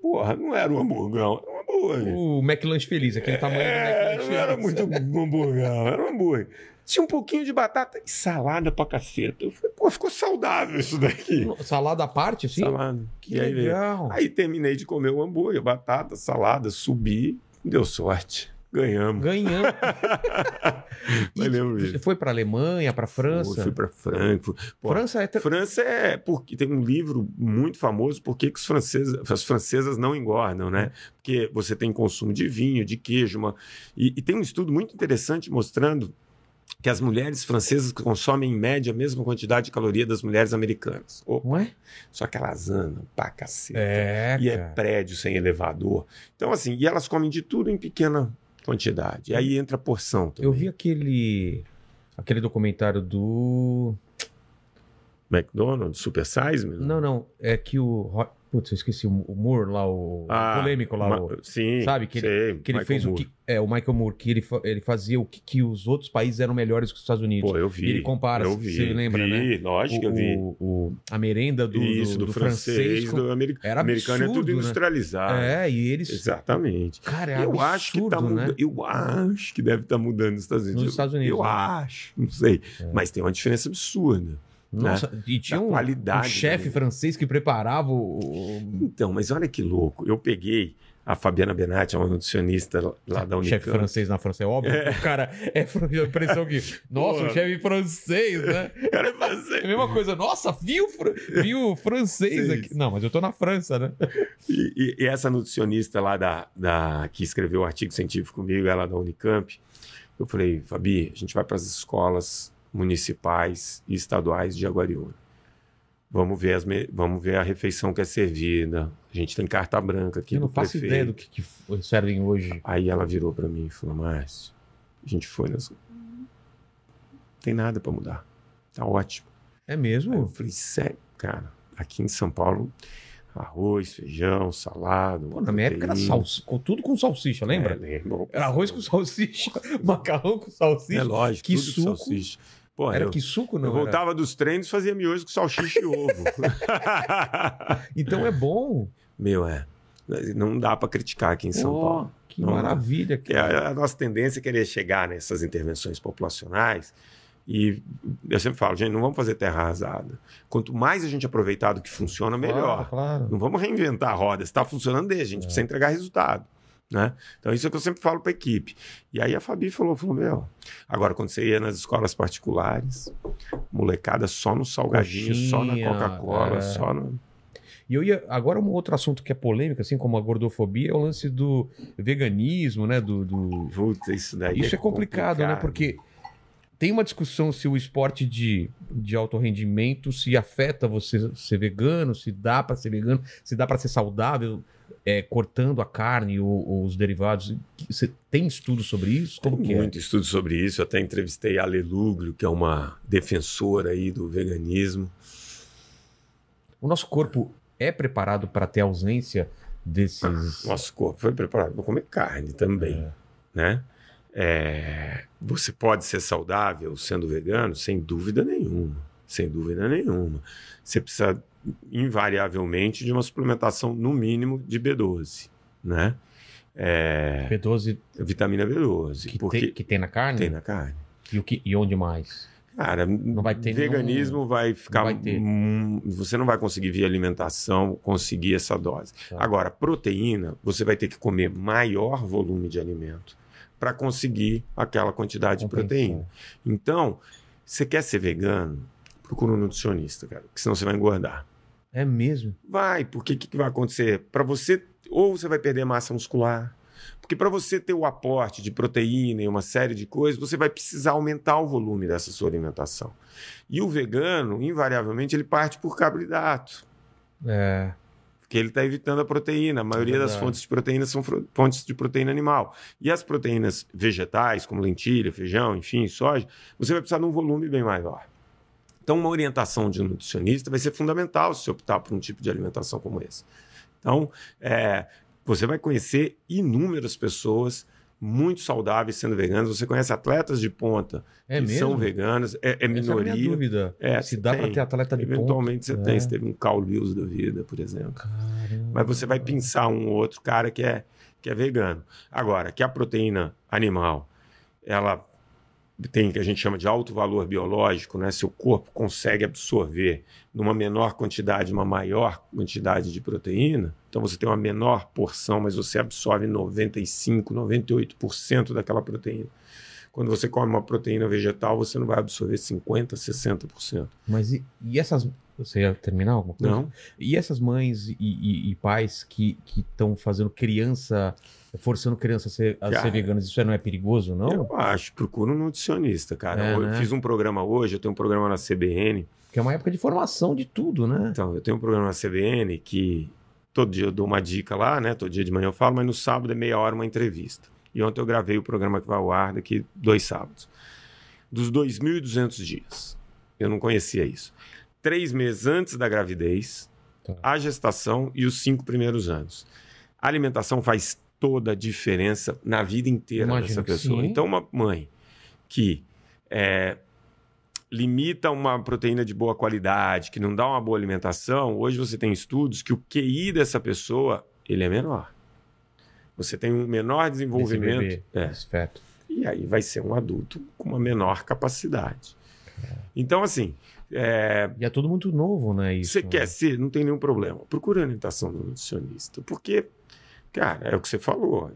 Porra, não era um hamburgão, era um hambúrguer. O McLanche Feliz, aquele tamanho do É, McLanche não era muito um hamburgão, era um hambúrguer. Tinha um pouquinho de batata e salada pra caceta. Eu falei, pô, ficou saudável isso daqui. Salada à parte, assim? Salada. Que e aí, legal. aí terminei de comer o hambúrguer, batata, salada, subi, deu sorte. Ganhamos. Ganhando. Mas lembro Você disso. foi pra Alemanha, pra França? Fui, fui pra Frankfurt. Pô, França é. França é porque tem um livro muito famoso por que que os franceses, as francesas não engordam, né? Porque você tem consumo de vinho, de queijo, uma... e, e tem um estudo muito interessante mostrando que as mulheres francesas consomem em média a mesma quantidade de caloria das mulheres americanas. Ô, Não é? Só que elas andam pra caceta. É, e é prédio sem elevador. Então, assim, e elas comem de tudo em pequena quantidade. E aí entra a porção também. Eu vi aquele. Aquele documentário do. McDonald's, Super Size Me? Não, não. É que o. Putz, eu esqueci o o Moore lá, o Ah, polêmico lá. Ma- o- Sim, Sabe, que ele- sei, Que ele Michael fez Moore. o que. É, o Michael Moore, que ele, ele fazia o que, que os outros países eram melhores que os Estados Unidos. Pô, eu vi. E ele compara, eu você vi, lembra, vi, né? Lógico que eu o, vi. o- o- a merenda do, Isso, do, do francês, com- do americano. Era americano é absurdo, tudo né? industrializado. É, e eles. Exatamente. Cara, é eu absurdo, acho que tá né? Eu acho que deve estar mudando nos Estados Unidos. Nos Estados Unidos, Eu né? acho, não sei. Mas tem uma diferença absurda. Nossa, e tinha Da um, qualidade um chefe francês que preparava o. o- Então, mas olha que louco. Eu peguei a Fabiana Benatti, é uma nutricionista lá da Unicamp. chefe francês na França, é óbvio. O cara é a impressão que. Nossa, o chefe francês, né? Cara, É a você... mesma coisa. Nossa, viu, viu francês Sim. aqui. Não, mas eu tô na França, né? E, e- e essa nutricionista lá da, da- que escreveu o artigo científico comigo, ela da Unicamp, eu falei, Fabi, a gente vai para as escolas municipais e estaduais de Aguariúna. Vamos ver, as me- vamos ver a refeição que é servida. A gente tem carta branca aqui Eu não faço prefeito. ideia do que, que servem hoje. Aí ela virou pra mim e falou: Márcio, a gente foi. Não tem nada pra mudar. Tá ótimo. É Aí eu mesmo? falei: sério, cara, aqui em São Paulo, arroz, feijão, salada. Pô, na minha época era proteína. salsicha, com tudo com salsicha, lembra? É, lembro. Era arroz com salsicha, macarrão com salsicha. É lógico, Que tudo com suco. salsicha. Pô, Era eu, que suco, não? eu era? voltava dos treinos e fazia miojo com salsicha e ovo. Então é bom. Meu, é. Não dá pra criticar aqui em São Ó, Paulo. Que Não, maravilha. Que a, a nossa tendência é querer chegar nessas intervenções populacionais e eu sempre falo, gente, não vamos fazer terra arrasada. Quanto mais a gente aproveitar do que funciona, melhor. Claro, claro. Não vamos reinventar a roda. Se está funcionando, deixa. A gente precisa entregar resultado. Né? Então, isso é o que eu sempre falo para a equipe. E aí a Fabi falou, falou, meu, agora quando você ia nas escolas particulares, molecada só no salgadinho, só na Coxinha, Coca-Cola, é. só no... E eu ia. Agora, um outro assunto que é polêmico, assim como a gordofobia, é o lance do veganismo, né? Do, do- Puta, isso daí Isso é complicado, né? Porque tem uma discussão se o esporte de, de alto rendimento se afeta você ser vegano, se dá pra ser vegano, se dá pra ser saudável, é, cortando a carne ou, ou os derivados. Você tem estudo sobre isso? Como Tem que muito estudo sobre isso. Eu até entrevistei a Leluglio, que é uma defensora aí do veganismo. é? O nosso corpo é preparado para ter ausência desses. Nosso corpo foi preparado para comer carne também, É. né? É, você pode ser saudável sendo vegano? Sem dúvida nenhuma. Sem dúvida nenhuma. Você precisa, invariavelmente, de uma suplementação, no mínimo, de B12, né? É, B12 vitamina B12. que, porque tem, que tem na carne? tem na carne. E, o que, e onde mais? Cara, Não vai ter veganismo vai ficar. vai ter. hum, você não vai conseguir via alimentação conseguir essa dose. Tá. Agora, proteína, você vai ter que comer maior volume de alimento para conseguir aquela quantidade de proteína. Então, você quer ser vegano? Procura um nutricionista, cara, porque senão você vai engordar. É mesmo? Vai, porque o que, que vai acontecer? Para você, ou você vai perder massa muscular. Porque para você ter o aporte de proteína e uma série de coisas, você vai precisar aumentar o volume dessa sua alimentação. E o vegano, invariavelmente, ele parte por carboidrato. É. Porque ele está evitando a proteína. A maioria das verdade. fontes de proteína são fontes de proteína animal. E as proteínas vegetais, como lentilha, feijão, enfim, soja, você vai precisar de um volume bem maior. Então, uma orientação de um nutricionista vai ser fundamental se você optar por um tipo de alimentação como esse. Então, é, você vai conhecer inúmeras pessoas muito saudáveis sendo veganas. Você conhece atletas de ponta É que mesmo? são veganas. É, é Essa é a minoria. dúvida. É, Se você dá tem. pra ter atleta de Eventualmente você ponta. tem. É. Você teve um Carl Lewis da vida, por exemplo. Caramba. Mas você vai pensar um ou outro cara que é, que é vegano. Agora, que a proteína animal, ela tem o que a gente chama de alto valor biológico, né? Seu corpo consegue absorver numa menor quantidade, uma maior quantidade de proteína. Então você tem uma menor porção, mas você absorve 95, 98% daquela proteína. Quando você come uma proteína vegetal, você não vai absorver 50, 60%. Mas e, e essas. Você ia terminar alguma coisa? Não? E essas mães e, e- e pais que estão fazendo criança, forçando criança a ser, a Cara. ser veganas, isso aí não é perigoso, não? Eu acho, procura um nutricionista, cara. É, eu né? fiz um programa hoje, eu tenho um programa na CBN. Porque é uma época de formação de tudo, né? Então, eu tenho um programa na CBN que todo dia eu dou uma dica lá, né? Todo dia de manhã eu falo, mas no sábado é meia hora uma entrevista. E ontem eu gravei o programa que vai ao ar daqui dois sábados. Dos 2.200 dias. Eu não conhecia isso. Três meses antes da gravidez, Tá. a gestação e os cinco primeiros anos. A alimentação faz toda a diferença na vida inteira Imagino dessa pessoa. Então, uma mãe que é, limita uma proteína de boa qualidade, que não dá uma boa alimentação, hoje você tem estudos que o QI dessa pessoa ele é menor. Você tem um menor Desse desenvolvimento. bebê, É. E aí vai ser um adulto com uma menor capacidade. Então, assim, é, E é tudo muito novo, né? Isso, você né? quer ser, não tem nenhum problema. Procure a orientação do nutricionista. Porque, cara, é o que você falou.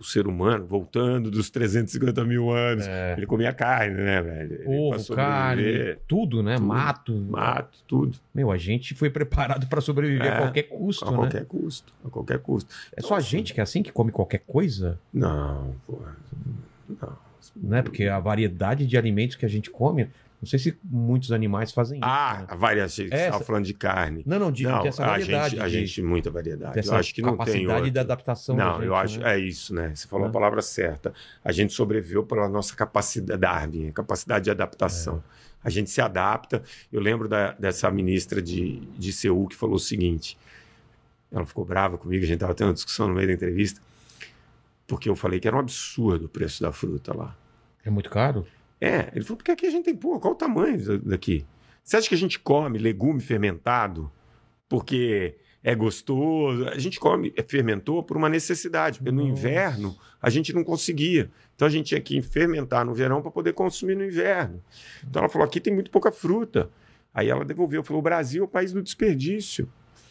O ser humano, voltando dos 350 mil anos, É. ele comia carne, né, velho? Ovo, carne, tudo, né? tudo. Mato. Mato, tudo. Meu, a gente foi preparado para sobreviver É, a qualquer custo, a né? qualquer custo. A qualquer custo. É só a gente que é assim que come qualquer coisa? Não, porra. Não. né? Porque a variedade de alimentos que a gente come, não sei se muitos animais fazem isso. Ah, né? a variação. Você Essa- estava falando de carne. Não, não, digo não, dessa a variedade. gente, a de- gente, muita variedade. dessa Eu acho que não tem capacidade de adaptação da Não, gente, eu acho. né? É isso, né? Você falou Né? a palavra certa. A gente sobreviveu pela nossa capacidade, Darwin, a capacidade de adaptação. É. A gente se adapta. Eu lembro da- dessa ministra de, de Seul que falou o seguinte: ela ficou brava comigo, a gente estava tendo uma discussão no meio da entrevista, porque eu falei que era um absurdo o preço da fruta lá. É muito caro? É, ele falou, porque aqui a gente tem, pô, qual o tamanho da- daqui? Você acha que a gente come legume fermentado porque é gostoso? A gente come, é, fermentou por uma necessidade, porque no Nossa. inverno a gente não conseguia. Então a gente tinha que fermentar no verão para poder consumir no inverno. Então ela falou, aqui tem muito pouca fruta. Aí ela devolveu, falou, o Brasil é o país do desperdício.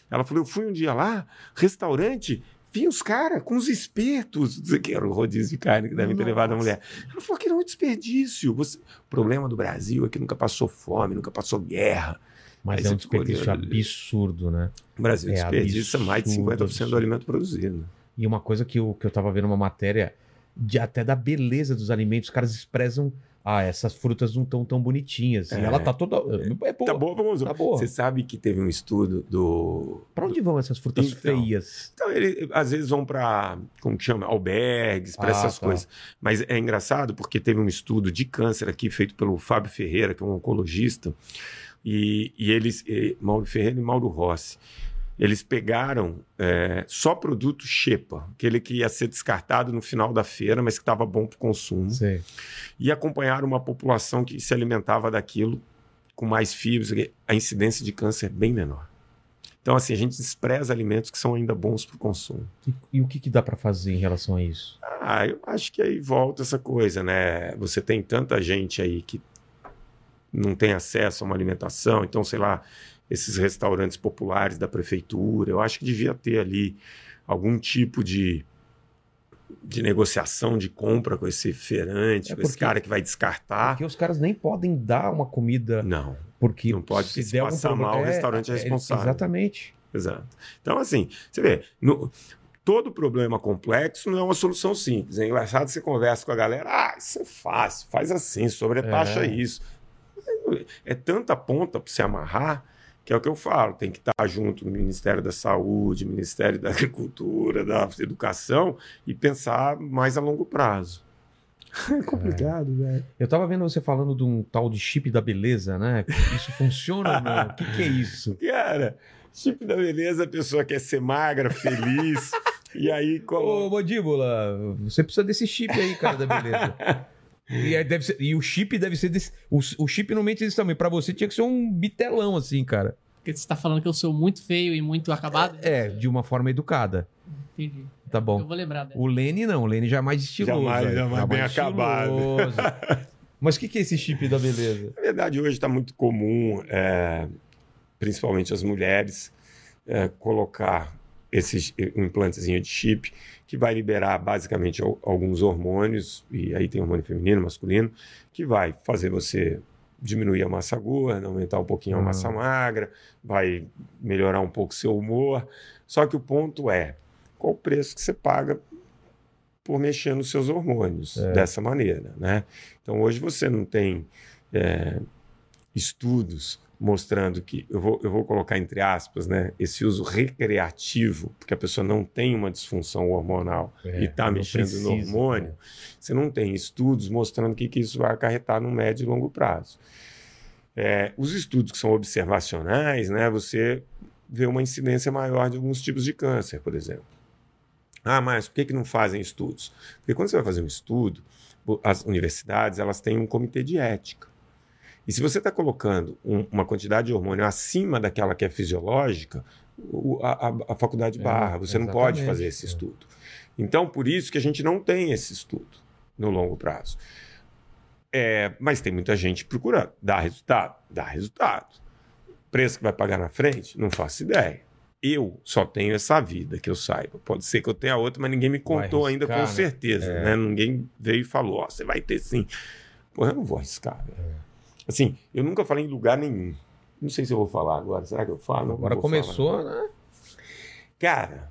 Ela falou, eu fui um dia lá, restaurante, vi os caras com os espetos, que era o rodízio de carne que devem ter levado a mulher. Ela falou que era um desperdício. Você- O problema do Brasil é que nunca passou fome, nunca passou guerra. Mas Aí é um desperdício olhando. absurdo, né? O Brasil É desperdiça mais de absurdo, 50% do absurdo. alimento produzido. E uma coisa que eu, que eu tava vendo uma matéria de até da beleza dos alimentos, os caras expressam. Ah, essas frutas não estão tão bonitinhas. E É. ela tá toda. É boa. Tá bom, vamos Tá boa. Você sabe que teve um estudo do. Pra onde vão essas frutas Então, feias? Então, ele, às vezes vão para, como que chama? Albergues, para Ah, essas tá. coisas. Mas é engraçado porque teve um estudo de câncer aqui feito pelo Fábio Ferreira, que é um oncologista, e, e eles, e Mauro Ferreira e Mauro Rossi, eles pegaram é, só produto Xepa, aquele que ia ser descartado no final da feira, mas que estava bom para o consumo, Sei. e acompanharam uma população que se alimentava daquilo com mais fibras, a incidência de câncer é bem menor. Então, assim, a gente despreza alimentos que são ainda bons para o consumo. E, e o que, que dá pra fazer em relação a isso? Ah, eu acho que aí volta essa coisa, né? Você tem tanta gente aí que não tem acesso a uma alimentação, então, sei lá, esses restaurantes populares da prefeitura, eu acho que devia ter ali algum tipo de, de negociação de compra com esse feirante, É com esse cara que vai descartar. Porque os caras nem podem dar uma comida. Não, Porque Não pode, porque se der passar problema- mal, o restaurante é responsável. Exatamente. exato. Então, assim, você vê, no- todo problema complexo não é uma solução simples. É engraçado você conversa com a galera, ah, isso é fácil, faz assim, sobretaxa É. isso. É tanta ponta para se amarrar que é o que eu falo, tem que estar junto no Ministério da Saúde, Ministério da Agricultura, da Educação e pensar mais a longo prazo. É complicado, velho. Eu tava vendo você falando de um tal de chip da beleza, né? Isso funciona ou não? O que, que é isso? Cara, chip da beleza, a pessoa quer ser magra, feliz, e aí Ô, coloca. Mandíbula, você precisa desse chip aí, cara, da beleza. E, aí deve ser- e o chip deve ser desse. O, o chip não mente desse tamanho. Pra você tinha que ser um bitelão, assim, cara. Porque você tá falando que eu sou muito feio e muito acabado? É, de uma forma educada. Entendi. Tá Eu bom. vou lembrar dessa. O Lene não, o Lene já é mais estiloso. Jamais, velho. jamais bem acabado. Mas o que, que é esse chip da beleza? Na verdade, hoje está muito comum, é, principalmente as mulheres, é, colocar esse implantezinho de chip que vai liberar basicamente al- alguns hormônios, e aí tem hormônio feminino, masculino, que vai fazer você diminuir a massa gorda, aumentar um pouquinho a Ah. massa magra, vai melhorar um pouco seu humor. Só que o ponto é, qual o preço que você paga por mexer nos seus hormônios É. dessa maneira, né? Então hoje você não tem é, estudos mostrando que eu vou, eu vou colocar entre aspas, né, esse uso recreativo, porque a pessoa não tem uma disfunção hormonal É, e está mexendo precisa, no hormônio, né? você não tem estudos mostrando que, que isso vai acarretar no médio e longo prazo. É, os estudos que são observacionais, né, você vê uma incidência maior de alguns tipos de câncer, por exemplo. Ah, mas por que, que não fazem estudos? Porque quando você vai fazer um estudo, as universidades elas têm um comitê de ética. E se você está colocando um- uma quantidade de hormônio acima daquela que é fisiológica, o- a, a- faculdade É, barra, você não pode fazer esse estudo. Então, por isso que a gente não tem esse estudo no longo prazo. É, mas tem muita gente procurando. Dá resultado? Dá resultado. Preço que vai pagar na frente? Não faço ideia. Eu só tenho essa vida que eu saiba. Pode ser que eu tenha outra, mas ninguém me contou ainda com né? certeza. É. né? Ninguém veio e falou: Ó, você vai ter sim. Pô, eu não vou arriscar. velho. É. Assim, eu nunca falei em lugar nenhum. Não sei se eu vou falar agora. Será que eu falo? Agora vou falar. começou, né? Cara,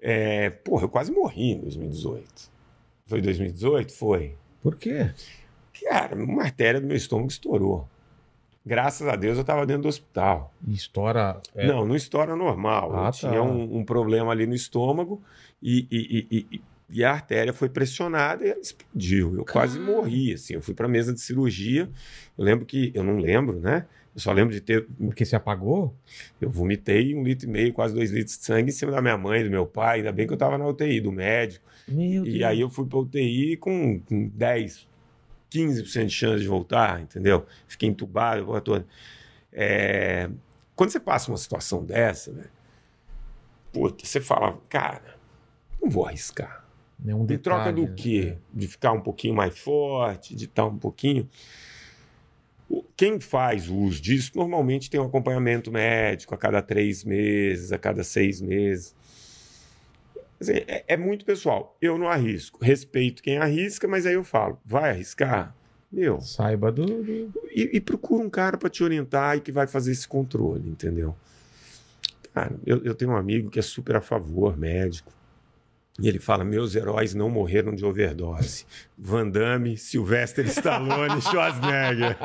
é, porra, eu quase morri em 2018. Foi 2018? Foi. Por quê? Cara, uma artéria do meu estômago estourou. Graças a Deus eu estava dentro do hospital. Estoura. é, Não, não estoura normal. Ah, eu tá. tinha um, um problema ali no estômago e, e- e- e- e a artéria foi pressionada e ela explodiu. Eu quase morri, assim. Eu fui para mesa de cirurgia. Eu lembro que... Eu não lembro, né? Eu só lembro de ter... Porque se apagou? Eu vomitei um litro e meio, quase dois litros de sangue em cima da minha mãe, do meu pai. Ainda bem que eu estava na UTI, do médico. Meu E aí eu fui para UTI com, com 10, 15% de chance de voltar, entendeu? Fiquei entubado, a porra toda. É, Quando você passa uma situação dessa, né? Puta, você fala, cara, não vou arriscar. É um Em troca detalhe, do né? quê? De ficar um pouquinho mais forte, de estar um pouquinho. Quem faz o uso disso normalmente tem um acompanhamento médico a cada três meses, a cada seis meses. Dizer, é, é muito pessoal. Eu não arrisco. Respeito quem arrisca, mas aí eu falo: vai arriscar? Meu, Saiba do. do- e, e procura um cara para te orientar e que vai fazer esse controle, entendeu? Cara, eu, eu tenho um amigo que é super a favor, médico. E ele fala: meus heróis não morreram de overdose. Van Damme, Sylvester Stallone, Schwarzenegger.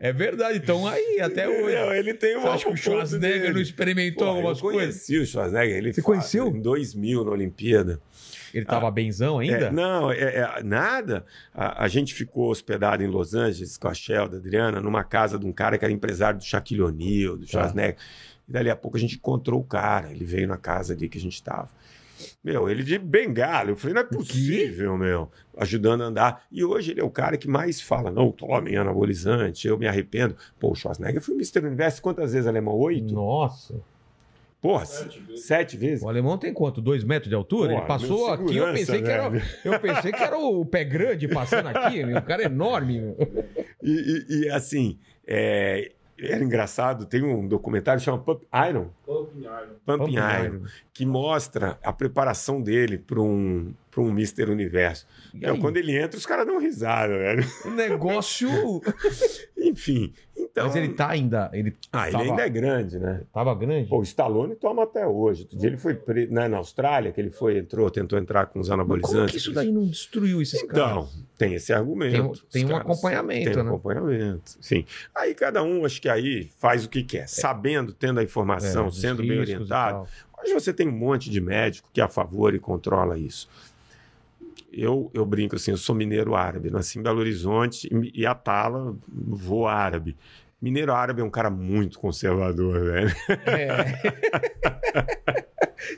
É verdade, então aí, até hoje. Entendeu? Ele tem uma acha que o Schwarzenegger não experimentou algumas eu coisas? conheci o Schwarzenegger. Ele Você fala, conheceu? Em 2000, na Olimpíada. Ele tava benzão ainda? É, não, é, é, nada. A, a gente ficou hospedado em Los Angeles com a Shell, da Adriana, numa casa de um cara que era empresário do Shaquille O'Neal, do Schwarzenegger. E dali a pouco a gente encontrou o cara. Ele veio na casa ali que a gente estava. Meu, ele de bengala. Eu falei, não é possível, meu. Ajudando a andar. E hoje ele é o cara que mais fala: não, tomem anabolizante, eu me arrependo. Pô, o Schwarzenegger foi Mr. Universo quantas vezes, alemão? Oito? Nossa. Porra, sete vezes? O alemão tem quanto? Dois metros de altura? Porra, ele passou aqui, eu pensei, que era, velho. eu pensei que era o pé grande passando aqui. meu. O cara é enorme. meu. E, e- e, assim, é, era engraçado, tem um documentário que chama Pump Iron, Pumping Pumping Iron, Iron. que mostra a preparação dele para um, pra um Mr. Universo. E Meu, aí? quando ele entra, os caras dão risada, velho. O negócio. Enfim, então... Mas ele tá ainda. Ele Ah, ele tava, ainda é grande, né? tava grande? Pô, o Stallone toma até hoje. Outro dia ele foi preso né, na Austrália, que ele foi, entrou, tentou entrar com os Mas anabolizantes. Como que isso daí não destruiu esses caras? Então, tem esse argumento. Tem um- tem um caras- acompanhamento, Tem um né? acompanhamento, sim. Aí cada um, acho que aí faz o que quer, sabendo, tendo a informação, É, sendo bem orientado. Hoje você tem um monte de médico que é a favor e controla isso. Eu, eu brinco assim, eu sou mineiro árabe, nasci em Belo Horizonte e, e a Tala vou árabe. Mineiro árabe é um cara muito conservador, velho. É.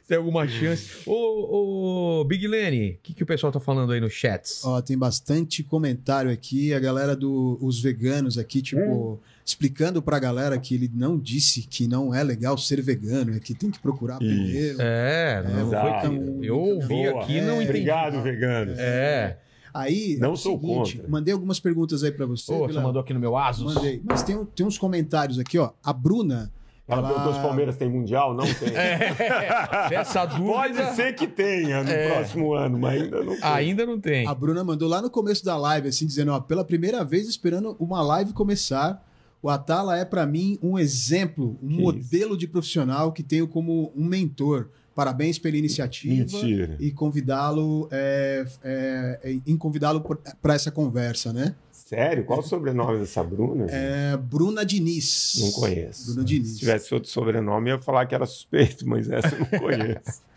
Tem alguma chance? Ô, ô Big Lenny, o que, que o pessoal tá falando aí no chats? Ó, tem bastante comentário aqui. A galera dos veganos aqui, tipo, explicando pra galera que ele não disse que não é legal ser vegano, é que tem que procurar Isso. primeiro. É, não foi tão. Eu ouvi aqui e não É, entendi. Obrigado, veganos. É. Aí, Não é o sou seguinte, contra. mandei algumas perguntas aí pra você. Ô, você mandou aqui no meu Asus? Mandei. Mas tem, tem uns comentários aqui, ó. A Bruna. Ela ela- perguntou se o Palmeiras tem Mundial? Não tem. É, essa dúvida Pode ser que tenha no É. próximo ano, mas ainda não tem. ainda não tem. A Bruna mandou lá no começo da live, assim, dizendo, ó, pela primeira vez esperando uma live começar, o Atala é pra mim um exemplo, um Que modelo de profissional que tenho como um mentor. Parabéns pela iniciativa Mentira. e convidá-lo é, é, é, em convidá-lo para essa conversa, né? Sério? Qual o sobrenome dessa Bruna? É, Bruna Diniz. Não conheço. Bruna Diniz. Se tivesse outro sobrenome, eu ia falar que era suspeito, mas essa eu não conheço.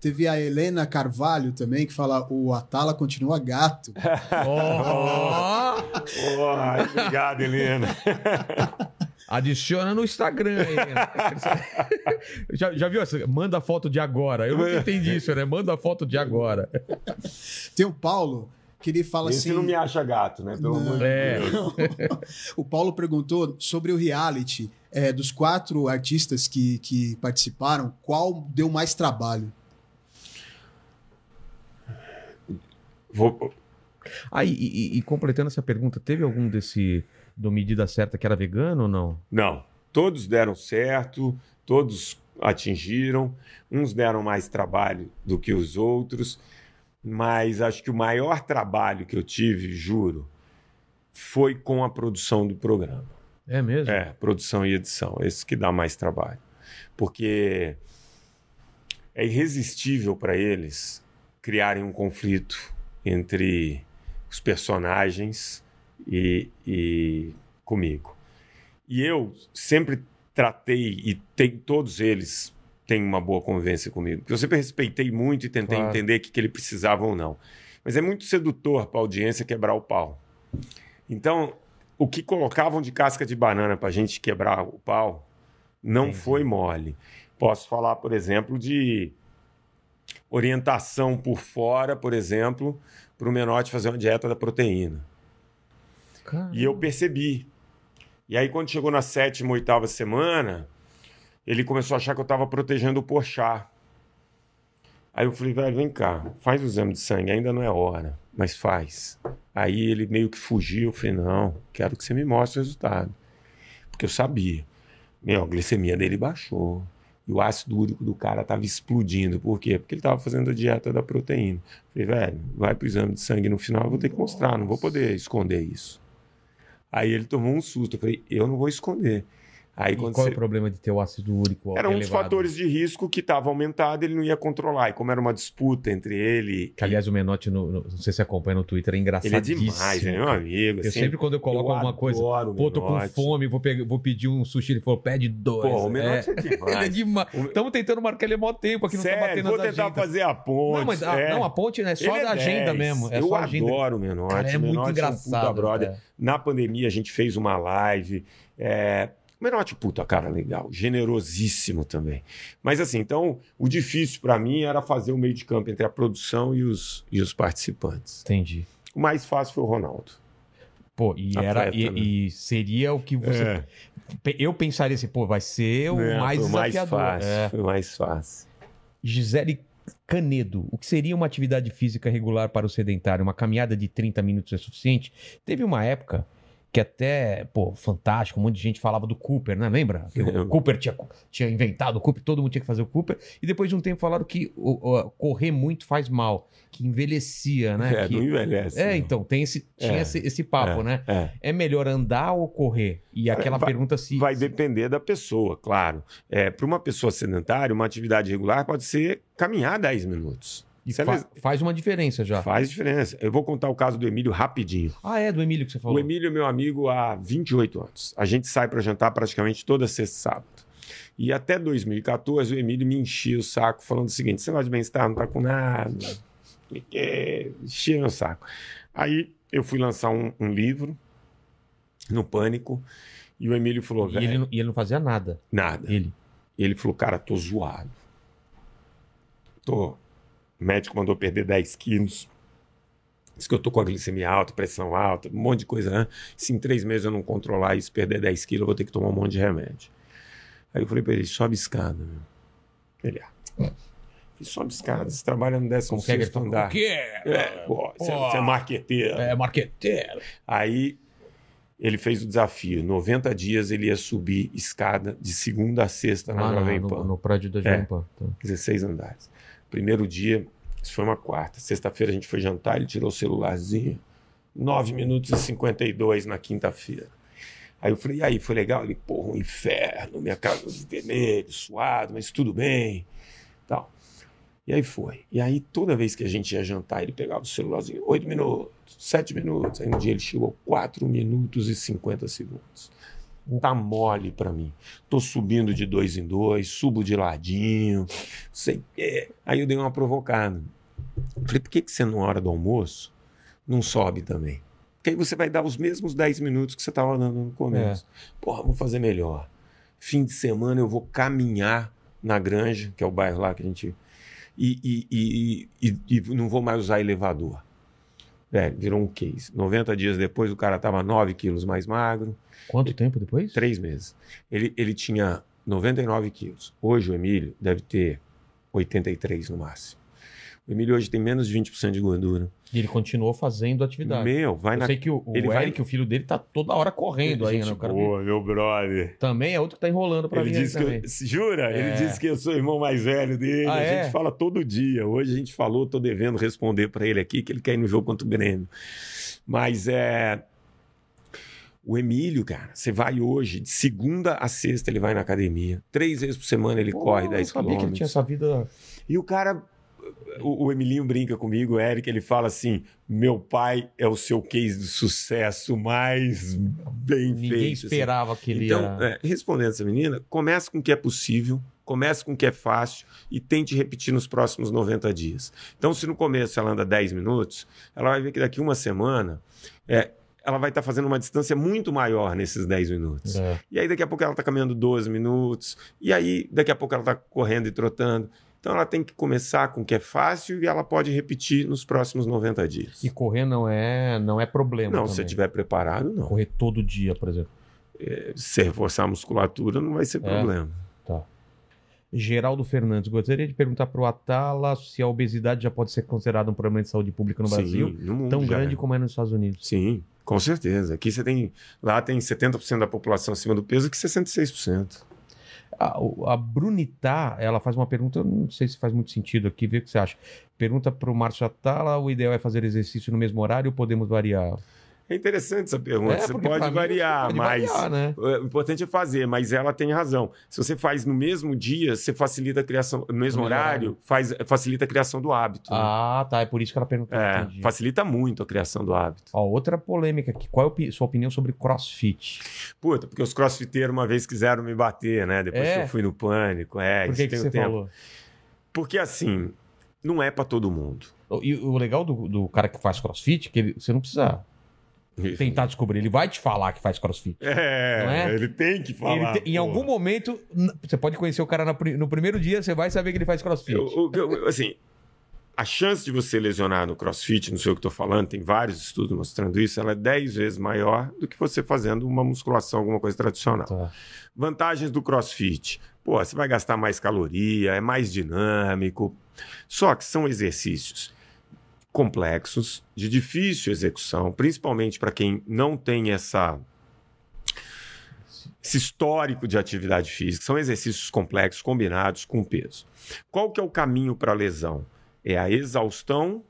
Teve a Helena Carvalho também, que fala: o Atala continua gato. Oh, ai, obrigado, Helena. adiciona no Instagram aí. né? já, já viu essa? Manda foto de agora. Eu nunca entendi isso, né? Manda foto de agora. Tem o Paulo, que ele fala Esse assim. não me acha gato, né? Pelo amor de É. Deus. O Paulo perguntou sobre o reality. é, dos quatro artistas que, que participaram, qual deu mais trabalho? Vou... Aí, e, e- e completando essa pergunta, teve algum desse do Medida Certa que era vegano ou não? Não, todos deram certo, todos atingiram, uns deram mais trabalho do que os outros, mas acho que o maior trabalho que eu tive, juro, foi com a produção do programa. É mesmo? É, produção e edição, esse que dá mais trabalho. Porque é irresistível para eles criarem um conflito entre os personagens e, e comigo. E eu sempre tratei, e tem, todos eles têm uma boa convivência comigo. porque Eu sempre respeitei muito e tentei Claro. entender o que, que ele precisava ou não. Mas é muito sedutor para a audiência quebrar o pau. Então, o que colocavam de casca de banana para a gente quebrar o pau não Entendi. foi mole. Posso falar, por exemplo, de orientação por fora, por exemplo, para o Menotti fazer uma dieta da proteína. E eu percebi. E aí, quando chegou na sétima, oitava semana, ele começou a achar que eu estava protegendo o Porchat. Aí eu falei, velho, vem cá, faz o exame de sangue, ainda não é hora, mas faz. Aí ele meio que fugiu, eu falei, não, quero que você me mostre o resultado. Porque eu sabia. Meu, a glicemia dele baixou. E o ácido úrico do cara estava explodindo. Por quê? Porque ele estava fazendo a dieta da proteína. Falei, velho, vai pro exame de sangue no final, eu vou ter que mostrar, não vou poder esconder isso. Aí ele tomou um susto. Eu falei, eu não vou esconder. Aí E qual você... é o problema de ter o ácido úrico Era um dos elevado? fatores de risco que estava aumentado, ele não ia controlar. E como era uma disputa entre ele. Que, aliás, o Menotti, no, no- não sei se você acompanha no Twitter, é ele é engraçadíssimo. demais, é meu amigo. Eu assim, sempre, quando eu coloco eu alguma coisa, pô, tô com fome, vou, pegar, vou pedir um sushi, ele falou, pede dois. Pô, o Menotti é, Ele é demais. demais. O- Estamos tentando marcar ele há mó tempo aqui, não tá Sério, batendo vou tentar agendas. fazer a ponte. Não, mas a, é. não, a ponte né, é só Ele da agenda 10. mesmo. É eu só a agenda. adoro o Menotti. Cara, é muito engraçado. É é. Na pandemia a gente fez uma live. É... Menotti, puta, cara, legal. Generosíssimo também. Mas assim, então, o difícil pra mim era fazer o meio de campo entre a produção e os, e os participantes. Entendi. O mais fácil foi o Ronaldo. Pô, e, era, Atleta, e, né? e seria o que você. É. Eu pensaria assim, pô, vai ser o É, mais foi mais fácil. É. Foi o mais fácil. Gisele Canedo, o que seria uma atividade física regular para o sedentário? Uma caminhada de 30 minutos é suficiente? Teve uma época que até, pô, fantástico, um monte de gente falava do Cooper, né? Lembra? Que o. Cooper tinha, tinha inventado o Cooper, todo mundo tinha que fazer o Cooper. E depois de um tempo falaram que o- o- correr muito faz mal, que envelhecia, né? É, Que- não envelhece. É, não. então, tem esse, tinha É, esse, esse papo, é, né? É. É melhor andar ou correr? E aquela vai- pergunta se. Vai depender da pessoa, claro. É, Para uma pessoa sedentária, uma atividade regular pode ser caminhar 10 minutos. E se fa- faz uma diferença já. Faz diferença. Eu vou contar o caso do Emílio rapidinho. Ah, é, do Emílio que você falou. O Emílio é meu amigo há 28 anos. A gente sai para jantar praticamente toda sexta e sábado. E até 2014, o Emílio me enchia o saco falando o seguinte: você gosta de bem-estar, não tá com nada. Quer. Enchia meu saco. Aí eu fui lançar um, um livro no Pânico e o Emílio falou: E velho, ele, não- e ele não fazia nada. nada. Ele. Ele falou, cara, tô zoado. Tô. O médico mandou perder 10 quilos. Diz que eu tô com a glicemia alta, pressão alta, um monte de coisa. Né? Se em três meses eu não controlar isso, perder 10 quilos, eu vou ter que tomar um monte de remédio. Aí eu falei pra ele, sobe escada. Meu. Ele, ah. Falei, Sobe escada, você trabalha no 16 Como que é que ele falou? andar. O quê? É, pô, você, Pô. você é marqueteiro. É, marqueteiro. Aí ele fez o desafio. 90 dias ele ia subir escada de segunda a sexta na na- Jovem no, Pan. no prédio da É. Jovem Pan. Tá. 16 andares. Primeiro dia, isso foi uma quarta. Sexta-feira a gente foi jantar, ele tirou o celularzinho. 9 minutos e 52 na quinta-feira. Aí eu falei, e aí, foi legal? Ele, porra, um inferno, minha cara vermelha, suado, mas tudo bem. Tal. E aí foi. E aí, toda vez que a gente ia jantar, ele pegava o celularzinho, 8 minutos, 7 minutos. Aí um dia ele chegou 4 minutos e 50 segundos. Tá mole pra mim. Tô subindo de dois em dois, subo de ladinho, sei quê. Aí eu dei uma provocada. Falei, por que, que você, na hora do almoço, não sobe também? Porque aí você vai dar os mesmos 10 minutos que você estava dando no começo. Porra, vou fazer melhor. Fim de semana eu vou caminhar na Granja, que é o bairro lá que a gente. E, e, e, e não vou mais usar elevador. Velho, virou um case. 90 dias depois o cara tava 9 quilos mais magro. Quanto tempo depois? Três meses. Ele, ele tinha 99 quilos. Hoje o Emílio deve ter 83 no máximo. O Emílio hoje tem menos de 20% de gordura. E ele continuou fazendo atividade. Meu, vai Eu na. sei que o, o ele vai- Eric, o filho dele, tá toda hora correndo aí, né? O cara boa, meu brother. Também é outro que tá enrolando pra Ele mim aí disse que também. eu, jura? É. Ele disse que eu sou o irmão mais velho dele. Ah, a é? gente fala todo dia. Hoje a gente falou, tô devendo responder para ele aqui que ele quer ir no jogo contra o Grêmio. Mas é o Emílio, cara, você vai hoje, de segunda a sexta ele vai na academia. Três vezes por semana ele Pô, corre eu 10 sabia que ele tinha essa vida. E o cara, o, o Emilinho brinca comigo, o Eric, ele fala assim: meu pai é o seu case de sucesso mais bem Ninguém feito. assim. esperava que ele Então, ia... é, respondendo essa menina, comece com o que é possível, comece com o que é fácil e tente repetir nos próximos 90 dias. Então, se no começo ela anda 10 minutos, ela vai ver que daqui uma semana é, ela vai estar fazendo uma distância muito maior nesses 10 minutos. É. E aí, daqui a pouco, ela está caminhando 12 minutos. E aí, daqui a pouco, ela está correndo e trotando. Então, ela tem que começar com o que é fácil e ela pode repetir nos próximos 90 dias. E correr não é, não é problema não, se você também. estiver preparado, não. Correr todo dia, por exemplo. Se reforçar a musculatura, não vai ser É. problema. Geraldo Fernandes, gostaria de perguntar para o Atala se a obesidade já pode ser considerada um problema de saúde pública no Brasil, Sim, no mundo tão grande é. como é nos Estados Unidos. Sim, com certeza. Aqui você tem. Lá tem 70% da população acima do peso que 66%. A, a Brunitá, ela faz uma pergunta, não sei se faz muito sentido aqui, vê o que você acha. Pergunta para o Márcio Atala, o ideal é fazer exercício no mesmo horário ou podemos variar? É interessante essa pergunta. É, você pode mim variar, pode mas. variar, né? O importante é fazer, mas ela tem razão. Se você faz no mesmo dia, você facilita a criação. No mesmo No mesmo horário, faz, facilita a criação do hábito. né? Ah, tá, é por isso que ela perguntou. é, facilita muito a criação do hábito. Ó, outra polêmica aqui, qual é a sua opinião sobre crossfit? Puta, porque os crossfiteiros uma vez quiseram me bater, né? Depois É? que eu fui no pânico. É, por isso que, que você tempo. falou? Porque assim, não é pra todo mundo. E o legal do, do cara que faz crossfit é que ele- você não precisa tentar descobrir, ele vai te falar que faz crossfit. É, Não é? ele tem que falar. te- em algum momento, você pode conhecer o cara no primeiro dia, você vai saber que ele faz crossfit. Eu- eu- assim, a chance de você lesionar no crossfit, não sei o que estou falando, tem vários estudos mostrando isso, ela é 10 vezes maior do que você fazendo uma musculação, alguma coisa tradicional. Tá. Vantagens do crossfit. Pô, você vai gastar mais caloria, é mais dinâmico. Só que são exercícios complexos, de difícil execução, principalmente para quem não tem essa esse histórico de atividade física. São exercícios complexos combinados com peso. Qual que é o caminho para a lesão? É a exaustão,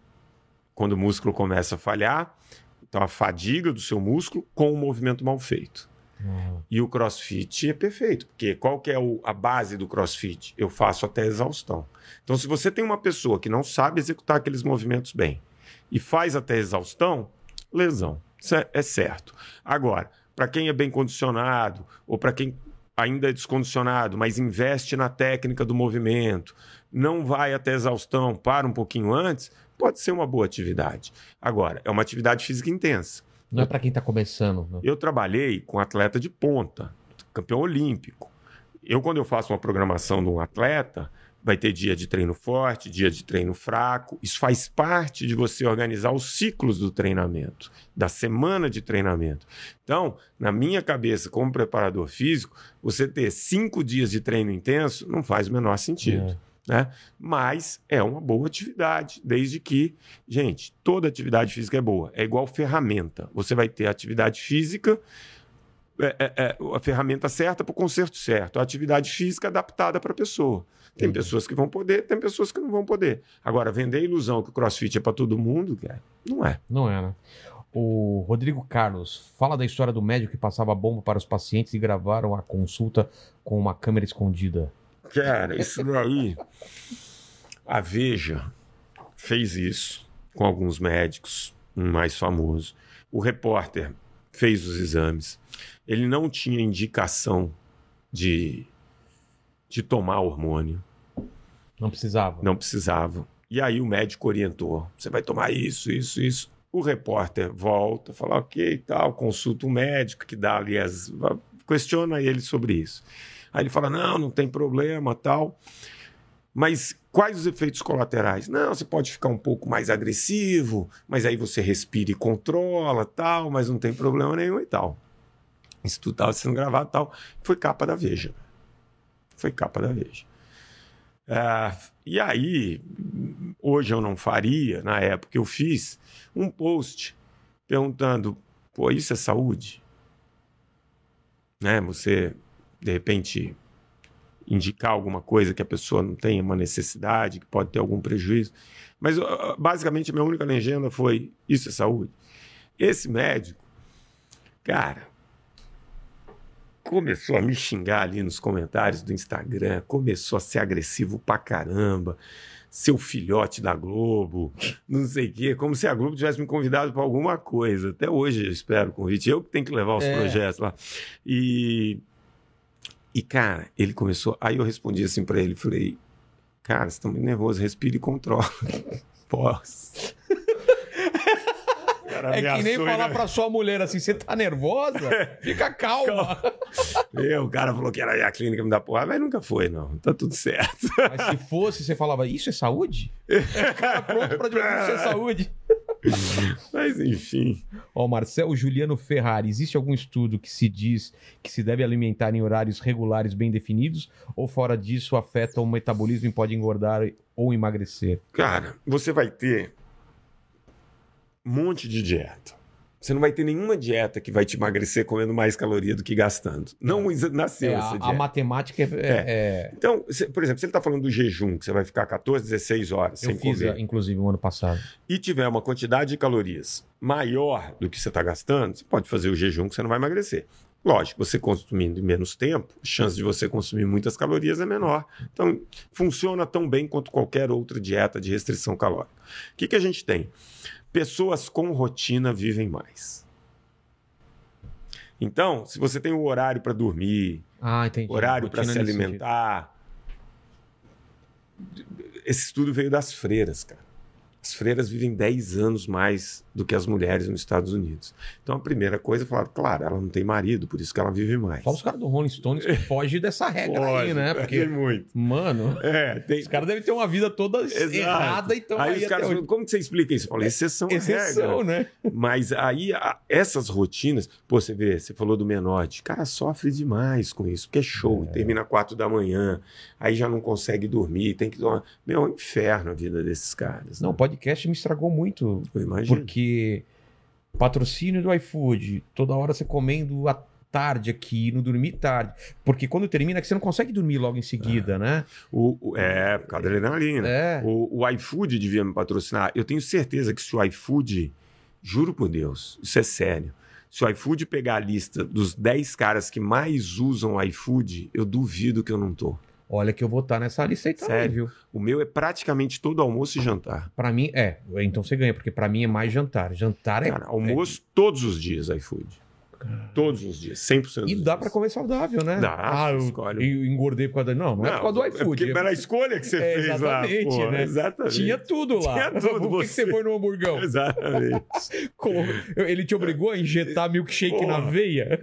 quando o músculo começa a falhar, então a fadiga do seu músculo com o movimento mal feito. Ah, E o crossfit é perfeito, porque qual que é o- a base do crossfit? Eu faço até exaustão. Então, se você tem uma pessoa que não sabe executar aqueles movimentos bem e faz até exaustão, lesão. Isso é, é certo. Agora, para quem é bem condicionado ou para quem ainda é descondicionado, mas investe na técnica do movimento, não vai até exaustão, para um pouquinho antes, pode ser uma boa atividade. Agora, é uma atividade física intensa. Não é pra quem tá começando. né? Eu trabalhei com atleta de ponta, campeão olímpico. Eu, quando eu faço uma programação de um atleta, vai ter dia de treino forte, dia de treino fraco. Isso faz parte de você organizar os ciclos do treinamento, da semana de treinamento. Então, na minha cabeça, como preparador físico, você ter cinco dias de treino intenso não faz o menor sentido É. né? Mas é uma boa atividade, desde que, gente, toda atividade física é boa. É igual ferramenta. Você vai ter atividade física, é, é, é, a ferramenta certa para o conserto certo, a atividade física adaptada para a pessoa. Tem Entendi. pessoas que vão poder, tem pessoas que não vão poder. Agora, vender a ilusão que o crossfit é para todo mundo, cara, não é. Não é, né? O Rodrigo Carlos fala da história do médico que passava bomba para os pacientes e gravaram a consulta com uma câmera escondida. Cara, isso daí. A Veja fez isso com alguns médicos, um mais famoso. O repórter fez os exames. Ele não tinha indicação de, de tomar hormônio, Não precisava. não precisava. E aí o médico orientou: você vai tomar isso, isso, isso. O repórter volta, fala ok e tal, consulta o médico que dá ali as. questiona ele sobre isso. Aí ele fala: não, não tem problema tal. Mas quais os efeitos colaterais? Não, você pode ficar um pouco mais agressivo, mas aí você respira e controla tal, mas não tem problema nenhum e tal. Isso tudo estava sendo gravado tal. Foi capa da Veja. Foi capa da Veja. Ah, e aí, hoje eu não faria, na época eu fiz, um post perguntando: pô, isso é saúde? Né? Você, de repente, indicar alguma coisa que a pessoa não tenha uma necessidade, que pode ter algum prejuízo. Mas, basicamente, a minha única legenda foi: isso é saúde? Esse médico, cara, começou a me xingar ali nos comentários do Instagram, começou a ser agressivo pra caramba. seu filhote da Globo, não sei o quê, como se a Globo tivesse me convidado para alguma coisa. Até hoje eu espero o convite. Eu que tenho que levar os É. projetos lá. E, e, cara, ele começou. Aí eu respondi assim para ele: falei, cara, você tá muito nervoso, respira e controla. Posso. É que nem falar pra sua mulher assim, você tá nervosa? Fica calma. Eu, o cara falou que era a clínica me dá porrada, mas nunca foi, não. Tá tudo certo. Mas se fosse, você falava, isso é saúde? O cara pronto pra dizer isso é saúde. Mas enfim. Ó, Marcelo Juliano Ferrari, existe algum estudo que se diz que se deve alimentar em horários regulares bem definidos ou fora disso afeta o metabolismo e pode engordar ou emagrecer? Cara, você vai ter um monte de dieta. Você não vai ter nenhuma dieta que vai te emagrecer comendo mais caloria do que gastando. Não exa- nasceu É, essa a, dieta. a matemática é, é- é- Então, se- por exemplo, se ele está falando do jejum, que você vai ficar 14, 16 horas Eu sem fiz, comer, inclusive, no ano passado. e tiver uma quantidade de calorias maior do que você está gastando, você pode fazer o jejum que você não vai emagrecer. Lógico, você consumindo em menos tempo, a chance de você consumir muitas calorias é menor. Então, funciona tão bem quanto qualquer outra dieta de restrição calórica. O que, que a gente tem? Pessoas com rotina vivem mais. Então, se você tem o horário para dormir, Ah, horário para se nesse sentido. alimentar. Esse estudo veio das freiras, cara. As freiras vivem 10 anos mais do que as mulheres nos Estados Unidos. Então a primeira coisa é falar, claro, ela não tem marido, por isso que ela vive mais. Só os caras do Rolling Stones que fogem dessa regra aí, Pode, né? tem Porque, muito. mano, É, tem. os caras devem ter uma vida toda Exato. errada, então aí, aí, os caras hoje. como que você explica isso? Falei, exceção, Exceção, regra. né? Mas aí, a- essas rotinas, pô, você vê, você falou do Menotti, cara sofre demais com isso, porque é show, termina quatro da manhã, aí já não consegue dormir, tem que tomar. Meu, é um inferno a vida desses caras. Não, o né? podcast me estragou muito, eu imagino. porque patrocínio do iFood, toda hora você comendo à tarde aqui, não dormir tarde. Porque quando termina, que você não consegue dormir logo em seguida, né? O, o- é, por causa da adrenalina. É. O, o iFood devia me patrocinar. Eu tenho certeza que se o iFood, juro por Deus, isso é sério. Se o iFood pegar a lista dos 10 caras que mais usam o iFood, eu duvido que eu não tô. Olha que eu vou estar nessa lista aí também, Sério? viu? O meu é praticamente todo almoço e jantar. Pra mim, é. Então você ganha, porque pra mim é mais jantar. Jantar é. Cara, almoço todos os dias iFood. Todos os dias, 100% E dá pra comer saudável, né? Dá, ah, eu, escolhe. eu engordei por causa da. Não, não, é por causa do iFood. porque era a escolha que você É, fez lá. exatamente, pô, né? Exatamente. Tinha tudo lá. Tinha tudo, Por que você- foi no hamburgão? Exatamente. Ele te obrigou a injetar milkshake Porra. na veia?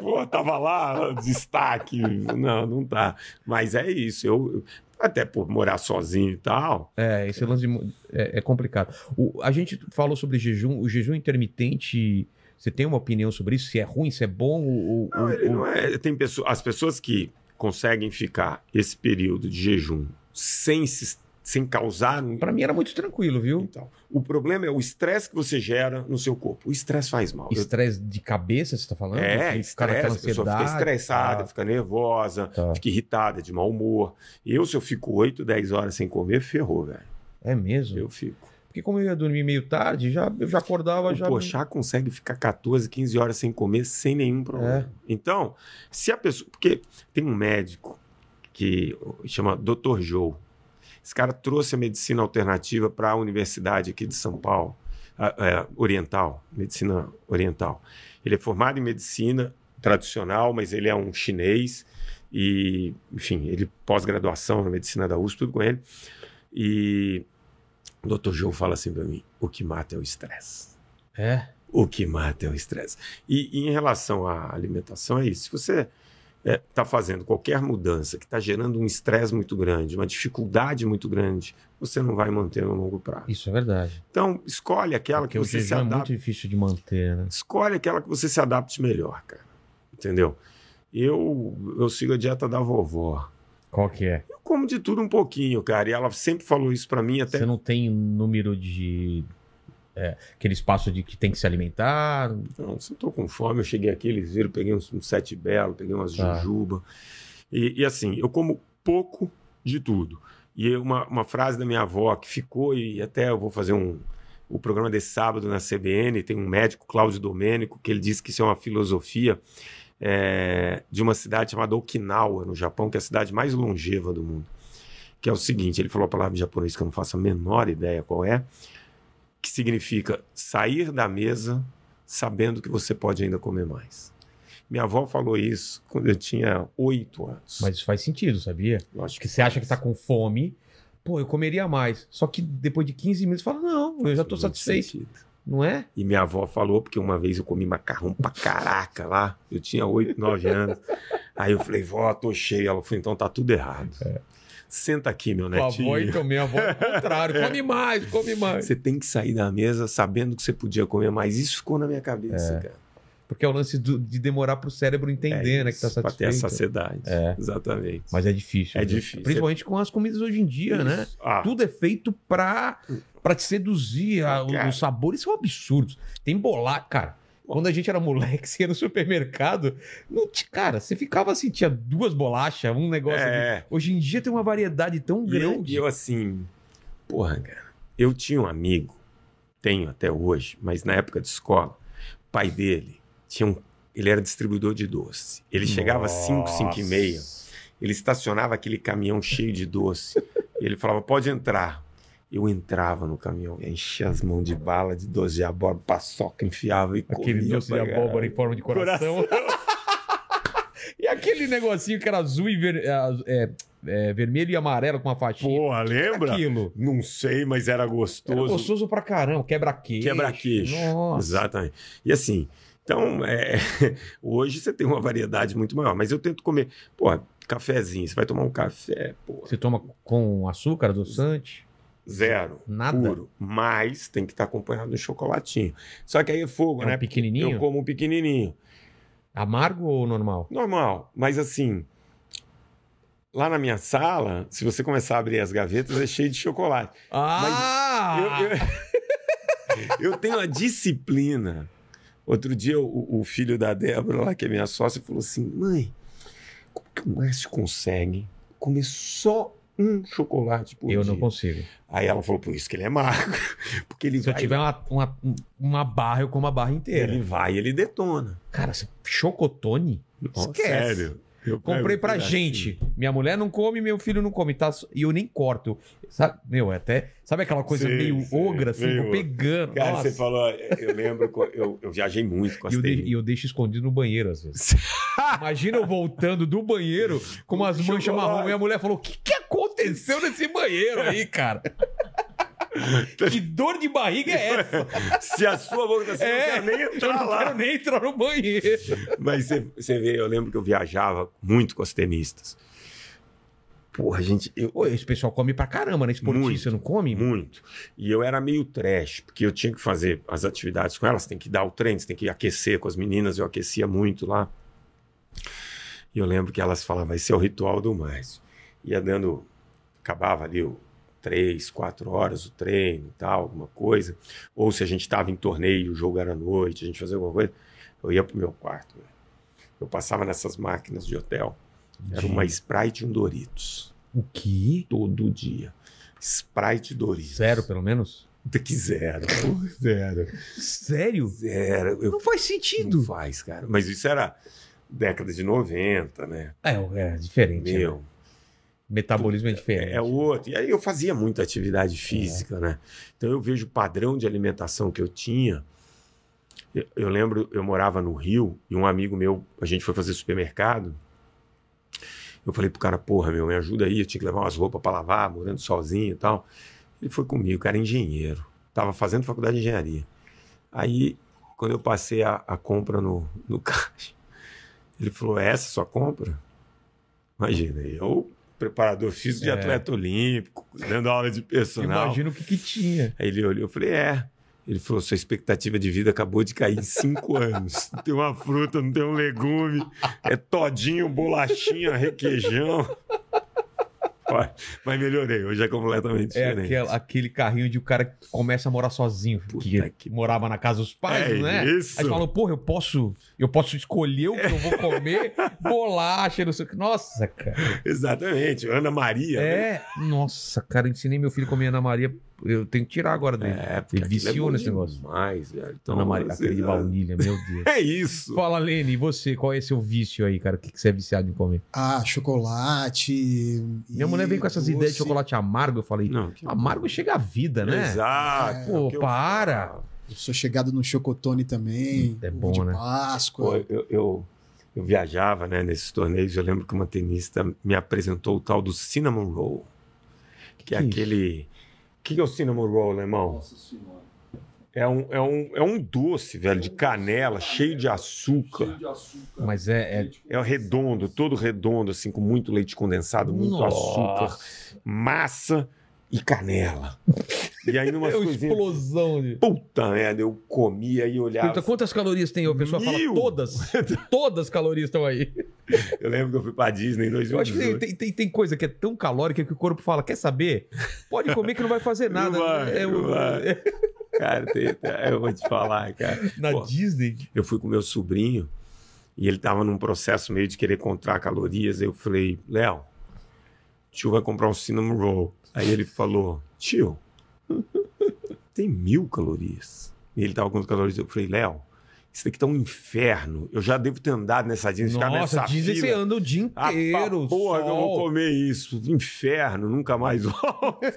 Pô, tava lá, destaque. Não, não tá. Mas é isso. Eu, até por morar sozinho e tal. É, esse lance de é, é complicado. O- a gente falou sobre jejum. O jejum intermitente, você tem uma opinião sobre isso? Se é ruim, se é bom? Ou, ou- Não, ele ou- não é. Tem as pessoas que conseguem ficar esse período de jejum sem, se- sem causar. Pra mim era muito tranquilo, viu? Então, o problema é o estresse que você gera no seu corpo. O estresse faz mal. Estresse de cabeça, você tá falando? É, estresse, a pessoa fica estressada, tá. fica nervosa, Tá. fica irritada, de mau humor. Eu, se eu fico 8, 10 horas sem comer, ferrou, velho. É mesmo? Eu fico. Porque como eu ia dormir meio tarde, já, eu já acordava, O já... Pochá consegue ficar 14, 15 horas sem comer sem nenhum problema. Então, se a pessoa. Porque tem um médico que chama Dr. Joe. Esse cara trouxe a medicina alternativa para a universidade aqui de São Paulo, a- é, oriental, medicina oriental. Ele é formado em medicina tradicional, mas ele é um chinês e, enfim, ele pós-graduação na medicina da USP, tudo com ele. E o Dr. Joe fala assim para mim: o que mata é o estresse. É? O que mata é o estresse. E, e em relação à alimentação, é isso. Se você está fazendo qualquer mudança que está gerando um estresse muito grande, uma dificuldade muito grande, você não vai manter no longo prazo. Isso é verdade. Então, escolhe aquela Porque que você se jejum é muito adapte. difícil de manter, né? Escolhe aquela que você se adapte melhor, cara. Entendeu? Eu, eu sigo a dieta da vovó. Qual que é? Eu como de tudo um pouquinho, cara. E ela sempre falou isso para mim até Você não tem número de... é, aquele espaço de que tem que se alimentar? Não, se eu tô com fome, eu cheguei aqui, eles viram, peguei uns, uns sete belo, peguei umas Tá. jujuba. E, e assim, eu como pouco de tudo. E uma, uma frase da minha avó que ficou, e até eu vou fazer um. O programa desse sábado na CBN, tem um médico, Cláudio Domênico, que ele disse que isso é uma filosofia é, de uma cidade chamada Okinawa, no Japão, que é a cidade mais longeva do mundo. que é o seguinte: ele falou a palavra em japonês que eu não faço a menor ideia qual é, que significa sair da mesa sabendo que você pode ainda comer mais. Minha avó falou isso quando eu tinha oito anos. Mas isso faz sentido, sabia? Lógico Que você acha que tá com fome, pô, eu comeria mais. Só que depois de 15 minutos, fala, não, eu já Muito satisfeito. sentido. Não é? E minha avó falou, porque uma vez eu comi macarrão pra caraca lá. Eu tinha 8, 9 anos. Aí eu falei, vó, tô cheio. Ela falou, então tá tudo errado. Senta aqui, meu netinho. avó e também a avó é o contrário. Come mais, come mais. Você tem que sair da mesa sabendo que você podia comer mais. Isso ficou na minha cabeça, É. cara. Porque é o lance do- de demorar pro cérebro entender, É né, que tá isso, pra ter a satisfeito. saciedade. É. Exatamente. Mas é difícil. É difícil. Principalmente com as comidas hoje em dia, né? Isso. Ah, Tudo é feito pra te seduzir. a- Cara. os sabores são absurdos. Tem bolar, cara. Quando a gente era moleque, você ia no supermercado, não cara, você ficava assim, tinha duas bolachas, um negócio. É. Hoje em dia tem uma variedade tão E eu, grande. e eu, assim, porra, cara, eu tinha um amigo, tenho até hoje, mas na época de escola, o pai dele tinha um. Ele era distribuidor de doce. Ele chegava às 5, 5 e meia, ele estacionava aquele caminhão cheio de doce. e ele falava: pode entrar. Eu entrava no caminhão, enchia as mãos de bala, de doce de abóbora, paçoca, enfiava e Aquele comia doce de abóbora em forma de coração. e aquele negocinho que era azul e ver- é, é, vermelho e amarelo com uma faixinha. Porra, lembra? Aquilo. Não sei, mas era gostoso. Era gostoso pra caramba. Quebra-queixo. Quebra-queixo. Nossa. Exatamente. E assim, então, é, hoje você tem uma variedade muito maior, mas eu tento comer, pô, cafezinho, você vai tomar um café, pô, Você toma com açúcar, adoçante? Zero, Nada. puro, mas tem que estar acompanhado de chocolatinho. Só que aí é fogo, É né? um pequenininho? Eu como um pequenininho. Amargo ou normal? Normal, mas assim, lá na minha sala, se você começar a abrir as gavetas, é cheio de chocolate. Ah! Eu, eu- eu tenho a disciplina. Outro dia, o, o filho da Débora, lá, que é minha sócia, falou assim: mãe, como que o Márcio consegue comer só um chocolate por Eu dia? não consigo. Aí ela falou: por isso que ele é magro. Porque ele Se eu vai, tiver uma, uma, uma barra, eu como a barra inteira. ele vai, ele detona. Cara, chocotone? Nossa, Esquece. Sério. Eu Comprei pra gente. Minha mulher não come, meu filho não come, tá? E eu nem corto. Sabe, meu, é até. Sabe aquela coisa Sei, meio sei, ogra, assim, meio pegando. Cara, Nossa. você falou, eu lembro, eu, eu viajei muito com as E eu, de- e eu deixo escondido no banheiro, às vezes. Imagina eu voltando do banheiro com umas manchas marrom. Minha mulher falou: o que, que aconteceu nesse banheiro aí, cara? que dor de barriga é essa? Se a sua boca tá assim, É, eu não quero nem eu entrar não lá. quero nem entrar no banheiro. Mas você, você vê, eu lembro que eu viajava muito com as tenistas. Porra, gente, eu. Pô, esse pessoal come pra caramba, né? Esportista Muito. não come? Muito. E eu era meio trash, porque eu tinha que fazer as atividades com elas, tem que dar o treino, você tem que aquecer com as meninas, eu aquecia muito lá. E eu lembro que elas falavam, esse é o ritual do Márcio. Ia dando, acabava ali o três, quatro horas o treino e tal, alguma coisa. Ou se a gente estava em torneio, o jogo era à noite, a gente fazia alguma coisa, eu ia pro meu quarto. velho. Eu passava nessas máquinas de hotel. Era uma Sprite e um Doritos. O quê? Todo dia. Sprite e Doritos. Zero, pelo menos? Que zero. Zero. Sério? Zero. Eu, Não faz não sentido. faz, cara. Mas isso era década de 90, né? É, é diferente. né? Metabolismo é diferente. é outro. E aí eu fazia muita atividade física, né? Então eu vejo o padrão de alimentação que eu tinha. Eu, eu lembro, eu morava no Rio e um amigo meu, a gente foi fazer supermercado. Eu falei pro cara, porra, meu, me ajuda aí, eu tinha que levar umas roupas pra lavar, morando sozinho e tal. Ele foi comigo, o cara é engenheiro. Tava fazendo faculdade de engenharia. Aí, quando eu passei a, a compra no, no caixa, ele falou: "É essa a sua compra? Imagina, eu, preparador físico de É. atleta olímpico, dando aula de personal. Imagina o que, que tinha. Aí ele olhou, eu falei, é. Ele falou, sua expectativa de vida acabou de cair em cinco anos. Não tem uma fruta, não tem um legume, é todinho, bolachinha, requeijão. Mas melhorei, hoje é completamente É diferente. aquela- aquele carrinho de o cara que começa a morar sozinho, que, que- morava na casa dos pais, É né? isso. Aí falou, porra, eu posso, eu posso escolher o que eu vou comer, bolacha, não sei o que. Nossa, cara. Exatamente, Ana Maria. né? É, nossa, cara, eu ensinei meu filho a comer Ana Maria eu tenho que tirar agora dele. É, porque Ele aquilo viciou é nesse negócio. Demais, velho. Então, Dona Maria, aquele de baunilha, meu Deus. É isso. Fala, Lene, e você? Qual é seu vício aí, cara? O que, que você é viciado em comer? Ah, chocolate. Minha mulher vem com essas doce. ideias de chocolate amargo. Eu falei, Não, que- amargo chega a vida, né? Exato. Pô, é eu para. Eu sou chegado no chocotone também. É ovo bom, de né? Páscoa. Pô, eu, eu, eu viajava né, nesses torneios. Eu lembro que uma tenista me apresentou o tal do cinnamon roll. Que, é Que isso? aquele. O que, que é o cinnamon roll, alemão? É um, é, um, é um doce, velho, de canela, cheio de açúcar. Mas é. é... É redondo, todo redondo, assim, com muito leite condensado, muito Nossa. açúcar, massa e canela. E aí, numa É uma coisinhas. explosão de. Puta merda, eu comia e olhava. Pergunta quantas calorias tem? A pessoa Mil. fala todas. todas as calorias estão aí. Eu lembro que eu fui pra Disney em Eu acho que tem, 2018. tem, tem, coisa que é tão calórica que o corpo fala: quer saber? Pode comer que não vai fazer nada. vai, É o- é- Cara, tem- eu vou te falar, cara. na Pô, Disney. eu fui com meu sobrinho e ele tava num processo meio de querer contar calorias. Eu falei, Léo, tio vai comprar um cinnamon roll. Aí ele falou, tio, tem mil calorias. E ele tava com calorias. Eu falei, Léo, isso daqui tá um inferno. Eu já devo ter andado nessa Disney, ficar Nossa, nessa Disney você fila. anda o dia Ah, inteiro. pra porra, que eu vou sol. comer isso. Inferno, nunca mais volto.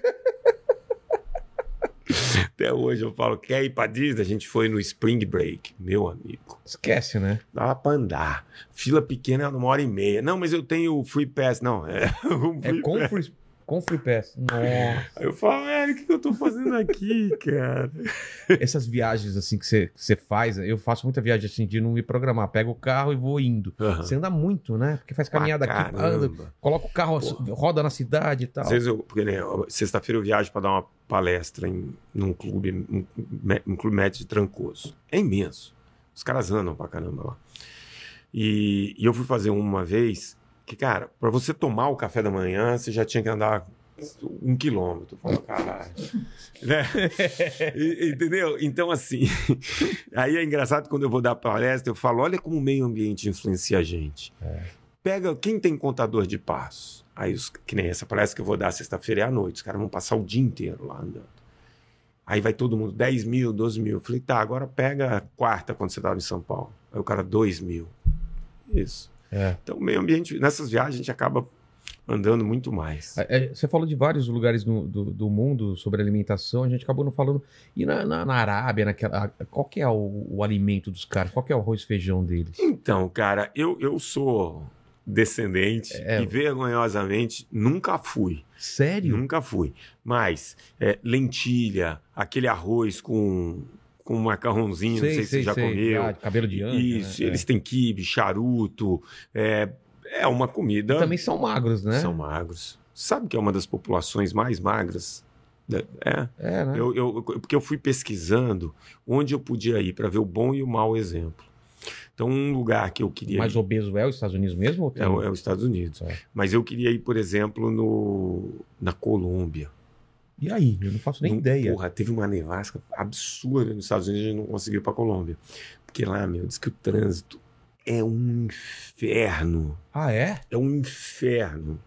Até hoje eu falo, quer ir pra Disney? A gente foi no Spring Break, meu amigo. Esquece, né? Dava pra andar. Fila pequena, uma hora e meia. Não, mas eu tenho free pass. Não, é. um É free com pass. free, com free pass. Nossa. Aí eu falo, velho, o que que eu tô fazendo aqui, cara? Essas viagens assim que você, faz, eu faço muita viagem assim de não me programar. Pego o carro e vou indo. Você anda muito, né? Porque faz caminhada Pra aqui, anda, coloca o carro, roda na cidade e tal. Às vezes eu, porque né, sexta-feira eu viajo para dar uma palestra em num clube, um, um clube médio de Trancoso. É imenso. Os caras andam pra caramba lá. E, e eu fui fazer uma vez que, cara, para você tomar o café da manhã, você já tinha que andar um quilômetro. Eu falo, caralho. né? E- Entendeu? Então, assim, aí é engraçado quando eu vou dar palestra, eu falo, olha como o meio ambiente influencia a gente. Pega quem tem contador de passos. Aí, os, que nem essa palestra que eu vou dar sexta-feira é à noite. Os caras vão passar o dia inteiro lá andando. Aí vai todo mundo, 10 mil, 12 mil. Eu falei, tá, agora pega a quarta quando você estava em São Paulo. Aí o cara, 2 mil. Isso. É. Então, o meio ambiente, nessas viagens, a gente acaba andando muito mais. É, é, Você falou de vários lugares no- do, do mundo sobre alimentação, a gente acabou não falando. E na, na, na Arábia, naquela, qual que é o, o alimento dos caras? Qual que é o arroz e feijão deles? Então, cara, eu, eu sou descendente É. e vergonhosamente nunca fui. Sério? Nunca fui. Mas é, lentilha, aquele arroz com, com macarrãozinho, não sei se você já comeu. Ah, cabelo de anjo. Isso, né? eles têm quibe, charuto. É, é uma comida. É. Também são magros, né? São magros. Sabe que é uma das populações mais magras? É. É, né? Eu, eu- porque eu fui pesquisando onde eu podia ir para ver o bom e o mau exemplo. Então, um lugar que eu queria Mais ir obeso é os Estados Unidos mesmo? Ou tem... é, é os Estados Unidos. É. Mas eu queria ir, por exemplo, no, na Colômbia. E aí? Eu não faço nem Num- ideia. Porra, teve uma nevasca absurda nos Estados Unidos e a gente não conseguiu ir pra Colômbia. Porque lá, meu, diz que o trânsito é um inferno. Ah, é? É um inferno.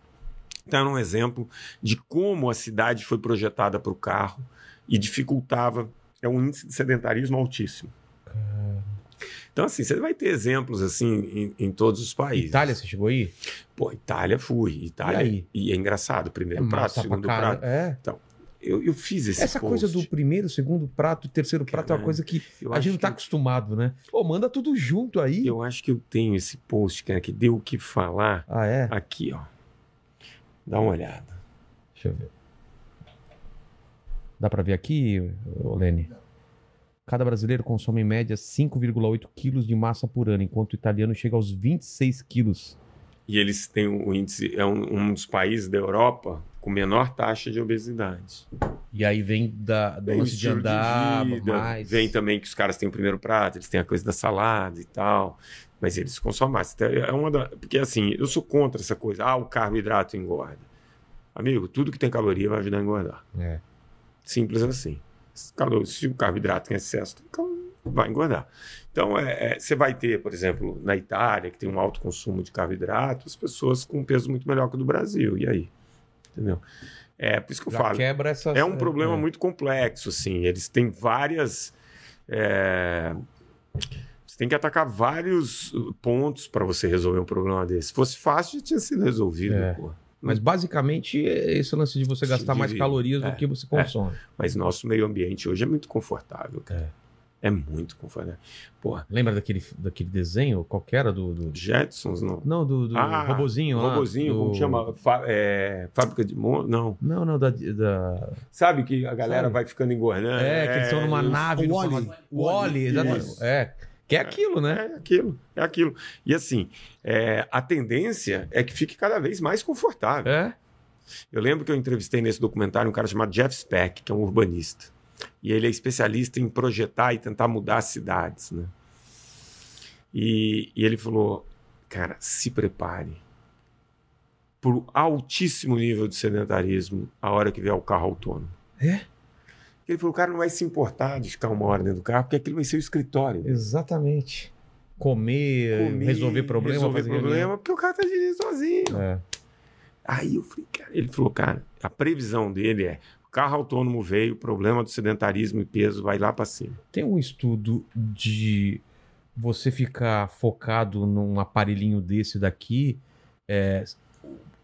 Então, era um exemplo de como a cidade foi projetada para o carro e dificultava. É um índice de sedentarismo altíssimo. Então, assim, você vai ter exemplos assim em, em todos os países. Itália, você chegou aí? Pô, Itália fui. Itália. E aí? E é engraçado. Primeiro É prato, segundo prato. É. Eu, eu fiz esse Essa coisa post. do primeiro, segundo prato, terceiro prato é uma coisa que a gente não tá que- acostumado, né? Pô, manda tudo junto aí. Eu acho que eu tenho esse post, cara, que deu o que falar Ah, é? aqui, ó. Dá uma olhada. Deixa eu ver. Dá pra ver aqui, Lene? Cada brasileiro consome em média 5,8 quilos de massa por ano, enquanto o italiano chega aos 26 quilos. E eles têm o índice, é um, um dos países da Europa com menor taxa de obesidade. E aí vem da, do lance de andar vida, mais. Vem também que os caras têm o primeiro prato, eles têm a coisa da salada e tal. Mas eles consomem mais. Então, É uma da, porque assim, eu sou contra essa coisa. Ah, o carboidrato engorda. Amigo, tudo que tem caloria vai ajudar a engordar. É. Simples assim. Se o carboidrato em excesso, então vai engordar. Então, é, é, você vai ter, por exemplo, na Itália, que tem um alto consumo de carboidrato, as pessoas com um peso muito melhor que o do Brasil. E aí? Entendeu? É, por isso que eu Já falo. quebra essa. É um problema muito complexo, assim. Eles têm várias. é, Você tem que atacar vários pontos para você resolver um problema desse. Se fosse fácil, já tinha sido resolvido, É. Mas basicamente é esse lance de você gastar mais calorias é, do que você consome. Mas nosso meio ambiente hoje é muito confortável. cara. É, muito confortável. Porra, Lembra daquele, daquele desenho? Qual que era do. do- Jetsons, não. Não, do, do Ah, robozinho lá. Robozinho, do- como chama? Fá- é, Fábrica de. Não. Não, não, da. da... Sabe que a galera Sabe? vai ficando engordando. É, que eles estão numa isso. nave. o formato- O Wall-E, exatamente. É. Que é aquilo, né? É aquilo, é aquilo. E assim, é, a tendência é que fique cada vez mais confortável. É. Eu lembro que eu entrevistei nesse documentário um cara chamado Jeff Speck, que é um urbanista. E ele é especialista em projetar e tentar mudar as cidades, né? E, e ele falou, cara, se prepare para o altíssimo nível de sedentarismo a hora que vier o carro autônomo. É? Ele falou, o cara não vai se importar de ficar uma hora dentro do carro, porque aquilo vai ser o escritório. Exatamente. Comer, Comer, resolver problema. resolver problema, porque o cara tá dirigindo sozinho. É. Aí eu falei, cara, ele falou, cara, a previsão dele é: carro autônomo veio, o problema do sedentarismo e peso vai lá para cima. Tem um estudo de você ficar focado num aparelhinho desse daqui, é,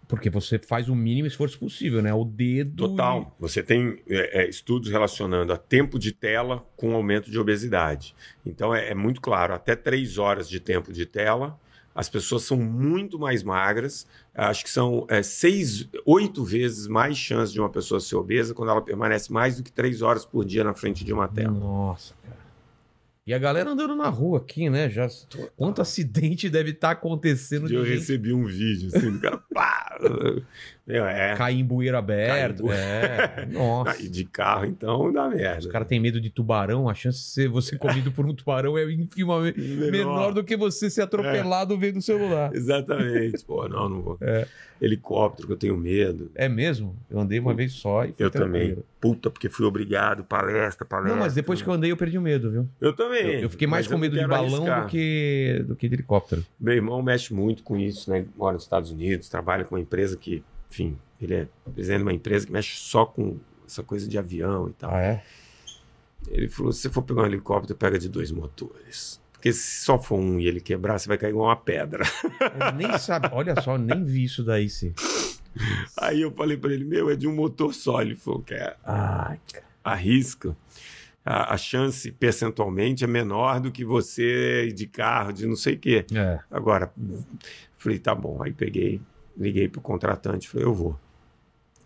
porque você faz o mínimo esforço possível, né? O dedo. Total. Você tem é, é, estudos relacionando a tempo de tela com aumento de obesidade. Então é, é muito claro: até três horas de tempo de tela, as pessoas são muito mais magras. Acho que são é, seis, oito vezes mais chance de uma pessoa ser obesa quando ela permanece mais do que três horas por dia na frente de uma tela. Nossa, cara. E a galera andando na rua aqui, né? Já... Quanto acidente deve estar acontecendo de Eu recebi um vídeo assim do cara. Pá! Meu, é. cair em bueiro aberto. Em É. Nossa. De carro, então, dá merda. Os caras têm medo de tubarão, a chance de ser você comido por um tubarão é infinitamente menor do que você ser atropelado vendo o celular. Exatamente. Pô, não, não vou. É. Helicóptero, que eu tenho medo. É mesmo? Eu andei uma vez só e fui Eu também. Puta, porque fui obrigado, palestra, palestra. Não, mas depois que eu andei eu perdi o medo, viu? Eu também. Eu, eu fiquei mais com medo de balão arriscar. do que, do que de helicóptero. Meu irmão mexe muito com isso, né? Mora nos Estados Unidos, trabalha com uma empresa que, enfim, ele é presidente de uma empresa que mexe só com essa coisa de avião e tal. é? Ele falou: se você for pegar um helicóptero, pega de dois motores. Porque se só for um e ele quebrar, você vai cair igual uma pedra. Eu nem sabe. Olha só, nem vi isso daí, se. Aí eu falei pra ele: meu, é de um motor só. Ele falou: quer Ai, cara. arrisca. A, a chance percentualmente é menor do que você ir de carro, de não sei o quê. É. Agora, falei, tá bom. Aí peguei, liguei pro contratante, falei, eu vou.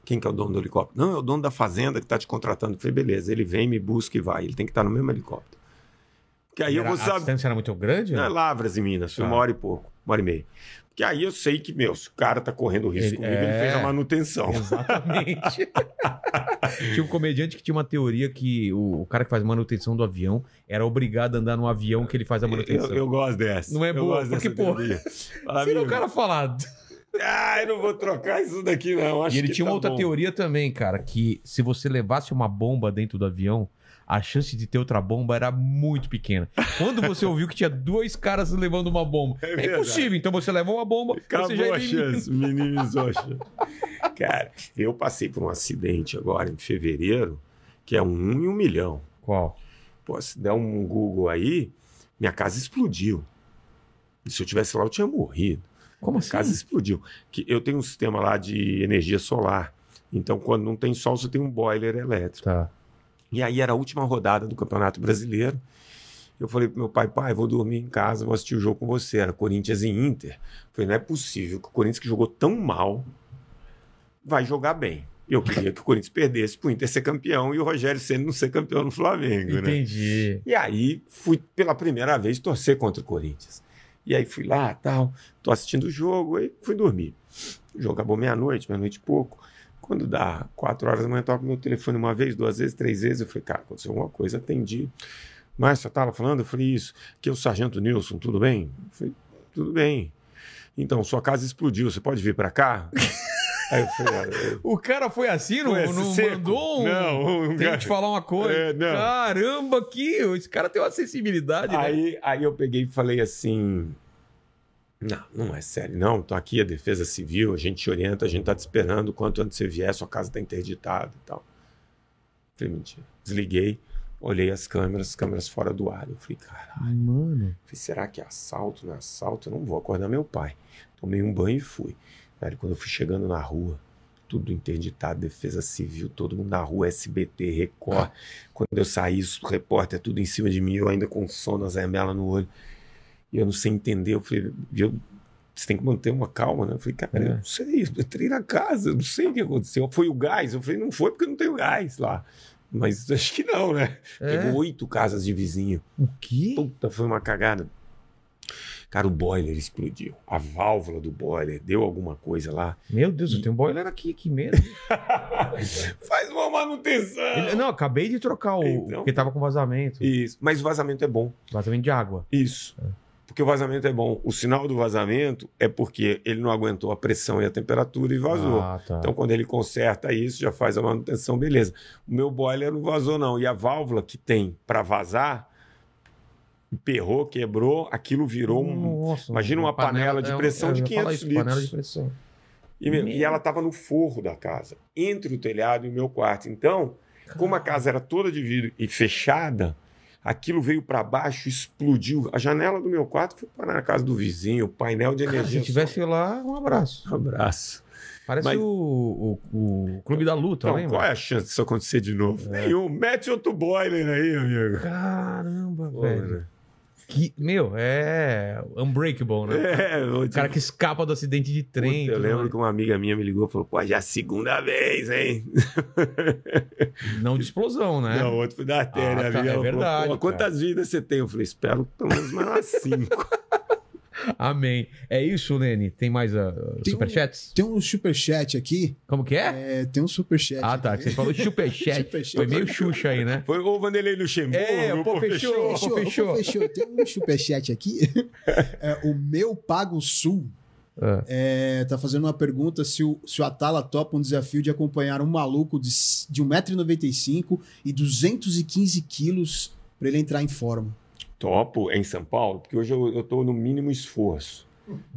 Quem que é o dono do helicóptero? Não, é o dono da fazenda que tá te contratando. Falei, beleza, ele vem, me busca e vai. Ele tem que estar no mesmo helicóptero. Porque aí eu Era- vou A saber. distância era muito grande? É, né? Lavras em Minas, foi Tá. uma hora e pouco, uma hora e meia. Porque aí eu sei que, meu, se o cara tá correndo risco Ele- comigo, ele é. fez a manutenção. Exatamente. tinha um comediante que tinha uma teoria que o, o cara que faz manutenção do avião era obrigado a andar no avião que ele faz a manutenção. Eu, eu gosto dessa. Não é eu boa, gosto porque, dessa pô, Se o cara falar. Ah, eu não vou trocar isso daqui, não. Acho E ele tinha uma tá outra bom. teoria também, cara, que se você levasse uma bomba dentro do avião, a chance de ter outra bomba era muito pequena. Quando você ouviu que tinha dois caras levando uma bomba, É é, impossível. Então você leva uma bomba, Acabou você já a elimina. chance, minimizou a chance. Cara, eu passei por um acidente agora em fevereiro, que é um em um milhão. Qual? Pô, se der um Google aí, minha casa explodiu. E se eu tivesse lá, eu tinha morrido. Como A assim? casa explodiu. Que eu tenho um sistema lá de energia solar. Então, quando não tem sol, você tem um boiler elétrico. Tá. E aí era a última rodada do Campeonato Brasileiro. Eu falei pro meu pai, pai, vou dormir em casa, vou assistir o jogo com você. Era Corinthians e Inter. Eu falei, não é possível que o Corinthians que jogou tão mal vai jogar bem. Eu queria que o Corinthians perdesse pro Inter ser campeão e o Rogério Ceni não ser campeão no Flamengo, né? Entendi. E aí fui pela primeira vez torcer contra o Corinthians. E aí fui lá, tal, tô assistindo o jogo, aí fui dormir. O jogo acabou meia-noite, meia-noite e pouco. Quando dá quatro horas da manhã, toca meu telefone uma vez, duas vezes, três vezes. Eu falei, cara, aconteceu alguma coisa, atendi. Mas você tava falando? Eu falei, isso. Que é o Sargento Nilson, tudo bem? Eu falei, tudo bem. Então, sua casa explodiu, você pode vir para cá? aí eu falei, eu- O cara foi assim, não, Foi não seco? mandou um... Não, um Tem que cara- te falar uma coisa. É, não. Caramba, que esse cara tem uma sensibilidade, né? Aí, aí eu peguei e falei assim: Não, não é sério. Não, tô aqui, a defesa civil, a gente te orienta, a gente tá te esperando. Quanto antes você vier, sua casa tá interditada e tal. Falei, mentira. Desliguei, olhei as câmeras, as câmeras fora do ar. Eu falei, caralho. Mano. Falei, será que é assalto? Não é assalto? Eu não vou acordar meu pai. Tomei um banho e fui. Velho, quando eu fui chegando na rua, tudo interditado, defesa civil, todo mundo na rua, SBT, Record. Quando eu saí, o repórter tudo em cima de mim, eu ainda com sono, a zemela no olho. E eu não sei entender. Eu falei, eu, você tem que manter uma calma, né? Eu falei, cara, É. eu não sei, eu entrei na casa, eu não sei o que aconteceu. Foi o gás? Eu falei, não foi porque não tem o gás lá. Mas acho que não, né? É. Pegou oito casas de vizinho. O quê? Puta, foi uma cagada. Cara, o boiler explodiu. A válvula do boiler deu alguma coisa lá. Meu Deus, eu tenho um boiler aqui, aqui mesmo. Faz uma manutenção. Ele- não, acabei de trocar o. Então. Porque tava com vazamento. Isso. Mas o vazamento é bom. Vazamento de água. Isso. Porque o vazamento é bom. O sinal do vazamento é porque ele não aguentou a pressão e a temperatura e vazou. Ah, tá. Então, quando ele conserta isso, já faz a manutenção, beleza. O meu boiler não vazou, não. E a válvula que tem para vazar, emperrou, quebrou, aquilo virou um. Nossa, imagina uma panela de é pressão eu de ia falar 500 isso, Panela litros. de pressão. E, meu, e ela estava no forro da casa, entre o telhado e o meu quarto. Então, como a casa era toda de vidro e fechada, aquilo veio para baixo, explodiu. A janela do meu quarto foi para na casa do vizinho, o painel de Cara, energia. se tivesse lá, um abraço. Um abraço. Parece Mas- o, o, o Clube da Luta, Então, lembra? qual é a chance disso acontecer de novo? É. Nenhum. Mete outro boiler aí, amigo. Caramba, Pô, velho. né? Que, meu, é Unbreakable, né? É, O cara que escapa do acidente de trem. Puta, eu lembro mais. que uma amiga minha me ligou e falou: pô, já é a segunda vez, hein? Não de explosão, né? Não, o outro foi da artéria. Ah, tá, é falou, verdade, "Pô, quantas vidas você tem? Eu falei: espero pelo menos mais umas cinco. Amém. É isso, Lene? Tem mais uh, Tem um- superchats? Tem um superchat aqui. Como que é? É, tem um superchat. Ah, tá. aqui. Você falou superchat. Superchat. Foi meio Xuxa aí, né? Foi o Vanderlei Luxemburgo. É, pô, fechou. Fechou, Pô, fechou. pô, fechou. Tem um superchat aqui. É, o meu Pago Sul Ah. é, tá fazendo uma pergunta se o, se o Atala topa um desafio de acompanhar um maluco de, de 1,95m e 215 quilos para ele entrar em forma. Topo em São Paulo, porque hoje eu, tô no mínimo esforço.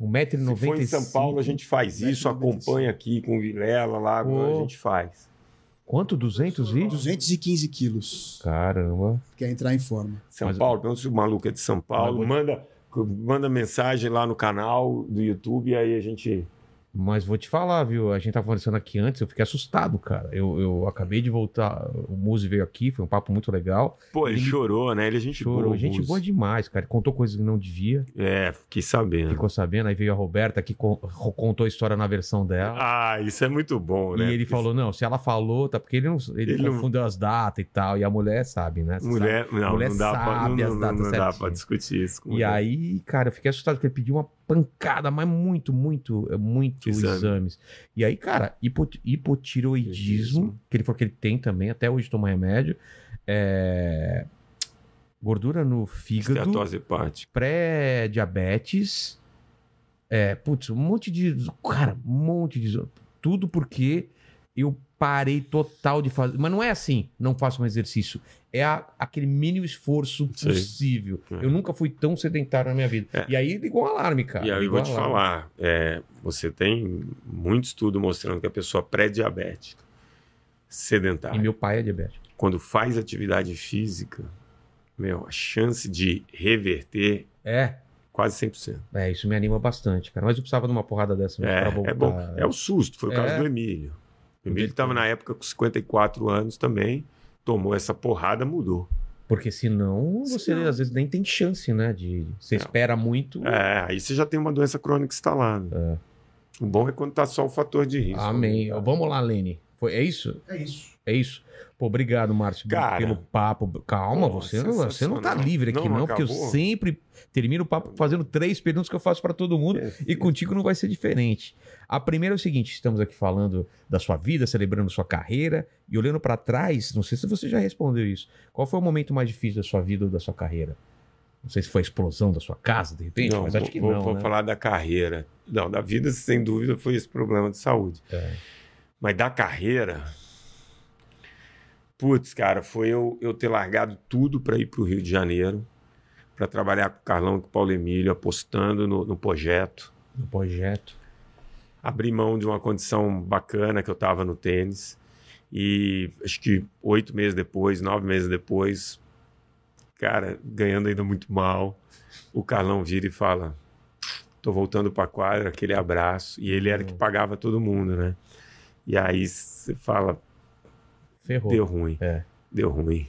1,95m. Se for em São Paulo, a gente faz isso, 1,95. acompanha aqui com o Vilela lá, Pô. a gente faz. Quanto? 200 e? 215 quilos. Caramba. Quer entrar em forma. São Mas- Paulo, pergunta se o maluco é de São Paulo, manda, manda mensagem lá no canal do YouTube e aí a gente. Mas vou te falar, viu? A gente tava conversando aqui antes, eu fiquei assustado, cara. Eu, eu acabei de voltar. O Muzi veio aqui, foi um papo muito legal. Pô, ele, Ele- chorou, né? Ele é gente Chorou. boa. gente boa demais, cara. Contou coisas que não devia. É, fiquei sabendo. Ficou sabendo. Aí veio a Roberta que con- contou a história na versão dela. Ah, isso é muito bom, né? e ele Porque falou, não, se ela falou, tá? Porque ele, não, ele, Ele não- confundeu as datas e tal. E a mulher sabe, né? Você Mulher, não, Mulher não dá pra, não, sabe as não, datas não dá certinho. pra discutir isso. com E mulher. aí, cara, eu fiquei assustado porque ele pediu uma pancada, mas muito, muito, é muito Exame. exames. E aí, cara, hipo, hipotiroidismo, Tiroidismo. que ele falou que ele tem também, até hoje toma remédio. É, Gordura no fígado, Esteatose hepática. pré-diabetes. É, putz, um monte de. Cara, um monte de. Tudo porque eu parei total de fazer. Mas não é assim, não faço um exercício. É a- aquele mínimo esforço Sei. possível. É. Eu nunca fui tão sedentário na minha vida. É. E aí ligou um alarme, cara. e aí eu vou te alarme. falar, é, você tem muito estudo mostrando que a pessoa pré-diabética, sedentária, E meu pai é diabético. quando faz atividade física, meu, a chance de reverter É. quase 100%. É, isso me anima bastante, cara. Mas eu precisava de uma porrada dessa mesmo É, é bom. É o susto, foi o caso É. do Emílio. O Emílio Ele estava na época com 54 anos também, tomou essa porrada, mudou. Porque senão você Senão- às vezes nem tem chance, né? De... Você Não. espera muito. É, aí você já tem uma doença crônica instalada. O bom é quando tá só o fator de risco. Amém. Vamos lá, Lene. Foi... É isso? É isso. É isso. Pô, obrigado, Márcio, Cara. pelo papo. Calma, Pô, você, não, você não tá livre aqui, Não, não, não porque eu sempre termino o papo fazendo três perguntas que eu faço pra todo mundo. E contigo não vai ser diferente. A primeira é o seguinte: estamos aqui falando da sua vida, celebrando sua carreira e olhando pra trás. Não sei se você já respondeu isso. Qual foi o momento mais difícil da sua vida ou da sua carreira? Não sei se foi a explosão da sua casa, de repente, Não, mas acho que vou- não. vou né? falar da carreira. Não, da vida, sem dúvida, foi esse problema de saúde. É. Mas da carreira. Putz, cara, foi eu, eu ter largado tudo para ir para o Rio de Janeiro, para trabalhar com o Carlão e com o Paulo Emílio, apostando no, no projeto. No projeto. Abri mão de uma condição bacana que eu estava no tênis. E acho que oito meses depois, nove meses depois, cara, ganhando ainda muito mal, o Carlão vira e fala: tô voltando para a quadra, aquele abraço. E ele era que pagava todo mundo, né? E aí você fala: Ferrou. deu ruim, É. deu ruim.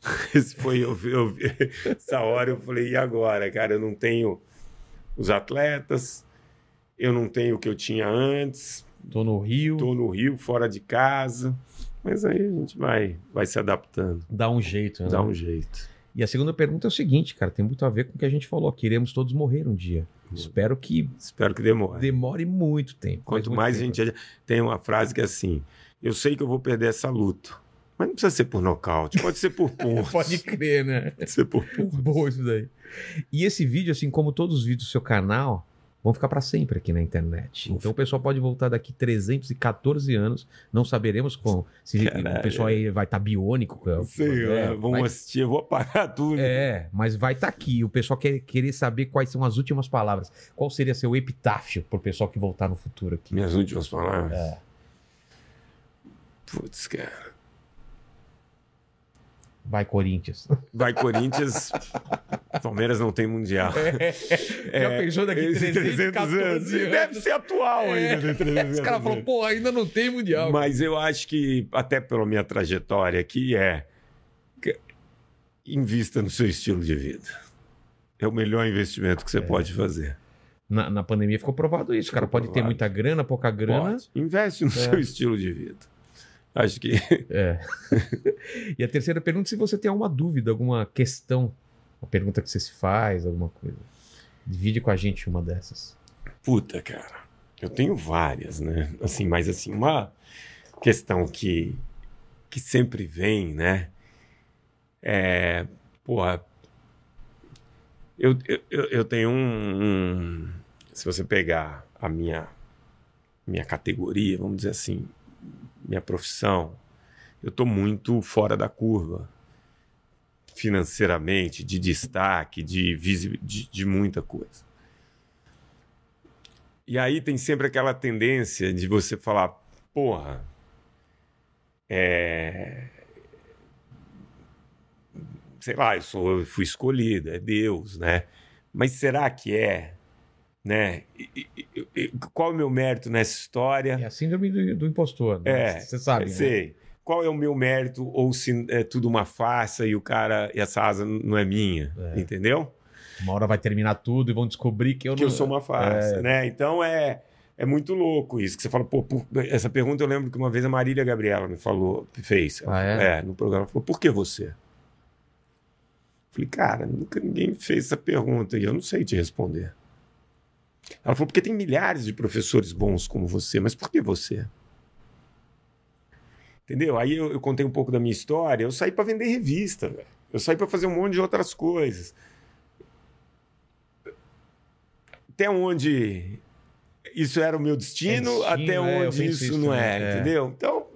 Esse foi eu, eu, essa hora eu falei: e agora, cara? Eu não tenho os atletas, eu não tenho o que eu tinha antes, Tô no Rio. tô no Rio, fora de casa. Mas aí a gente vai, vai se adaptando, Dá um jeito, né? dá um jeito. E a segunda pergunta é o seguinte, cara, tem muito a ver com o que a gente falou. Queremos todos morrer um dia. Espero que Espero que demore. demore muito tempo. Quanto Mas mais a muito gente. Tem uma frase que é assim: eu sei que eu vou perder essa luta. Mas não precisa ser por nocaute, pode ser por tempo. pontos. Pode crer, né? Pode ser por pontos. Boa isso daí. E esse vídeo, assim como todos os vídeos do seu canal, vão ficar para sempre aqui na internet. Então o pessoal pode voltar daqui 314 anos. Não saberemos como, se Caralho. o pessoal aí vai estar biônico. Não sei, é, vamos vai- assistir, eu vou apagar tudo. É, mas vai estar aqui. O pessoal quer querer saber quais são as últimas palavras. Qual seria seu epitáfio pro pessoal que voltar no futuro aqui? Minhas últimas palavras. É. Putz, cara. Vai, Corinthians. Vai, Corinthians. Palmeiras não tem mundial. Já pensou daqui esse 314 anos? Deve ser atual É. ainda. né, 300 Os caras falam, pô, ainda não tem mundial. Mas eu acho que, até pela minha trajetória aqui, é. Invista no seu estilo de vida. É o melhor investimento que você pode fazer. Na, na pandemia ficou provado isso. O cara pode ter muita grana, pouca grana. Pode. Investe no seu estilo de vida. Acho que. É. e a terceira pergunta, se você tem alguma dúvida, alguma questão, uma pergunta que você se faz, alguma coisa. Divide com a gente uma dessas. Puta, cara. Eu tenho várias, né? Assim, mas assim, uma questão que, que sempre vem, né? É. Porra. Eu, eu, eu- tenho um, um- Se você pegar a minha, minha categoria, vamos dizer assim, minha profissão, eu tô muito fora da curva. Financeiramente, de destaque, de, de, de muita coisa. E aí tem sempre aquela tendência de você falar, porra, é... sei lá, eu, sou, eu fui escolhido, é Deus, né? Mas será que é? Né? E- e- e- qual é o meu mérito nessa história? É a síndrome do, do impostor, né? É, Você sabe, né? Sei. Qual é o meu mérito ou se é tudo uma farsa e o cara e essa asa não é minha, É. entendeu? Uma hora vai terminar tudo e vão descobrir que eu que não... eu sou uma farsa, É. né? Então é é muito louco isso que você fala, pô, por- essa pergunta eu lembro que uma vez a Marília Gabriela me falou, fez, Ah, é? no programa, falou, por que você? Falei, cara, nunca ninguém fez essa pergunta e eu não sei te responder. Ela falou, porque tem milhares de professores bons como você, mas por que você? Entendeu? Aí eu, eu contei um pouco da minha história, eu saí para vender revista, velho. Eu saí para fazer um monte de outras coisas. Até onde isso era o meu destino, É destino, até é, onde isso, isso não é, é. entendeu? Então,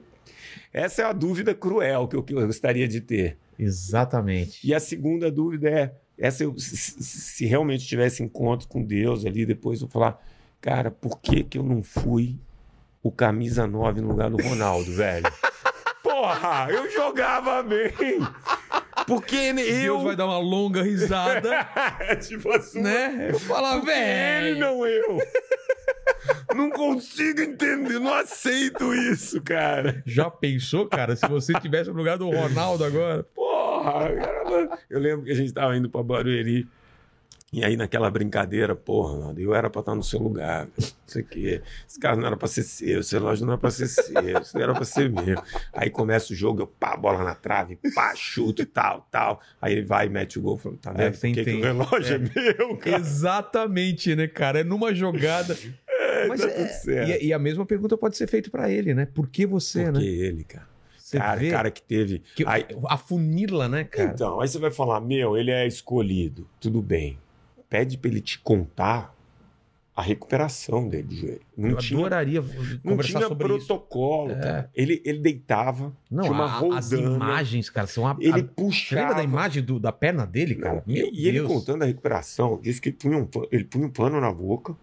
essa é a dúvida cruel que eu, que eu gostaria de ter. Exatamente. E a segunda dúvida é: essa eu, se, se- realmente tivesse encontro com Deus ali, depois eu falar, cara, por que, que eu não fui o camisa 9 no lugar do Ronaldo, velho? Porra, eu jogava bem. Porque eu. Deus vai dar uma longa risada, tipo assim, né? Eu falar, Ele velho. não eu. não consigo entender, não aceito isso, cara. Já pensou, cara, se você tivesse no lugar do Ronaldo agora? Porra, eu lembro que a gente tava indo pra Barueri. E aí, naquela brincadeira, porra, Ronaldo, eu era pra estar no seu lugar, não sei o quê. Esse carro não era pra ser seu, esse relógio não era pra ser seu, isso era pra ser meu. Aí começa o jogo, eu pá, bola na trave, pá, chuto e tal, tal. Aí ele vai mete o gol, fala, tá É, vendo? Por que, que tem- o relógio é, meu, cara? Exatamente, né, cara? É numa jogada. Mas tá é- e, e a mesma pergunta pode ser feita pra ele, né? Por que você, né? ele, cara. Você cara, vê cara que teve. que Aí, a funila, né, cara? Então, aí você vai falar, meu, ele é escolhido, tudo bem. Pede pra ele te contar a recuperação dele de joelho. Não Eu tinha, adoraria não tinha isso. protocolo. É. cara. Ele, ele deitava, Não, tinha uma a- as roldana, imagens, cara, são a, ele a- puxava. lembra da imagem do- da perna dele, cara? Não, Meu e ele contando a recuperação, disse que punha um, ele punha um pano na boca,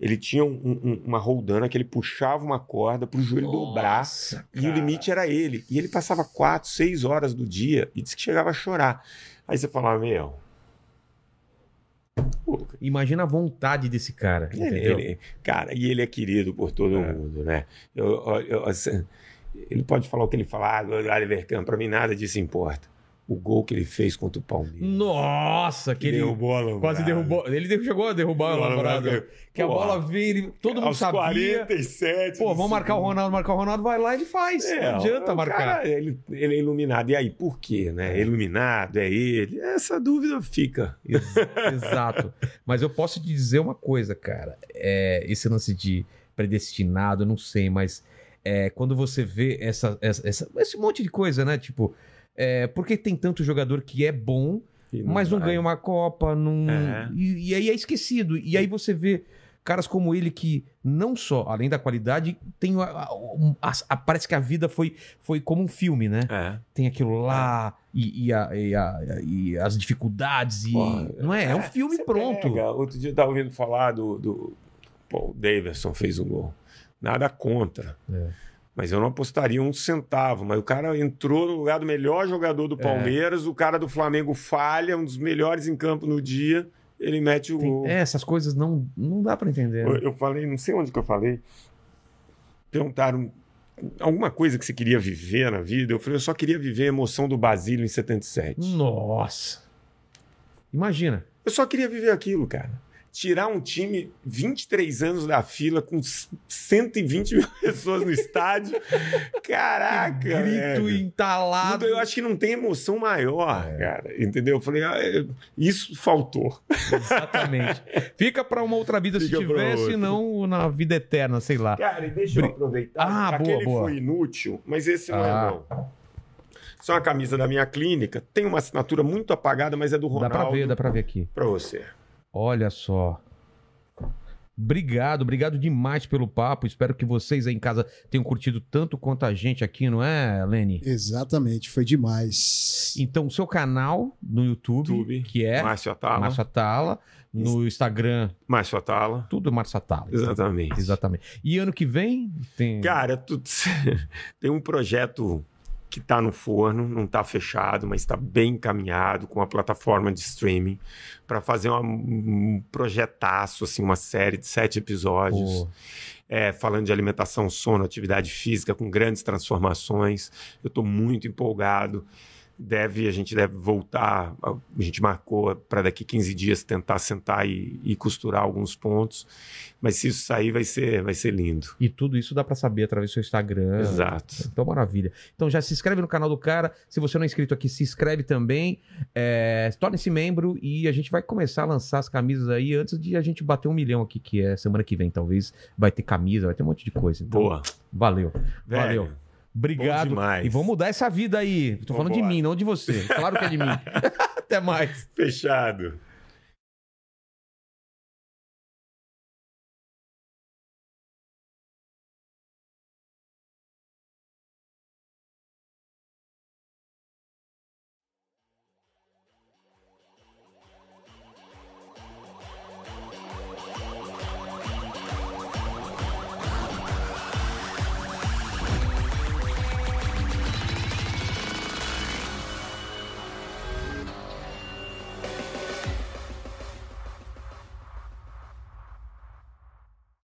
ele tinha um- um- uma roldana que ele puxava uma corda pro joelho dobrar. Nossa, E o cara. limite era ele. E ele passava quatro, seis horas do dia e disse que chegava a chorar. Aí você falava, meu. pô, Imagina a vontade desse cara, ele- ele- cara, e ele é querido por todo É. mundo, né? Eu, eu- eu- assim, ele pode falar o que ele falar, ah, Oliver Kahn, pra mim nada disso importa. O gol que ele fez contra o Palmeiras. Nossa, que ele derrubou a Alambrado. quase derrubou. Ele chegou a derrubar o Alambrado. Que a bola veio, ele, todo mundo aos sabia. 47. Pô, vamos marcar o. Ronaldo, marcar o Ronaldo, vai lá e ele faz. É, não adianta marcar. cara, ele, ele é iluminado. E aí, por quê? Né? É iluminado, é ele. Essa dúvida fica. Ex- Exato. Mas eu posso te dizer uma coisa, cara. É, esse lance de predestinado, eu não sei, mas é, quando você vê essa, essa- essa- esse monte de coisa, né? Tipo, é, por que tem tanto jogador que é bom, E mas não vai. ganha uma Copa? Não... É. E, e aí é esquecido. E aí você vê caras como ele que não só, além da qualidade, tem a- a- a- a- parece que a vida foi, foi como um filme, né? É. tem aquilo lá e, e a- e a- e as dificuldades e Porra, não é, é um filme Você pronto. pega, outro dia eu tava ouvindo falar do. do pô, o Davidson fez um gol. Nada contra. É. Mas eu não apostaria um centavo. Mas o cara entrou no lugar do melhor jogador É. do Palmeiras, o cara do Flamengo falha, um dos melhores em campo no dia, ele mete o Tem- gol. é, essas coisas não, não dá pra entender. Eu, né? eu falei, não sei onde que eu falei. Perguntaram alguma coisa que você queria viver na vida. Eu falei, eu só queria viver a emoção do Basílio em 77. Nossa. Imagina. Eu só queria viver aquilo, cara. Tirar um time 23 anos da fila com 120 mil pessoas no estádio. Caraca, Grito velho. entalado. Eu acho que não tem emoção maior, É. cara. Entendeu? Eu falei, ah, é- isso faltou. Exatamente. Fica pra uma outra vida se Fica pra tiver, outra. senão na vida eterna, sei lá. Cara, e deixa eu aproveitar. Ah, boa, Aquele boa. foi inútil, mas esse não Ah. é não. Isso é uma camisa da minha clínica. Tem uma assinatura muito apagada, mas é do Dá Ronaldo. pra ver, dá pra ver aqui. Pra você. Olha só. Obrigado, obrigado demais pelo papo. Espero que vocês aí em casa tenham curtido tanto quanto a gente aqui, não é, Lene? Exatamente, foi demais. Então, o seu canal no YouTube, YouTube, que é Márcio Atala. Márcio Atala, no Instagram, Márcio Atala. tudo Márcio Atala. Exatamente. Exatamente. E ano que vem tem. Cara, tu- tem um projeto que tá no forno, não tá fechado, mas está bem encaminhado com a plataforma de streaming para fazer uma- um projetaço, assim, uma série de sete episódios. Pô, é, falando de alimentação, sono, atividade física, com grandes transformações. Eu estou muito empolgado. Deve, a gente deve voltar. A gente marcou para daqui 15 dias tentar sentar e, e costurar alguns pontos. Mas se isso sair, vai ser, vai ser lindo. E tudo isso dá pra saber através do seu Instagram. Exato. Então, maravilha. Então, já se inscreve no canal do cara. Se você não é inscrito aqui, se inscreve também. É, Torne-se membro e a gente vai começar a lançar as camisas aí antes de a gente bater um milhão aqui, que é semana que vem, talvez. Vai ter camisa, vai ter um monte de coisa. Então, Boa. Valeu. Velho, Valeu. Obrigado. E vamos mudar essa vida aí. Tô falando de Vambora. mim, não de você. Claro que é de mim. Até mais. Fechado.